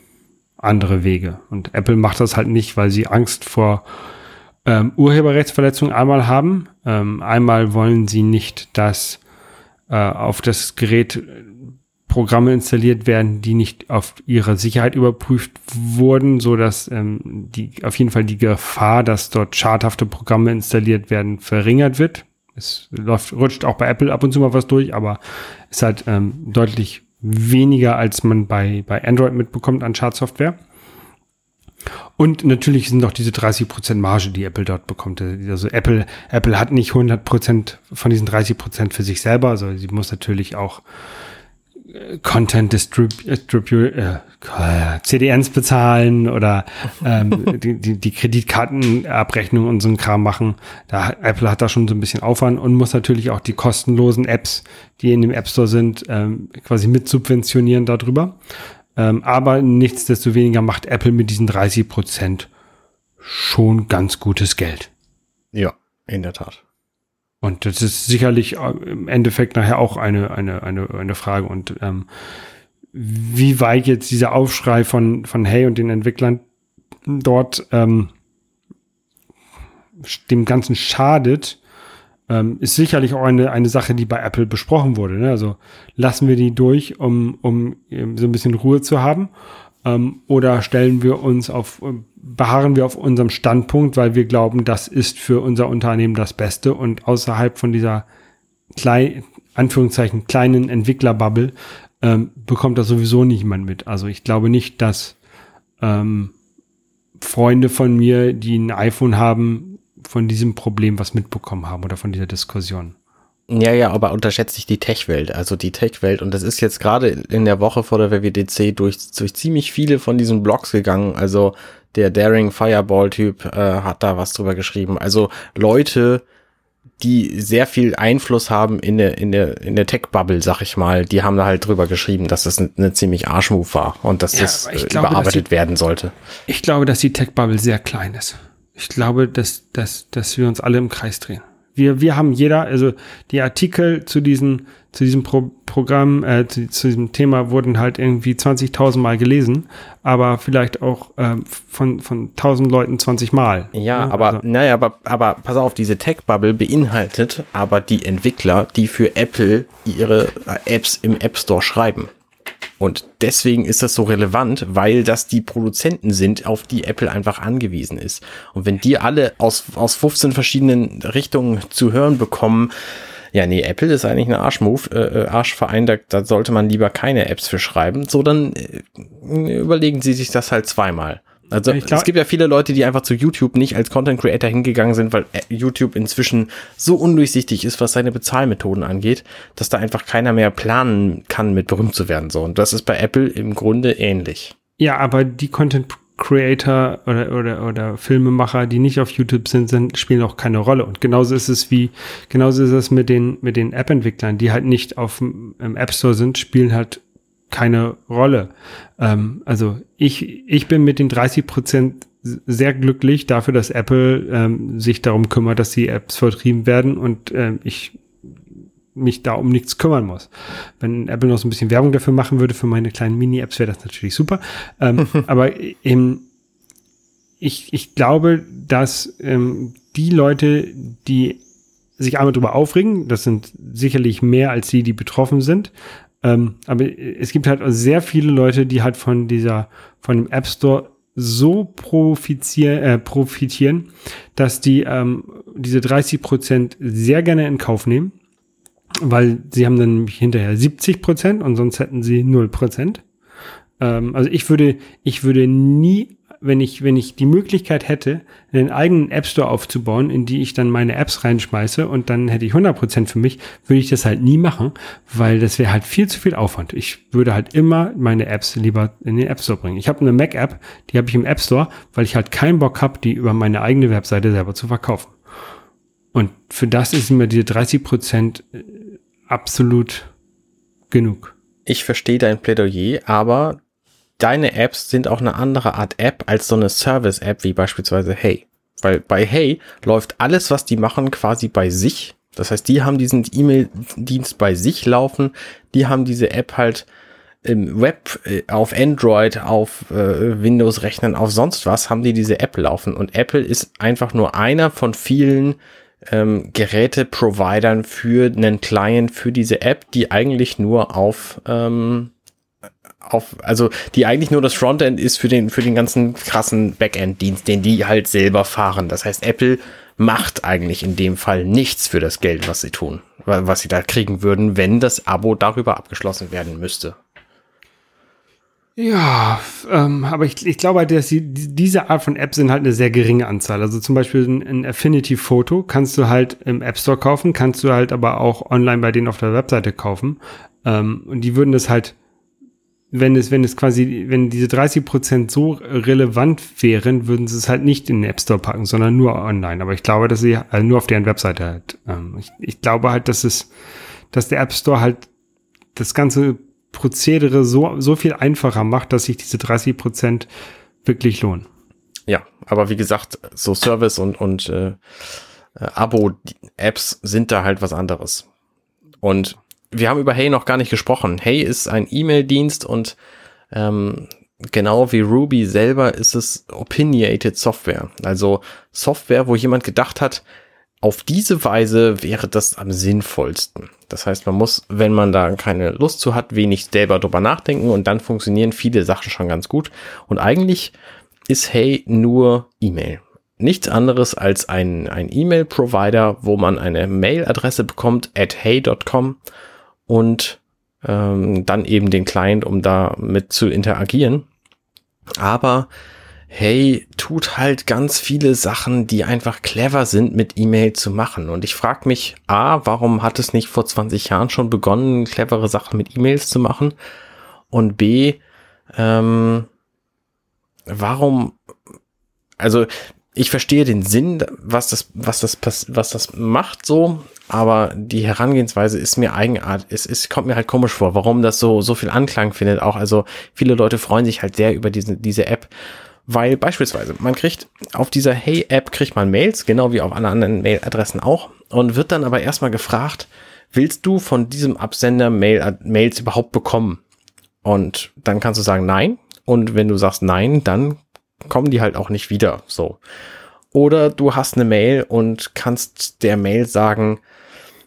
andere Wege. Und Apple macht das halt nicht, weil sie Angst vor ähm, Urheberrechtsverletzungen einmal haben. Ähm, einmal wollen sie nicht, dass äh, auf das Gerät Programme installiert werden, die nicht auf ihre Sicherheit überprüft wurden, so dass ähm, die auf jeden Fall die Gefahr, dass dort schadhafte Programme installiert werden, verringert wird. Es läuft, rutscht auch bei Apple ab und zu mal was durch, aber ist halt ähm, deutlich weniger, als man bei, bei Android mitbekommt an Schadsoftware. Und natürlich sind noch diese 30% Marge, die Apple dort bekommt. Also Apple, Apple hat nicht 100% von diesen 30% für sich selber. Also sie muss natürlich auch Content Distrib Distribu äh, CDNs bezahlen oder ähm, die, die, die Kreditkartenabrechnung und so ein Kram machen. Da Apple hat da schon so ein bisschen Aufwand und muss natürlich auch die kostenlosen Apps, die in dem App Store sind, ähm, quasi mit subventionieren darüber. Ähm, aber nichtsdestoweniger macht Apple mit diesen 30 Prozent schon ganz gutes Geld. Ja, in der Tat. Und das ist sicherlich äh, im Endeffekt nachher auch eine, eine, eine, eine Frage. Und ähm, wie weit jetzt dieser Aufschrei von, von Hey und den Entwicklern dort ähm, dem Ganzen schadet, ähm, ist sicherlich auch eine, eine Sache, die bei Apple besprochen wurde. Ne? Also lassen wir die durch, um, um so ein bisschen Ruhe zu haben. Ähm, oder stellen wir uns auf, beharren wir auf unserem Standpunkt, weil wir glauben, das ist für unser Unternehmen das Beste und außerhalb von dieser kleinen, Anführungszeichen, kleinen Entwicklerbubble ähm, bekommt das sowieso niemand mit. Also ich glaube nicht, dass ähm, Freunde von mir, die ein iPhone haben, von diesem Problem was mitbekommen haben oder von dieser Diskussion. Ja, ja, aber unterschätzt nicht die Tech-Welt. Also die Tech-Welt, und das ist jetzt gerade in der Woche vor der WWDC durch, durch ziemlich viele von diesen Blogs gegangen. Also der Daring Fireball-Typ äh, hat da was drüber geschrieben. Also Leute, die sehr viel Einfluss haben in der, in der, in der Tech-Bubble, sag ich mal, die haben da halt drüber geschrieben, dass das eine, eine ziemlich Arschmove war und dass ja, das äh, glaube, überarbeitet die, werden sollte. Ich glaube, dass die Tech-Bubble sehr klein ist. Ich glaube, dass, dass, dass wir uns alle im Kreis drehen. Wir, wir haben jeder, also die Artikel zu diesen, zu diesem Pro Programm, äh, zu, zu, diesem Thema wurden halt irgendwie 20.000 Mal gelesen, aber vielleicht auch ähm, von, von 1.000 Leuten 20 Mal. Ja, ja aber, also. naja, aber, aber pass auf, diese Tech-Bubble beinhaltet aber die Entwickler, die für Apple ihre Apps im App Store schreiben. Und deswegen ist das so relevant, weil das die Produzenten sind, auf die Apple einfach angewiesen ist. Und wenn die alle aus, aus 15 verschiedenen Richtungen zu hören bekommen, ja, nee, Apple ist eigentlich ein Arschmove, äh, äh, Arschverein, da, da sollte man lieber keine Apps für schreiben. So, dann äh, überlegen sie sich das halt zweimal. Also glaub, es gibt ja viele Leute, die einfach zu YouTube nicht als Content Creator hingegangen sind, weil äh, YouTube inzwischen so undurchsichtig ist, was seine Bezahlmethoden angeht, dass da einfach keiner mehr planen kann, mit berühmt zu werden. So und das ist bei Apple im Grunde ähnlich. Ja, aber die Content Creator oder, oder, oder Filmemacher, die nicht auf YouTube sind, sind, spielen auch keine Rolle. Und genauso ist es wie, genauso ist es mit den, mit den App-Entwicklern, die halt nicht auf dem App Store sind, spielen halt keine Rolle. Ähm, also ich, ich bin mit den 30 Prozent sehr glücklich dafür, dass Apple ähm, sich darum kümmert, dass die Apps vertrieben werden und ähm, ich mich da um nichts kümmern muss. Wenn Apple noch so ein bisschen Werbung dafür machen würde für meine kleinen Mini-Apps, wäre das natürlich super. Ähm, aber eben, ich, ich glaube, dass ähm, die Leute, die sich einmal darüber aufregen, das sind sicherlich mehr als die, die betroffen sind. Ähm, aber es gibt halt sehr viele Leute, die halt von dieser, von dem App Store so profitieren, äh, profitieren dass die ähm, diese 30 Prozent sehr gerne in Kauf nehmen weil sie haben dann hinterher 70 Prozent und sonst hätten sie 0 Prozent. Ähm, also ich würde, ich würde nie, wenn ich, wenn ich die Möglichkeit hätte, einen eigenen App Store aufzubauen, in die ich dann meine Apps reinschmeiße und dann hätte ich 100 Prozent für mich, würde ich das halt nie machen, weil das wäre halt viel zu viel Aufwand. Ich würde halt immer meine Apps lieber in den App Store bringen. Ich habe eine Mac App, die habe ich im App Store, weil ich halt keinen Bock habe, die über meine eigene Webseite selber zu verkaufen. Und für das ist mir diese 30 Prozent äh, absolut genug. Ich verstehe dein Plädoyer, aber deine Apps sind auch eine andere Art App als so eine Service-App wie beispielsweise Hey. Weil bei Hey läuft alles, was die machen, quasi bei sich. Das heißt, die haben diesen E-Mail-Dienst bei sich laufen. Die haben diese App halt im Web, äh, auf Android, auf äh, Windows-Rechnern, auf sonst was, haben die diese App laufen. Und Apple ist einfach nur einer von vielen ähm, Geräte-Providern für einen Client für diese App, die eigentlich nur auf ähm, auf, also die eigentlich nur das Frontend ist für den, für den ganzen krassen Backend-Dienst, den die halt selber fahren. Das heißt, Apple macht eigentlich in dem Fall nichts für das Geld, was sie tun, was sie da kriegen würden, wenn das Abo darüber abgeschlossen werden müsste. Ja, ähm, aber ich, ich glaube halt, dass die, diese Art von Apps sind halt eine sehr geringe Anzahl. Also zum Beispiel ein, ein Affinity Photo kannst du halt im App Store kaufen, kannst du halt aber auch online bei denen auf der Webseite kaufen. Ähm, und die würden das halt, wenn es, wenn es quasi, wenn diese 30 Prozent so relevant wären, würden sie es halt nicht in den App Store packen, sondern nur online. Aber ich glaube, dass sie also nur auf deren Webseite halt. Ähm, ich, ich glaube halt, dass es, dass der App Store halt das ganze Prozedere so, so viel einfacher macht, dass sich diese 30 Prozent wirklich lohnen. Ja, aber wie gesagt, so Service und, und äh, Abo-Apps sind da halt was anderes. Und wir haben über Hey noch gar nicht gesprochen. Hey ist ein E-Mail-Dienst und ähm, genau wie Ruby selber ist es opinionated Software. Also Software, wo jemand gedacht hat, auf diese Weise wäre das am sinnvollsten. Das heißt, man muss, wenn man da keine Lust zu hat, wenig selber drüber nachdenken und dann funktionieren viele Sachen schon ganz gut. Und eigentlich ist Hey nur E-Mail. Nichts anderes als ein, ein E-Mail-Provider, wo man eine Mail-Adresse bekommt at hey.com und ähm, dann eben den Client, um da mit zu interagieren. Aber hey, tut halt ganz viele Sachen, die einfach clever sind, mit E-Mail zu machen. Und ich frage mich, a, warum hat es nicht vor 20 Jahren schon begonnen, clevere Sachen mit E-Mails zu machen? Und b, ähm, warum, also ich verstehe den Sinn, was das, was das, was das macht so, aber die Herangehensweise ist mir eigenart, es, es kommt mir halt komisch vor, warum das so, so viel Anklang findet auch. Also viele Leute freuen sich halt sehr über diese, diese App weil beispielsweise, man kriegt auf dieser Hey-App kriegt man Mails, genau wie auf alle anderen Mailadressen auch, und wird dann aber erstmal gefragt, willst du von diesem Absender Mail, Mails überhaupt bekommen? Und dann kannst du sagen nein. Und wenn du sagst nein, dann kommen die halt auch nicht wieder. So. Oder du hast eine Mail und kannst der Mail sagen,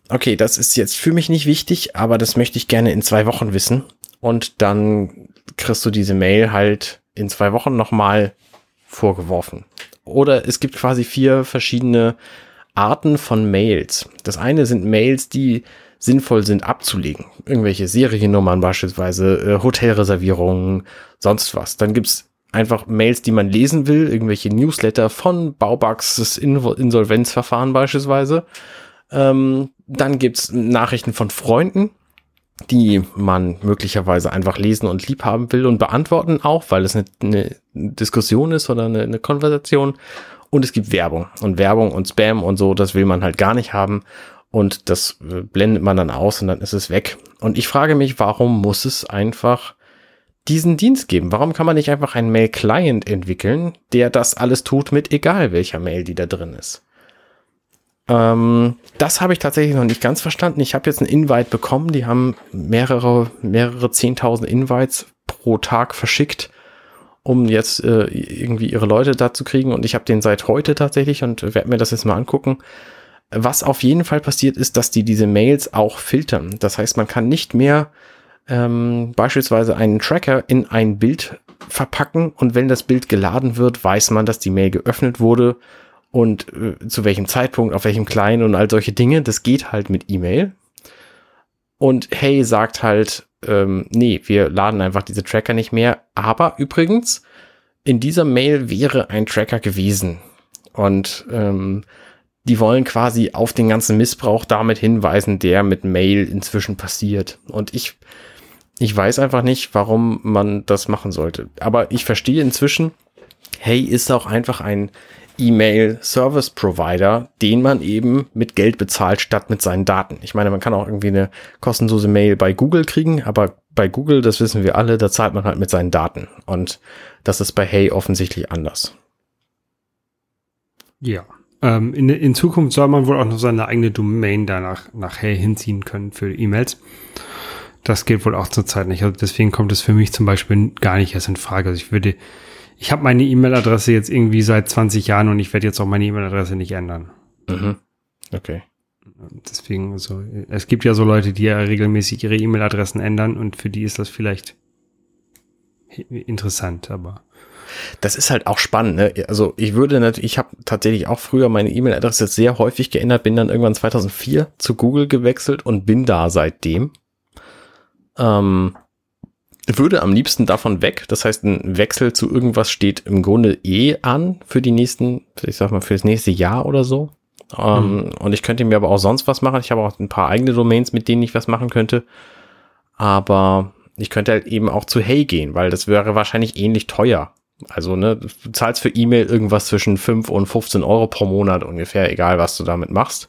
okay, das ist jetzt für mich nicht wichtig, aber das möchte ich gerne in zwei Wochen wissen und dann kriegst du diese Mail halt in zwei Wochen nochmal vorgeworfen. Oder es gibt quasi vier verschiedene Arten von Mails. Das eine sind Mails, die sinnvoll sind abzulegen. Irgendwelche Seriennummern beispielsweise, äh, Hotelreservierungen, sonst was. Dann gibt's einfach Mails, die man lesen will, irgendwelche Newsletter von Baubugs, Insolvenzverfahren beispielsweise. Ähm, dann gibt's Nachrichten von Freunden, die man möglicherweise einfach lesen und lieb haben will und beantworten auch, weil es eine, eine Diskussion ist oder eine, eine Konversation. Und es gibt Werbung. Und Werbung und Spam und so, das will man halt gar nicht haben. Und das äh, blendet man dann aus und dann ist es weg. Und ich frage mich, warum muss es einfach diesen Dienst geben? Warum kann man nicht einfach einen Mail-Client entwickeln, der das alles tut mit egal welcher Mail, die da drin ist? Ähm, das habe ich tatsächlich noch nicht ganz verstanden. Ich habe jetzt einen Invite bekommen. Die haben mehrere, mehrere zehntausend Invites pro Tag verschickt, um jetzt äh, irgendwie ihre Leute da zu kriegen. Und ich habe den seit heute tatsächlich und werde mir das jetzt mal angucken. Was auf jeden Fall passiert ist, dass die diese Mails auch filtern. Das heißt, man kann nicht mehr ähm, beispielsweise einen Tracker in ein Bild verpacken und wenn das Bild geladen wird, weiß man, dass die Mail geöffnet wurde und äh, zu welchem Zeitpunkt, auf welchem kleinen und all solche Dinge. Das geht halt mit E-Mail. Und Hey sagt halt, ähm, nee, wir laden einfach diese Tracker nicht mehr. Aber übrigens, in dieser Mail wäre ein Tracker gewesen. Und ähm, die wollen quasi auf den ganzen Missbrauch damit hinweisen, der mit Mail inzwischen passiert. Und ich, ich weiß einfach nicht, warum man das machen sollte. Aber ich verstehe inzwischen, Hey ist auch einfach ein E-Mail-Service-Provider, den man eben mit Geld bezahlt, statt mit seinen Daten. Ich meine, man kann auch irgendwie eine kostenlose Mail bei Google kriegen, aber bei Google, das wissen wir alle, da zahlt man halt mit seinen Daten. Und das ist bei Hey offensichtlich anders. Ja. Ähm, in, in Zukunft soll man wohl auch noch seine eigene Domain danach nachher hinziehen können für E-Mails. Das geht wohl auch zurzeit nicht. Also deswegen kommt es für mich zum Beispiel gar nicht erst in Frage. Also ich würde, ich habe meine E-Mail-Adresse jetzt irgendwie seit 20 Jahren und ich werde jetzt auch meine E-Mail-Adresse nicht ändern. Mhm. Okay. Deswegen, also, es gibt ja so Leute, die ja regelmäßig ihre E-Mail-Adressen ändern und für die ist das vielleicht interessant, aber das ist halt auch spannend. Ne? Also ich würde natürlich, ich habe tatsächlich auch früher meine E-Mail-Adresse sehr häufig geändert, bin dann irgendwann 2004 zu Google gewechselt und bin da seitdem. Ähm, würde am liebsten davon weg. Das heißt, ein Wechsel zu irgendwas steht im Grunde eh an für die nächsten, ich sag mal, für das nächste Jahr oder so. Ähm, mhm. Und ich könnte mir aber auch sonst was machen. Ich habe auch ein paar eigene Domains, mit denen ich was machen könnte. Aber ich könnte halt eben auch zu Hey gehen, weil das wäre wahrscheinlich ähnlich teuer. Also, ne, du zahlst für E-Mail irgendwas zwischen 5 und 15 Euro pro Monat ungefähr, egal was du damit machst.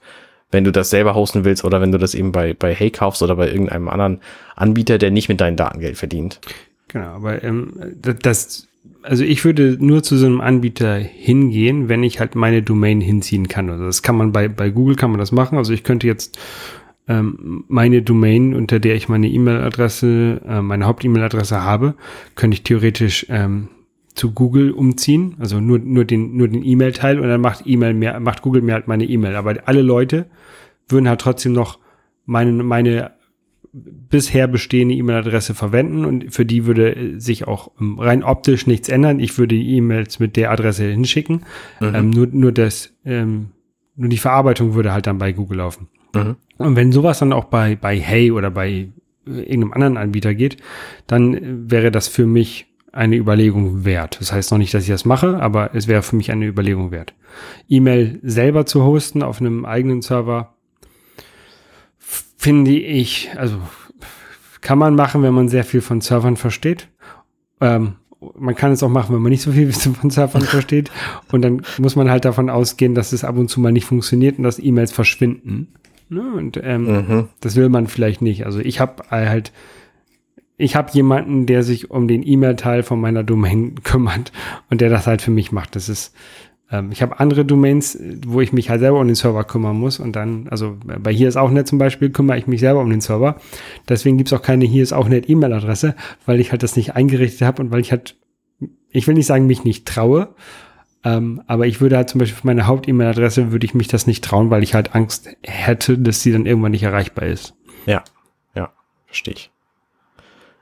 Wenn du das selber hosten willst oder wenn du das eben bei, bei Hey kaufst oder bei irgendeinem anderen Anbieter, der nicht mit deinen Daten Geld verdient. Genau, aber ähm, das, also ich würde nur zu so einem Anbieter hingehen, wenn ich halt meine Domain hinziehen kann. Also das kann man bei, bei Google kann man das machen. Also ich könnte jetzt ähm, meine Domain, unter der ich meine E-Mail-Adresse, äh, meine Haupt-E-Mail-Adresse habe, könnte ich theoretisch ähm, zu Google umziehen, also nur, nur den, nur den E-Mail-Teil und dann macht E-Mail mehr, macht Google mehr halt meine E-Mail. Aber alle Leute würden halt trotzdem noch meine, meine bisher bestehende E-Mail-Adresse verwenden und für die würde sich auch rein optisch nichts ändern. Ich würde E-Mails mit der Adresse hinschicken. Mhm. Ähm, nur, nur das, ähm, nur die Verarbeitung würde halt dann bei Google laufen. Mhm. Und wenn sowas dann auch bei, bei Hey oder bei äh, irgendeinem anderen Anbieter geht, dann wäre das für mich eine Überlegung wert. Das heißt noch nicht, dass ich das mache, aber es wäre für mich eine Überlegung wert. E-Mail selber zu hosten auf einem eigenen Server finde ich, also kann man machen, wenn man sehr viel von Servern versteht. Ähm, man kann es auch machen, wenn man nicht so viel von Servern versteht. Und dann muss man halt davon ausgehen, dass es ab und zu mal nicht funktioniert und dass E-Mails verschwinden. Ne? Und ähm, mhm. das will man vielleicht nicht. Also ich habe halt ich habe jemanden, der sich um den E-Mail-Teil von meiner Domain kümmert und der das halt für mich macht. Das ist, ähm, ich habe andere Domains, wo ich mich halt selber um den Server kümmern muss und dann, also bei hier ist auch nicht zum Beispiel, kümmere ich mich selber um den Server. Deswegen gibt's auch keine hier ist auch nicht E-Mail-Adresse, weil ich halt das nicht eingerichtet habe und weil ich halt, ich will nicht sagen, mich nicht traue, ähm, aber ich würde halt zum Beispiel für meine Haupt-E-Mail-Adresse würde ich mich das nicht trauen, weil ich halt Angst hätte, dass sie dann irgendwann nicht erreichbar ist. Ja, ja, verstehe ich.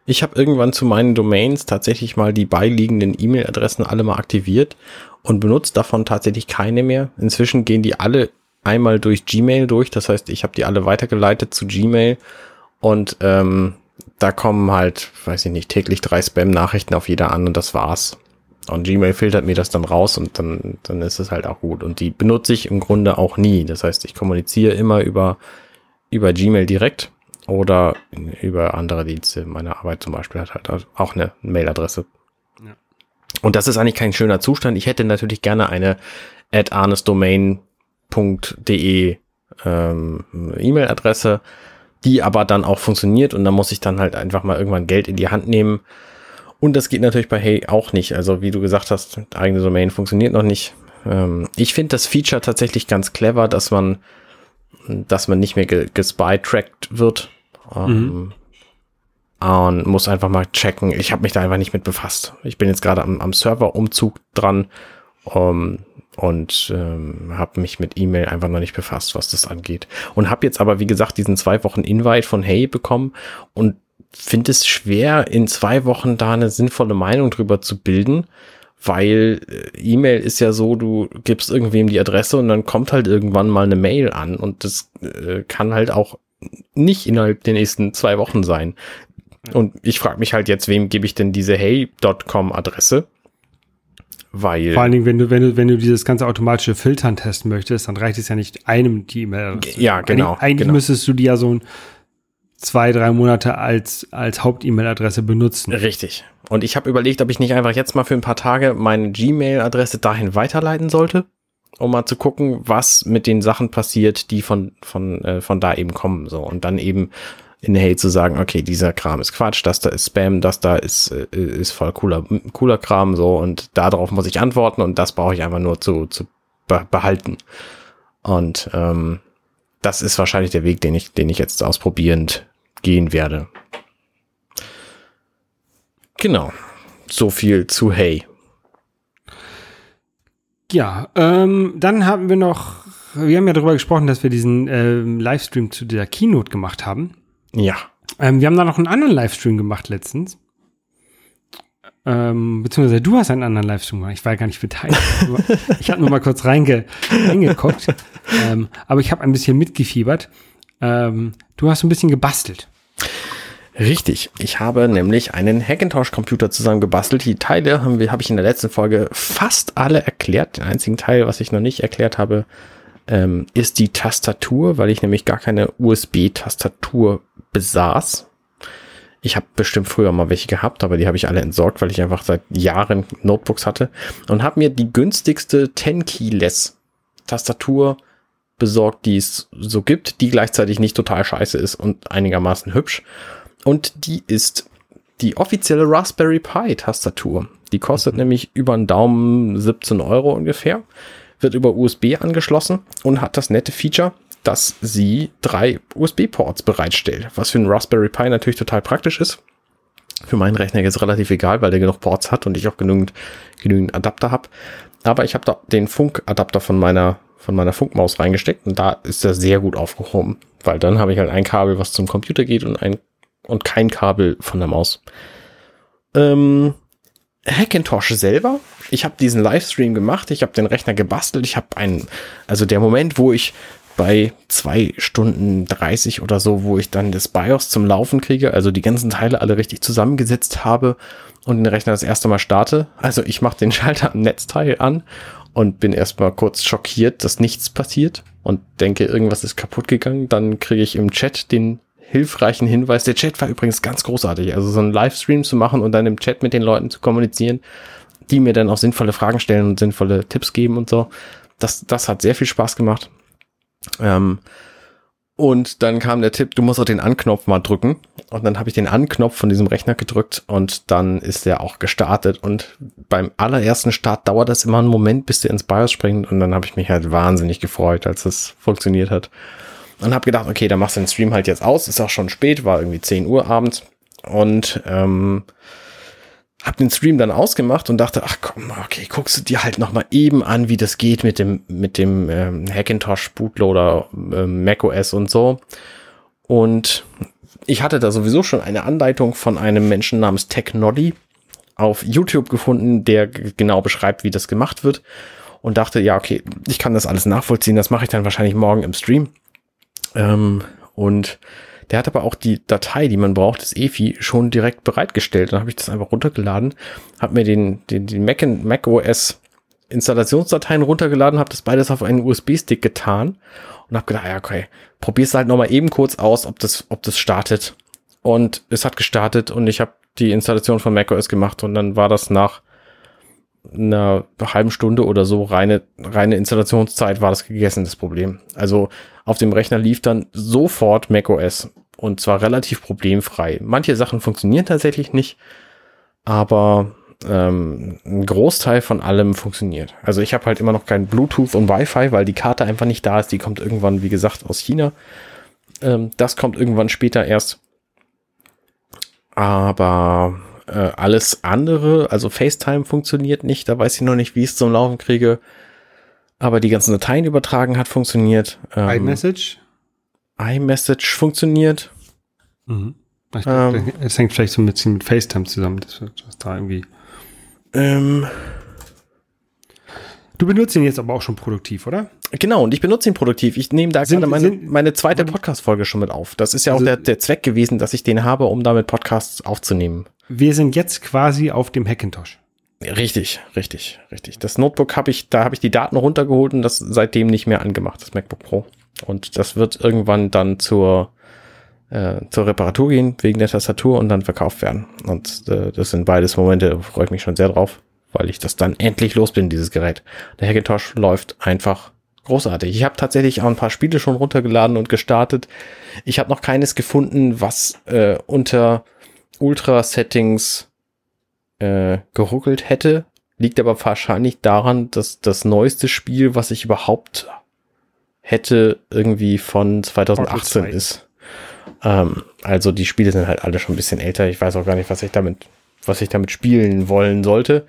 Ich habe irgendwann zu meinen Domains tatsächlich mal die beiliegenden E-Mail-Adressen alle mal aktiviert und benutze davon tatsächlich keine mehr. Inzwischen gehen die alle einmal durch Gmail durch. Das heißt, ich habe die alle weitergeleitet zu Gmail und ähm, da kommen halt, weiß ich nicht, täglich drei Spam-Nachrichten auf jeder an und das war's. Und Gmail filtert mir das dann raus und dann, dann ist es halt auch gut. Und die benutze ich im Grunde auch nie. Das heißt, ich kommuniziere immer über, über Gmail direkt oder über andere Dienste. Meine Arbeit zum Beispiel hat halt auch eine Mailadresse. Ja. Und das ist eigentlich kein schöner Zustand. Ich hätte natürlich gerne eine at arnesdomain.de ähm, E-Mail-Adresse, die aber dann auch funktioniert und dann muss ich dann halt einfach mal irgendwann Geld in die Hand nehmen. Und das geht natürlich bei Hey auch nicht. Also wie du gesagt hast, eigene Domain funktioniert noch nicht. Ähm, ich finde das Feature tatsächlich ganz clever, dass man, dass man nicht mehr gespy-tracked wird. Mhm. Ähm, und muss einfach mal checken. Ich habe mich da einfach nicht mit befasst. Ich bin jetzt gerade am, am Serverumzug dran um, und ähm, habe mich mit E-Mail einfach noch nicht befasst, was das angeht. Und habe jetzt aber, wie gesagt, diesen zwei Wochen Invite von Hey bekommen und finde es schwer, in zwei Wochen da eine sinnvolle Meinung drüber zu bilden, weil äh, E-Mail ist ja so, du gibst irgendwem die Adresse und dann kommt halt irgendwann mal eine Mail an und das äh, kann halt auch nicht innerhalb der nächsten zwei Wochen sein. Und ich frage mich halt jetzt, wem gebe ich denn diese hey.com Adresse? Weil. Vor allen Dingen, wenn du, wenn du, wenn du dieses ganze automatische Filtern testen möchtest, dann reicht es ja nicht einem die E-Mail-Adresse. Ja, genau. Eigentlich, eigentlich genau. müsstest du die ja so ein zwei, drei Monate als, als Haupt-E-Mail-Adresse benutzen. Richtig. Und ich habe überlegt, ob ich nicht einfach jetzt mal für ein paar Tage meine Gmail-Adresse dahin weiterleiten sollte um mal zu gucken, was mit den Sachen passiert, die von, von, äh, von da eben kommen. So. Und dann eben in Hey zu sagen, okay, dieser Kram ist Quatsch, das da ist Spam, das da ist, äh, ist voll cooler, cooler Kram, so, und darauf muss ich antworten und das brauche ich einfach nur zu, zu behalten. Und ähm, das ist wahrscheinlich der Weg, den ich, den ich jetzt ausprobierend gehen werde. Genau. So viel zu Hey. Ja, ähm, dann haben wir noch, wir haben ja darüber gesprochen, dass wir diesen ähm, Livestream zu der Keynote gemacht haben. Ja. Ähm, wir haben da noch einen anderen Livestream gemacht letztens. Ähm, beziehungsweise du hast einen anderen Livestream gemacht. Ich war ja gar nicht beteiligt. ich habe nur mal kurz reinge reingeguckt. ähm, aber ich habe ein bisschen mitgefiebert. Ähm, du hast ein bisschen gebastelt. Richtig. Ich habe nämlich einen Hackintosh-Computer zusammen gebastelt. Die Teile habe ich in der letzten Folge fast alle erklärt. Den einzigen Teil, was ich noch nicht erklärt habe, ähm, ist die Tastatur, weil ich nämlich gar keine USB-Tastatur besaß. Ich habe bestimmt früher mal welche gehabt, aber die habe ich alle entsorgt, weil ich einfach seit Jahren Notebooks hatte und habe mir die günstigste 10-Keyless Tastatur besorgt, die es so gibt, die gleichzeitig nicht total scheiße ist und einigermaßen hübsch und die ist die offizielle Raspberry Pi Tastatur. Die kostet mhm. nämlich über einen Daumen 17 Euro ungefähr, wird über USB angeschlossen und hat das nette Feature, dass sie drei USB-Ports bereitstellt, was für einen Raspberry Pi natürlich total praktisch ist. Für meinen Rechner jetzt relativ egal, weil der genug Ports hat und ich auch genügend, genügend Adapter habe. Aber ich habe da den Funkadapter von meiner, von meiner Funkmaus reingesteckt und da ist er sehr gut aufgehoben, weil dann habe ich halt ein Kabel, was zum Computer geht und ein und kein Kabel von der Maus. Ähm, Hackintosh selber, ich habe diesen Livestream gemacht, ich habe den Rechner gebastelt, ich habe einen, also der Moment, wo ich bei zwei Stunden 30 oder so, wo ich dann das BIOS zum Laufen kriege, also die ganzen Teile alle richtig zusammengesetzt habe und den Rechner das erste Mal starte. Also ich mache den Schalter am Netzteil an und bin erstmal kurz schockiert, dass nichts passiert und denke, irgendwas ist kaputt gegangen. Dann kriege ich im Chat den hilfreichen Hinweis. Der Chat war übrigens ganz großartig. Also so einen Livestream zu machen und dann im Chat mit den Leuten zu kommunizieren, die mir dann auch sinnvolle Fragen stellen und sinnvolle Tipps geben und so. Das, das hat sehr viel Spaß gemacht. Ähm, und dann kam der Tipp, du musst auch den Anknopf mal drücken. Und dann habe ich den Anknopf von diesem Rechner gedrückt und dann ist der auch gestartet. Und beim allerersten Start dauert das immer einen Moment, bis der ins BIOS springt. Und dann habe ich mich halt wahnsinnig gefreut, als es funktioniert hat. Und habe gedacht, okay, dann machst du den Stream halt jetzt aus. Ist auch schon spät, war irgendwie 10 Uhr abends. Und ähm, habe den Stream dann ausgemacht und dachte, ach komm, okay, guckst du dir halt noch mal eben an, wie das geht mit dem mit dem ähm, Hackintosh Bootloader, ähm, macOS und so. Und ich hatte da sowieso schon eine Anleitung von einem Menschen namens Technoddy auf YouTube gefunden, der genau beschreibt, wie das gemacht wird und dachte, ja, okay, ich kann das alles nachvollziehen, das mache ich dann wahrscheinlich morgen im Stream. Ähm, und der hat aber auch die Datei, die man braucht, das EFI, schon direkt bereitgestellt. Dann habe ich das einfach runtergeladen, habe mir den, den, den Mac, Mac OS Installationsdateien runtergeladen, habe das beides auf einen USB-Stick getan und habe gedacht, ja, okay, probier's halt nochmal eben kurz aus, ob das, ob das startet. Und es hat gestartet und ich habe die Installation von macOS gemacht und dann war das nach einer halben Stunde oder so reine, reine Installationszeit war das gegessen, das Problem. Also auf dem Rechner lief dann sofort macOS und zwar relativ problemfrei. Manche Sachen funktionieren tatsächlich nicht, aber ähm, ein Großteil von allem funktioniert. Also ich habe halt immer noch kein Bluetooth und Wi-Fi, weil die Karte einfach nicht da ist. Die kommt irgendwann, wie gesagt, aus China. Ähm, das kommt irgendwann später erst. Aber äh, alles andere, also FaceTime funktioniert nicht. Da weiß ich noch nicht, wie ich es zum Laufen kriege. Aber die ganzen Dateien übertragen hat funktioniert. Ähm, iMessage? iMessage funktioniert. Mhm. Es ähm, hängt vielleicht so ein bisschen mit FaceTime zusammen, das wird da irgendwie ähm, du benutzt ihn jetzt aber auch schon produktiv, oder? Genau, und ich benutze ihn produktiv. Ich nehme da sind, gerade meine, sind, meine zweite Podcast-Folge schon mit auf. Das ist ja also, auch der, der Zweck gewesen, dass ich den habe, um damit Podcasts aufzunehmen. Wir sind jetzt quasi auf dem Hackintosh. Richtig, richtig, richtig. Das Notebook habe ich, da habe ich die Daten runtergeholt und das seitdem nicht mehr angemacht, das MacBook Pro. Und das wird irgendwann dann zur äh, zur Reparatur gehen wegen der Tastatur und dann verkauft werden. Und äh, das sind beides Momente, da freue ich mich schon sehr drauf, weil ich das dann endlich los bin, dieses Gerät. Der Hackintosh läuft einfach großartig. Ich habe tatsächlich auch ein paar Spiele schon runtergeladen und gestartet. Ich habe noch keines gefunden, was äh, unter Ultra-Settings äh, geruckelt hätte. Liegt aber wahrscheinlich daran, dass das neueste Spiel, was ich überhaupt hätte, irgendwie von 2018 ist. Ähm, also die Spiele sind halt alle schon ein bisschen älter. Ich weiß auch gar nicht, was ich damit, was ich damit spielen wollen sollte.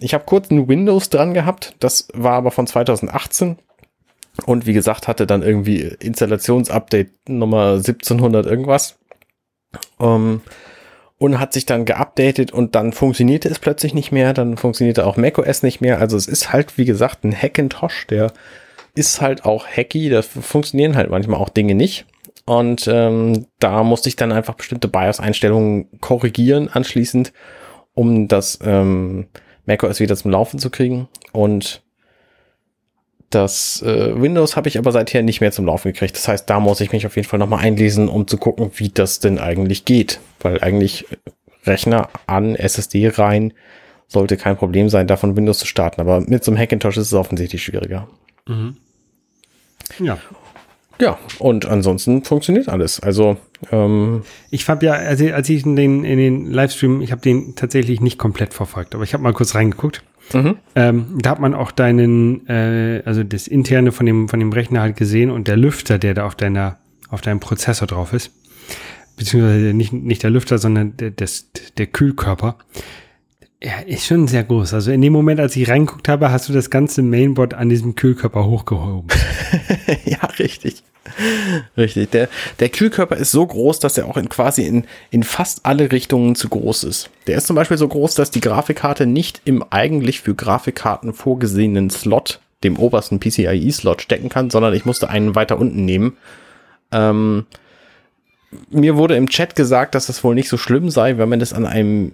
Ich habe kurz ein Windows dran gehabt, das war aber von 2018 und wie gesagt hatte dann irgendwie Installationsupdate Nummer 1700 irgendwas ähm, und hat sich dann geupdatet und dann funktionierte es plötzlich nicht mehr, dann funktionierte auch macOS nicht mehr. Also es ist halt wie gesagt ein Hackintosh, der ist halt auch hacky, da funktionieren halt manchmal auch Dinge nicht. Und ähm, da musste ich dann einfach bestimmte BIOS-Einstellungen korrigieren anschließend, um das ähm, macOS wieder zum Laufen zu kriegen. Und das äh, Windows habe ich aber seither nicht mehr zum Laufen gekriegt. Das heißt, da muss ich mich auf jeden Fall nochmal einlesen, um zu gucken, wie das denn eigentlich geht. Weil eigentlich Rechner an SSD rein sollte kein Problem sein, davon Windows zu starten. Aber mit so einem Hackintosh ist es offensichtlich schwieriger. Mhm. Ja. Ja, und ansonsten funktioniert alles. Also ähm, ich habe ja, also als ich in den, in den Livestream, ich habe den tatsächlich nicht komplett verfolgt, aber ich habe mal kurz reingeguckt. Mhm. Ähm, da hat man auch deinen, äh, also das interne von dem von dem Rechner halt gesehen und der Lüfter, der da auf deiner auf deinem Prozessor drauf ist, beziehungsweise nicht nicht der Lüfter, sondern der, das, der Kühlkörper. Ja, ist schon sehr groß. Also in dem Moment, als ich reinguckt habe, hast du das ganze Mainboard an diesem Kühlkörper hochgehoben. ja, richtig. Richtig. Der, der Kühlkörper ist so groß, dass er auch in quasi in, in fast alle Richtungen zu groß ist. Der ist zum Beispiel so groß, dass die Grafikkarte nicht im eigentlich für Grafikkarten vorgesehenen Slot, dem obersten PCIe-Slot, stecken kann, sondern ich musste einen weiter unten nehmen. Ähm, mir wurde im Chat gesagt, dass das wohl nicht so schlimm sei, wenn man das an einem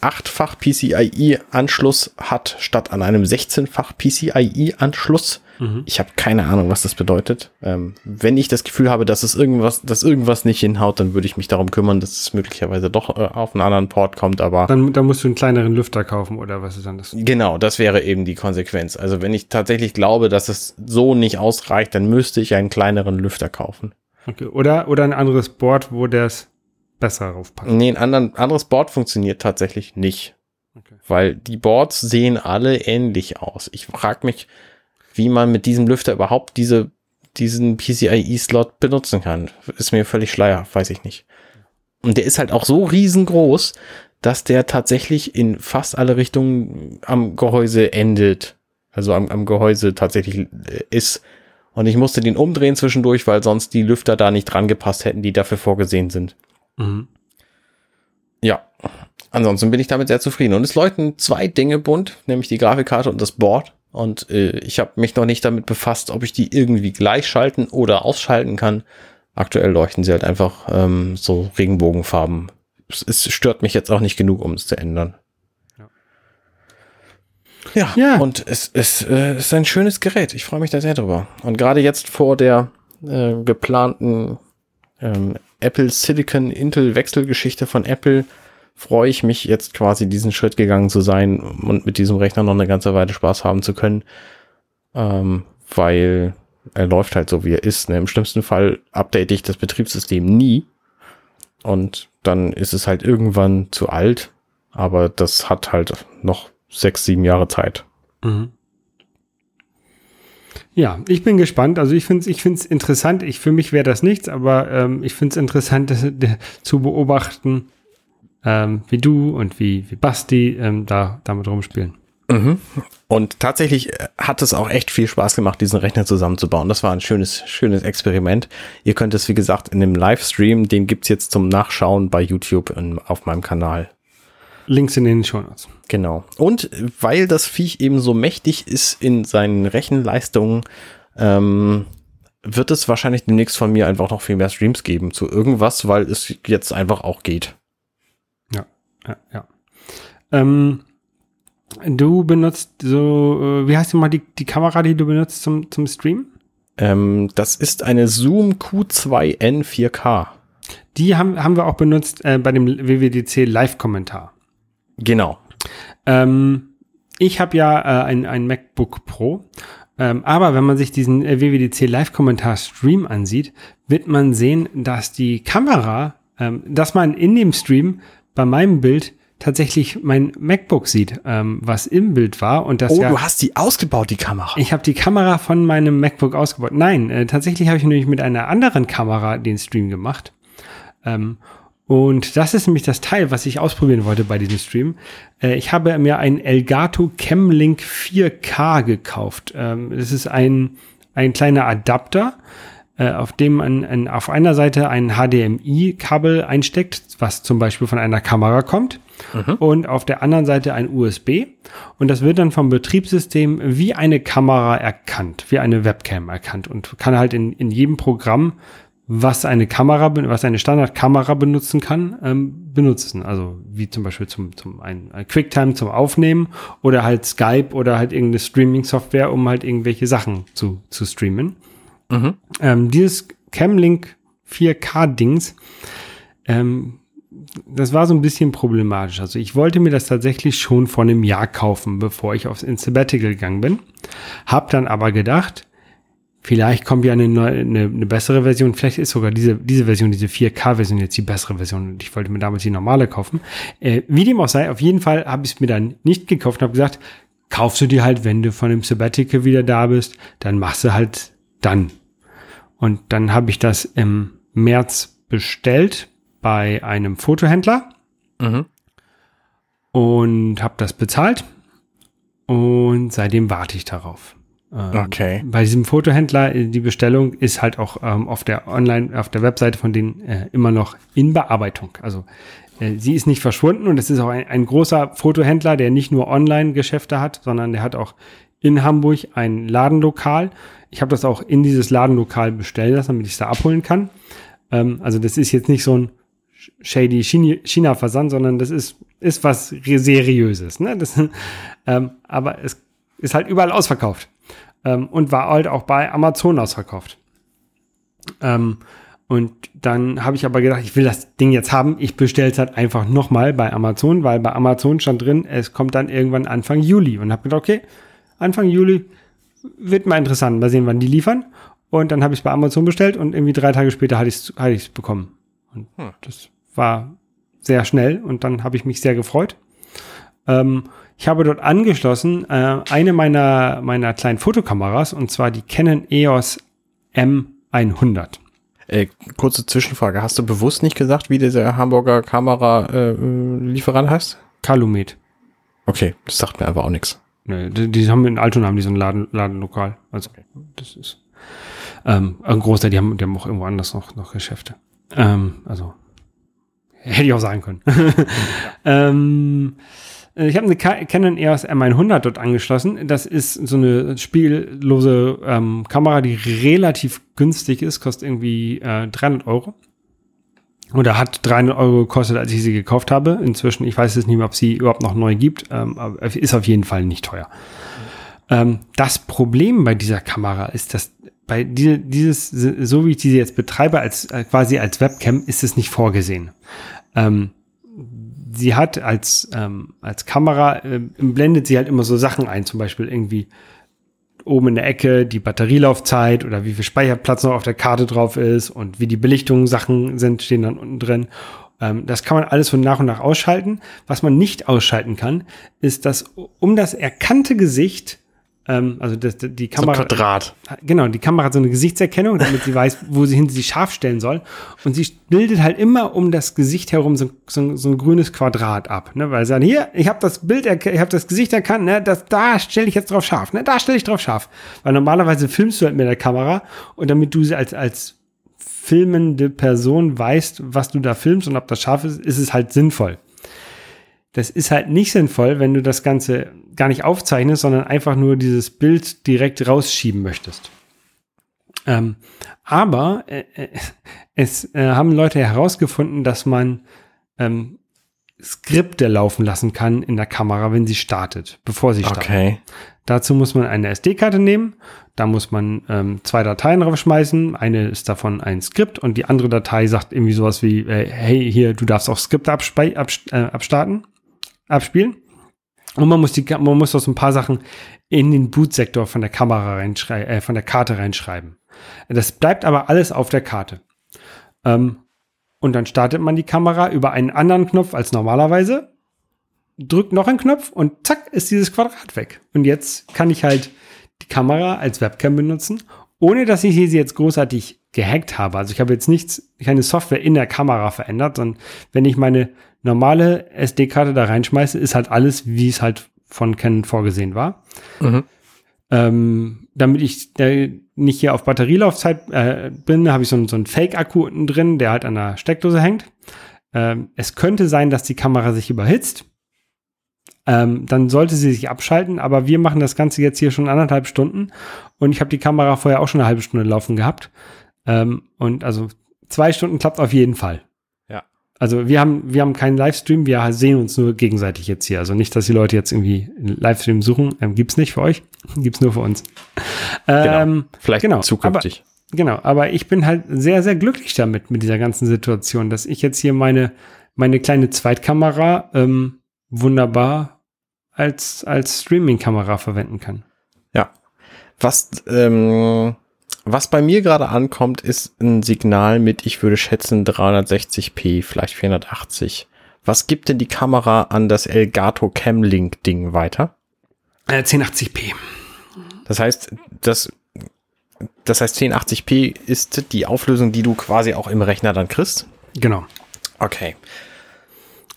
achtfach PCIe-Anschluss hat, statt an einem 16-fach PCIe-Anschluss. Mhm. Ich habe keine Ahnung, was das bedeutet. Ähm, wenn ich das Gefühl habe, dass es irgendwas, dass irgendwas nicht hinhaut, dann würde ich mich darum kümmern, dass es möglicherweise doch äh, auf einen anderen Port kommt. Aber dann, dann musst du einen kleineren Lüfter kaufen oder was ist dann das? Genau, das wäre eben die Konsequenz. Also wenn ich tatsächlich glaube, dass es so nicht ausreicht, dann müsste ich einen kleineren Lüfter kaufen. Okay. Oder oder ein anderes Board, wo das besser raufpasst. Nee, ein anderen, anderes Board funktioniert tatsächlich nicht. Okay. Weil die Boards sehen alle ähnlich aus. Ich frage mich, wie man mit diesem Lüfter überhaupt diese, diesen PCIe-Slot benutzen kann. Ist mir völlig schleier, weiß ich nicht. Und der ist halt auch so riesengroß, dass der tatsächlich in fast alle Richtungen am Gehäuse endet. Also am, am Gehäuse tatsächlich äh, ist. Und ich musste den umdrehen zwischendurch, weil sonst die Lüfter da nicht dran gepasst hätten, die dafür vorgesehen sind. Mhm. Ja, ansonsten bin ich damit sehr zufrieden. Und es läuten zwei Dinge bunt, nämlich die Grafikkarte und das Board. Und äh, ich habe mich noch nicht damit befasst, ob ich die irgendwie gleich schalten oder ausschalten kann. Aktuell leuchten sie halt einfach ähm, so Regenbogenfarben. Es, es stört mich jetzt auch nicht genug, um es zu ändern. Ja, ja. und es, es, äh, ist ein schönes Gerät. Ich freue mich da sehr drüber. Und gerade jetzt vor der äh, geplanten ähm, Apple Silicon Intel Wechselgeschichte von Apple freue ich mich jetzt quasi diesen Schritt gegangen zu sein und mit diesem Rechner noch eine ganze Weile Spaß haben zu können, ähm, weil er läuft halt so, wie er ist. Ne? Im schlimmsten Fall update ich das Betriebssystem nie und dann ist es halt irgendwann zu alt, aber das hat halt noch sechs, sieben Jahre Zeit. Mhm. Ja, ich bin gespannt. Also ich finde es ich find's interessant. Ich, für mich wäre das nichts, aber ähm, ich finde es interessant das, de, zu beobachten, ähm, wie du und wie, wie Basti ähm, da damit rumspielen. Mhm. Und tatsächlich äh, hat es auch echt viel Spaß gemacht, diesen Rechner zusammenzubauen. Das war ein schönes, schönes Experiment. Ihr könnt es, wie gesagt, in dem Livestream, den gibt's jetzt zum Nachschauen bei YouTube in, auf meinem Kanal Links in den Show Notes. Genau. Und weil das Viech eben so mächtig ist in seinen Rechenleistungen, ähm, wird es wahrscheinlich demnächst von mir einfach noch viel mehr Streams geben zu irgendwas, weil es jetzt einfach auch geht. Ja, ja, ja. Ähm, du benutzt so, äh, wie heißt du mal die, die Kamera, die du benutzt zum, zum Stream? Ähm, das ist eine Zoom Q2N 4K. Die haben, haben wir auch benutzt äh, bei dem WWDC Live-Kommentar. Genau. Ähm, ich habe ja äh, ein, ein MacBook Pro. Ähm, aber wenn man sich diesen äh, WWDC Live-Kommentar-Stream ansieht, wird man sehen, dass die Kamera, ähm, dass man in dem Stream bei meinem Bild tatsächlich mein MacBook sieht, ähm, was im Bild war. Und das oh, ja, du hast die ausgebaut, die Kamera. Ich habe die Kamera von meinem MacBook ausgebaut. Nein, äh, tatsächlich habe ich nämlich mit einer anderen Kamera den Stream gemacht. Ähm, und das ist nämlich das Teil, was ich ausprobieren wollte bei diesem Stream. Äh, ich habe mir ein Elgato Chemlink 4K gekauft. Ähm, das ist ein, ein kleiner Adapter, äh, auf dem man ein, auf einer Seite ein HDMI-Kabel einsteckt, was zum Beispiel von einer Kamera kommt. Mhm. Und auf der anderen Seite ein USB. Und das wird dann vom Betriebssystem wie eine Kamera erkannt, wie eine Webcam erkannt und kann halt in, in jedem Programm was eine Kamera, was eine Standardkamera benutzen kann, ähm, benutzen. Also wie zum Beispiel zum, zum ein, ein QuickTime zum Aufnehmen oder halt Skype oder halt irgendeine Streaming-Software, um halt irgendwelche Sachen zu, zu streamen. Mhm. Ähm, dieses Camlink 4K-Dings, ähm, das war so ein bisschen problematisch. Also ich wollte mir das tatsächlich schon vor einem Jahr kaufen, bevor ich aufs Sabbatical gegangen bin. Hab dann aber gedacht, Vielleicht kommt ja eine, neue, eine, eine bessere Version. Vielleicht ist sogar diese, diese Version, diese 4K-Version jetzt die bessere Version. Und ich wollte mir damals die normale kaufen. Äh, wie dem auch sei, auf jeden Fall habe ich es mir dann nicht gekauft und habe gesagt, kaufst du dir halt, wenn du von dem Sabbatical wieder da bist, dann machst du halt dann. Und dann habe ich das im März bestellt bei einem Fotohändler mhm. und habe das bezahlt. Und seitdem warte ich darauf. Ähm, okay. Bei diesem Fotohändler, äh, die Bestellung ist halt auch ähm, auf der Online, auf der Webseite von denen äh, immer noch in Bearbeitung. Also äh, sie ist nicht verschwunden und es ist auch ein, ein großer Fotohändler, der nicht nur Online-Geschäfte hat, sondern der hat auch in Hamburg ein Ladenlokal. Ich habe das auch in dieses Ladenlokal bestellt lassen, damit ich es da abholen kann. Ähm, also das ist jetzt nicht so ein shady China-Versand, sondern das ist, ist was Seriöses. Ne? Das, ähm, aber es ist halt überall ausverkauft ähm, und war halt auch bei Amazon ausverkauft. Ähm, und dann habe ich aber gedacht, ich will das Ding jetzt haben. Ich bestelle es halt einfach nochmal bei Amazon, weil bei Amazon stand drin, es kommt dann irgendwann Anfang Juli. Und habe gedacht, okay, Anfang Juli wird mal interessant. Mal sehen, wann die liefern. Und dann habe ich es bei Amazon bestellt und irgendwie drei Tage später hatte ich es hatte bekommen. Und hm. das war sehr schnell und dann habe ich mich sehr gefreut. Ähm, ich habe dort angeschlossen äh, eine meiner, meiner kleinen Fotokameras und zwar die Canon EOS M100. Äh, kurze Zwischenfrage. Hast du bewusst nicht gesagt, wie dieser Hamburger Kamera-Lieferant äh, heißt? Calumet. Okay, das sagt mir aber auch nichts. Nee, die, die, haben in Altona haben die so ein Laden, Ladenlokal. Also das ist ähm, ein Großteil, die haben, die haben auch irgendwo anders noch, noch Geschäfte. Ähm, also hätte ich auch sagen können. ähm, äh, ich habe eine Canon EOS M100 dort angeschlossen. Das ist so eine spiellose ähm, Kamera, die relativ günstig ist, kostet irgendwie äh, 300 Euro. Oder hat 300 Euro gekostet, als ich sie gekauft habe. Inzwischen, ich weiß jetzt nicht mehr, ob sie überhaupt noch neu gibt, ähm, aber ist auf jeden Fall nicht teuer. Ähm, das Problem bei dieser Kamera ist, dass bei die, dieses, so wie ich diese jetzt betreibe, als äh, quasi als Webcam, ist es nicht vorgesehen. Ähm, sie hat als, ähm, als Kamera, äh, blendet sie halt immer so Sachen ein, zum Beispiel irgendwie oben in der Ecke die Batterielaufzeit oder wie viel Speicherplatz noch auf der Karte drauf ist und wie die Belichtungssachen sind, stehen dann unten drin. Ähm, das kann man alles von nach und nach ausschalten. Was man nicht ausschalten kann, ist, dass um das erkannte Gesicht ähm, also das, die Kamera. So Quadrat. Genau, die Kamera hat so eine Gesichtserkennung, damit sie weiß, wo sie hin sie scharf stellen soll. Und sie bildet halt immer um das Gesicht herum so, so, so ein grünes Quadrat ab. Ne? Weil sie sagen, hier, ich habe das Bild, ich habe das Gesicht erkannt, ne? das, da stelle ich jetzt drauf scharf, ne? da stelle ich drauf scharf. Weil normalerweise filmst du halt mit der Kamera und damit du sie als, als filmende Person weißt, was du da filmst und ob das scharf ist, ist es halt sinnvoll. Das ist halt nicht sinnvoll, wenn du das Ganze gar nicht aufzeichnest, sondern einfach nur dieses Bild direkt rausschieben möchtest. Ähm, aber äh, äh, es äh, haben Leute herausgefunden, dass man ähm, Skripte laufen lassen kann in der Kamera, wenn sie startet, bevor sie startet. Okay. Dazu muss man eine SD-Karte nehmen, da muss man ähm, zwei Dateien draufschmeißen. Eine ist davon ein Skript und die andere Datei sagt irgendwie sowas wie, äh, hey, hier, du darfst auch Skripte absp äh, abstarten abspielen. Und man muss die, man muss auch so ein paar Sachen in den Bootsektor von der Kamera reinschreiben, äh, von der Karte reinschreiben. Das bleibt aber alles auf der Karte. Ähm, und dann startet man die Kamera über einen anderen Knopf als normalerweise, drückt noch einen Knopf und zack ist dieses Quadrat weg. Und jetzt kann ich halt die Kamera als Webcam benutzen, ohne dass ich sie jetzt großartig gehackt habe. Also ich habe jetzt nichts, keine Software in der Kamera verändert, sondern wenn ich meine normale SD-Karte da reinschmeiße, ist halt alles, wie es halt von Canon vorgesehen war. Mhm. Ähm, damit ich äh, nicht hier auf Batterielaufzeit äh, bin, habe ich so, so einen Fake-Akku unten drin, der halt an der Steckdose hängt. Ähm, es könnte sein, dass die Kamera sich überhitzt. Ähm, dann sollte sie sich abschalten, aber wir machen das Ganze jetzt hier schon anderthalb Stunden und ich habe die Kamera vorher auch schon eine halbe Stunde laufen gehabt. Ähm, und also zwei Stunden klappt auf jeden Fall. Also wir haben, wir haben keinen Livestream, wir sehen uns nur gegenseitig jetzt hier. Also nicht, dass die Leute jetzt irgendwie einen Livestream suchen. Ähm, gibt's nicht für euch, gibt's nur für uns. Genau. Ähm, Vielleicht genau, zukünftig. Aber, genau, aber ich bin halt sehr, sehr glücklich damit, mit dieser ganzen Situation, dass ich jetzt hier meine, meine kleine Zweitkamera ähm, wunderbar als, als Streaming-Kamera verwenden kann. Ja. Was, ähm, was bei mir gerade ankommt, ist ein Signal mit, ich würde schätzen, 360p, vielleicht 480. Was gibt denn die Kamera an das Elgato Cam Link Ding weiter? Äh, 1080p. Das heißt, das, das heißt 1080p ist die Auflösung, die du quasi auch im Rechner dann kriegst? Genau. Okay.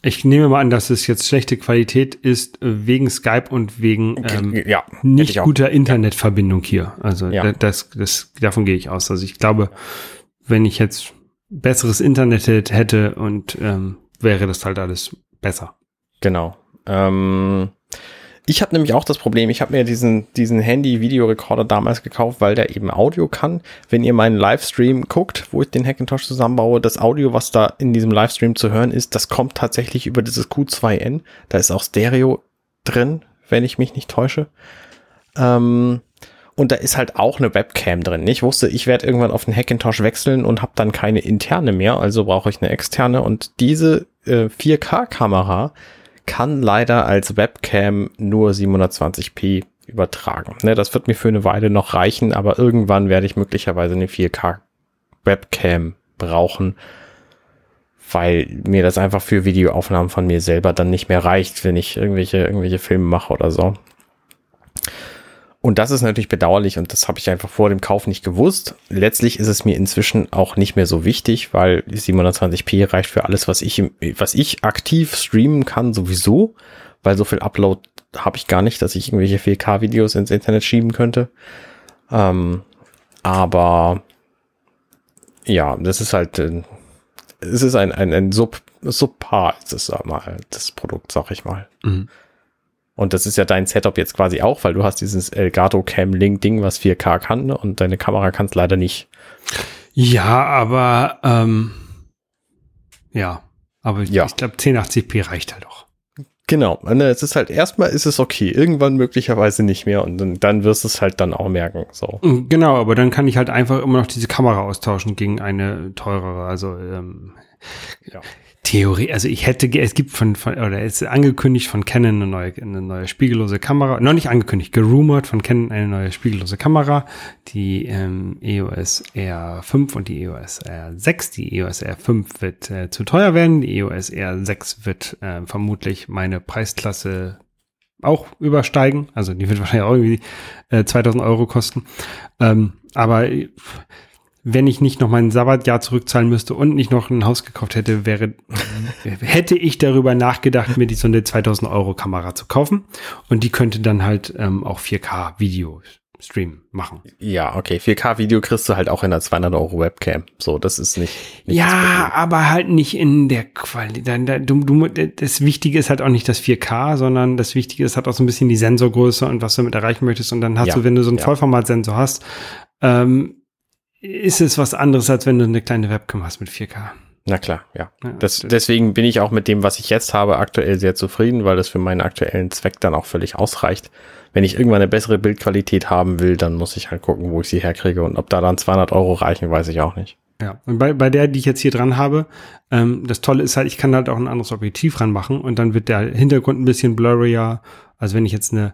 Ich nehme mal an, dass es jetzt schlechte Qualität ist äh, wegen Skype und wegen ähm, ja, nicht guter Internetverbindung hier. Also ja. das, das, davon gehe ich aus. Also ich glaube, wenn ich jetzt besseres Internet hätte und ähm, wäre das halt alles besser. Genau. Ähm, ich habe nämlich auch das Problem, ich habe mir diesen, diesen Handy-Videorekorder damals gekauft, weil der eben Audio kann. Wenn ihr meinen Livestream guckt, wo ich den Hackintosh zusammenbaue, das Audio, was da in diesem Livestream zu hören ist, das kommt tatsächlich über dieses Q2N. Da ist auch Stereo drin, wenn ich mich nicht täusche. Ähm, und da ist halt auch eine Webcam drin. Ich wusste, ich werde irgendwann auf den Hackintosh wechseln und habe dann keine interne mehr, also brauche ich eine externe. Und diese äh, 4K-Kamera kann leider als Webcam nur 720p übertragen. Ne, das wird mir für eine Weile noch reichen, aber irgendwann werde ich möglicherweise eine 4K Webcam brauchen, weil mir das einfach für Videoaufnahmen von mir selber dann nicht mehr reicht, wenn ich irgendwelche, irgendwelche Filme mache oder so. Und das ist natürlich bedauerlich und das habe ich einfach vor dem Kauf nicht gewusst. Letztlich ist es mir inzwischen auch nicht mehr so wichtig, weil 720p reicht für alles, was ich, was ich aktiv streamen kann, sowieso, weil so viel Upload habe ich gar nicht, dass ich irgendwelche 4K-Videos ins Internet schieben könnte. Ähm, aber ja, das ist halt, äh, es ist ein, ein, ein Sub so paar ist es mal, das Produkt, sag ich mal. Mhm. Und das ist ja dein Setup jetzt quasi auch, weil du hast dieses Elgato Cam Link Ding, was 4K kann ne? und deine Kamera kann es leider nicht. Ja, aber ähm, ja, aber ja. ich glaube 1080p reicht halt auch. Genau, ne, es ist halt erstmal ist es okay, irgendwann möglicherweise nicht mehr und dann, dann wirst du es halt dann auch merken. So. Mm, genau, aber dann kann ich halt einfach immer noch diese Kamera austauschen gegen eine teurere. Also ähm, ja. Theorie, also ich hätte, es gibt von, von oder es ist angekündigt von Canon eine neue, eine neue spiegellose Kamera, noch nicht angekündigt, gerumort von Canon eine neue spiegellose Kamera, die ähm, EOS R5 und die EOS R6. Die EOS R5 wird äh, zu teuer werden, die EOS R6 wird äh, vermutlich meine Preisklasse auch übersteigen, also die wird wahrscheinlich auch irgendwie äh, 2000 Euro kosten. Ähm, aber wenn ich nicht noch mein Sabbatjahr zurückzahlen müsste und nicht noch ein Haus gekauft hätte, wäre, hätte ich darüber nachgedacht, mir die so eine 2000 Euro Kamera zu kaufen. Und die könnte dann halt ähm, auch 4K Video Stream machen. Ja, okay. 4K Video kriegst du halt auch in einer 200 Euro Webcam. So, das ist nicht. nicht ja, aber halt nicht in der Qualität. Du, du, das Wichtige ist halt auch nicht das 4K, sondern das Wichtige ist halt auch so ein bisschen die Sensorgröße und was du damit erreichen möchtest. Und dann hast ja, du, wenn du so einen ja. Vollformatsensor hast, ähm, ist es was anderes, als wenn du eine kleine Webcam hast mit 4K. Na klar, ja. ja das, deswegen bin ich auch mit dem, was ich jetzt habe, aktuell sehr zufrieden, weil das für meinen aktuellen Zweck dann auch völlig ausreicht. Wenn ich irgendwann eine bessere Bildqualität haben will, dann muss ich halt gucken, wo ich sie herkriege. Und ob da dann 200 Euro reichen, weiß ich auch nicht. Ja, und bei, bei der, die ich jetzt hier dran habe, ähm, das Tolle ist halt, ich kann halt auch ein anderes Objektiv ranmachen und dann wird der Hintergrund ein bisschen blurrier. Also wenn ich jetzt eine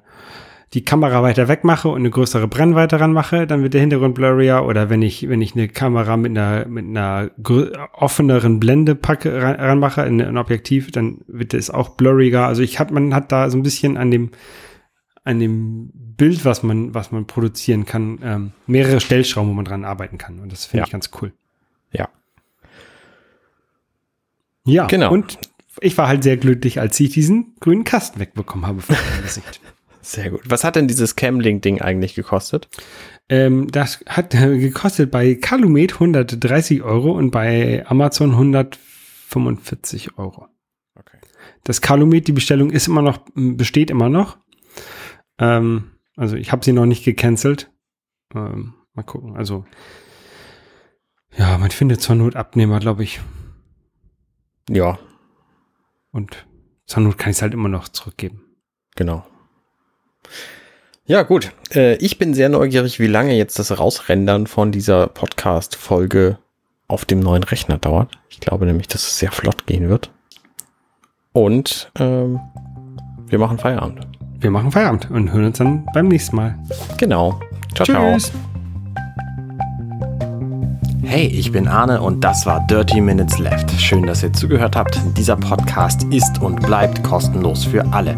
die Kamera weiter weg mache und eine größere Brennweite ranmache, dann wird der Hintergrund blurrier. Oder wenn ich, wenn ich eine Kamera mit einer, mit einer offeneren Blende packe, ran, ranmache, in ein Objektiv, dann wird es auch blurriger. Also ich hat, man hat da so ein bisschen an dem, an dem Bild, was man, was man produzieren kann, ähm, mehrere Stellschrauben, wo man dran arbeiten kann. Und das finde ja. ich ganz cool. Ja. Ja, genau. Und ich war halt sehr glücklich, als ich diesen grünen Kasten wegbekommen habe von meinem Gesicht. Sehr gut. Was hat denn dieses Camlink-Ding eigentlich gekostet? Ähm, das hat äh, gekostet bei Calumet 130 Euro und bei Amazon 145 Euro. Okay. Das Calumet, die Bestellung ist immer noch, besteht immer noch. Ähm, also ich habe sie noch nicht gecancelt. Ähm, mal gucken. Also ja, man findet zur Not Abnehmer, glaube ich. Ja. Und zur Not kann ich es halt immer noch zurückgeben. Genau. Ja, gut. Äh, ich bin sehr neugierig, wie lange jetzt das Rausrendern von dieser Podcast-Folge auf dem neuen Rechner dauert. Ich glaube nämlich, dass es sehr flott gehen wird. Und ähm, wir machen Feierabend. Wir machen Feierabend und hören uns dann beim nächsten Mal. Genau. Ciao, Tschüss. ciao. Hey, ich bin Arne und das war Dirty Minutes Left. Schön, dass ihr zugehört habt. Dieser Podcast ist und bleibt kostenlos für alle.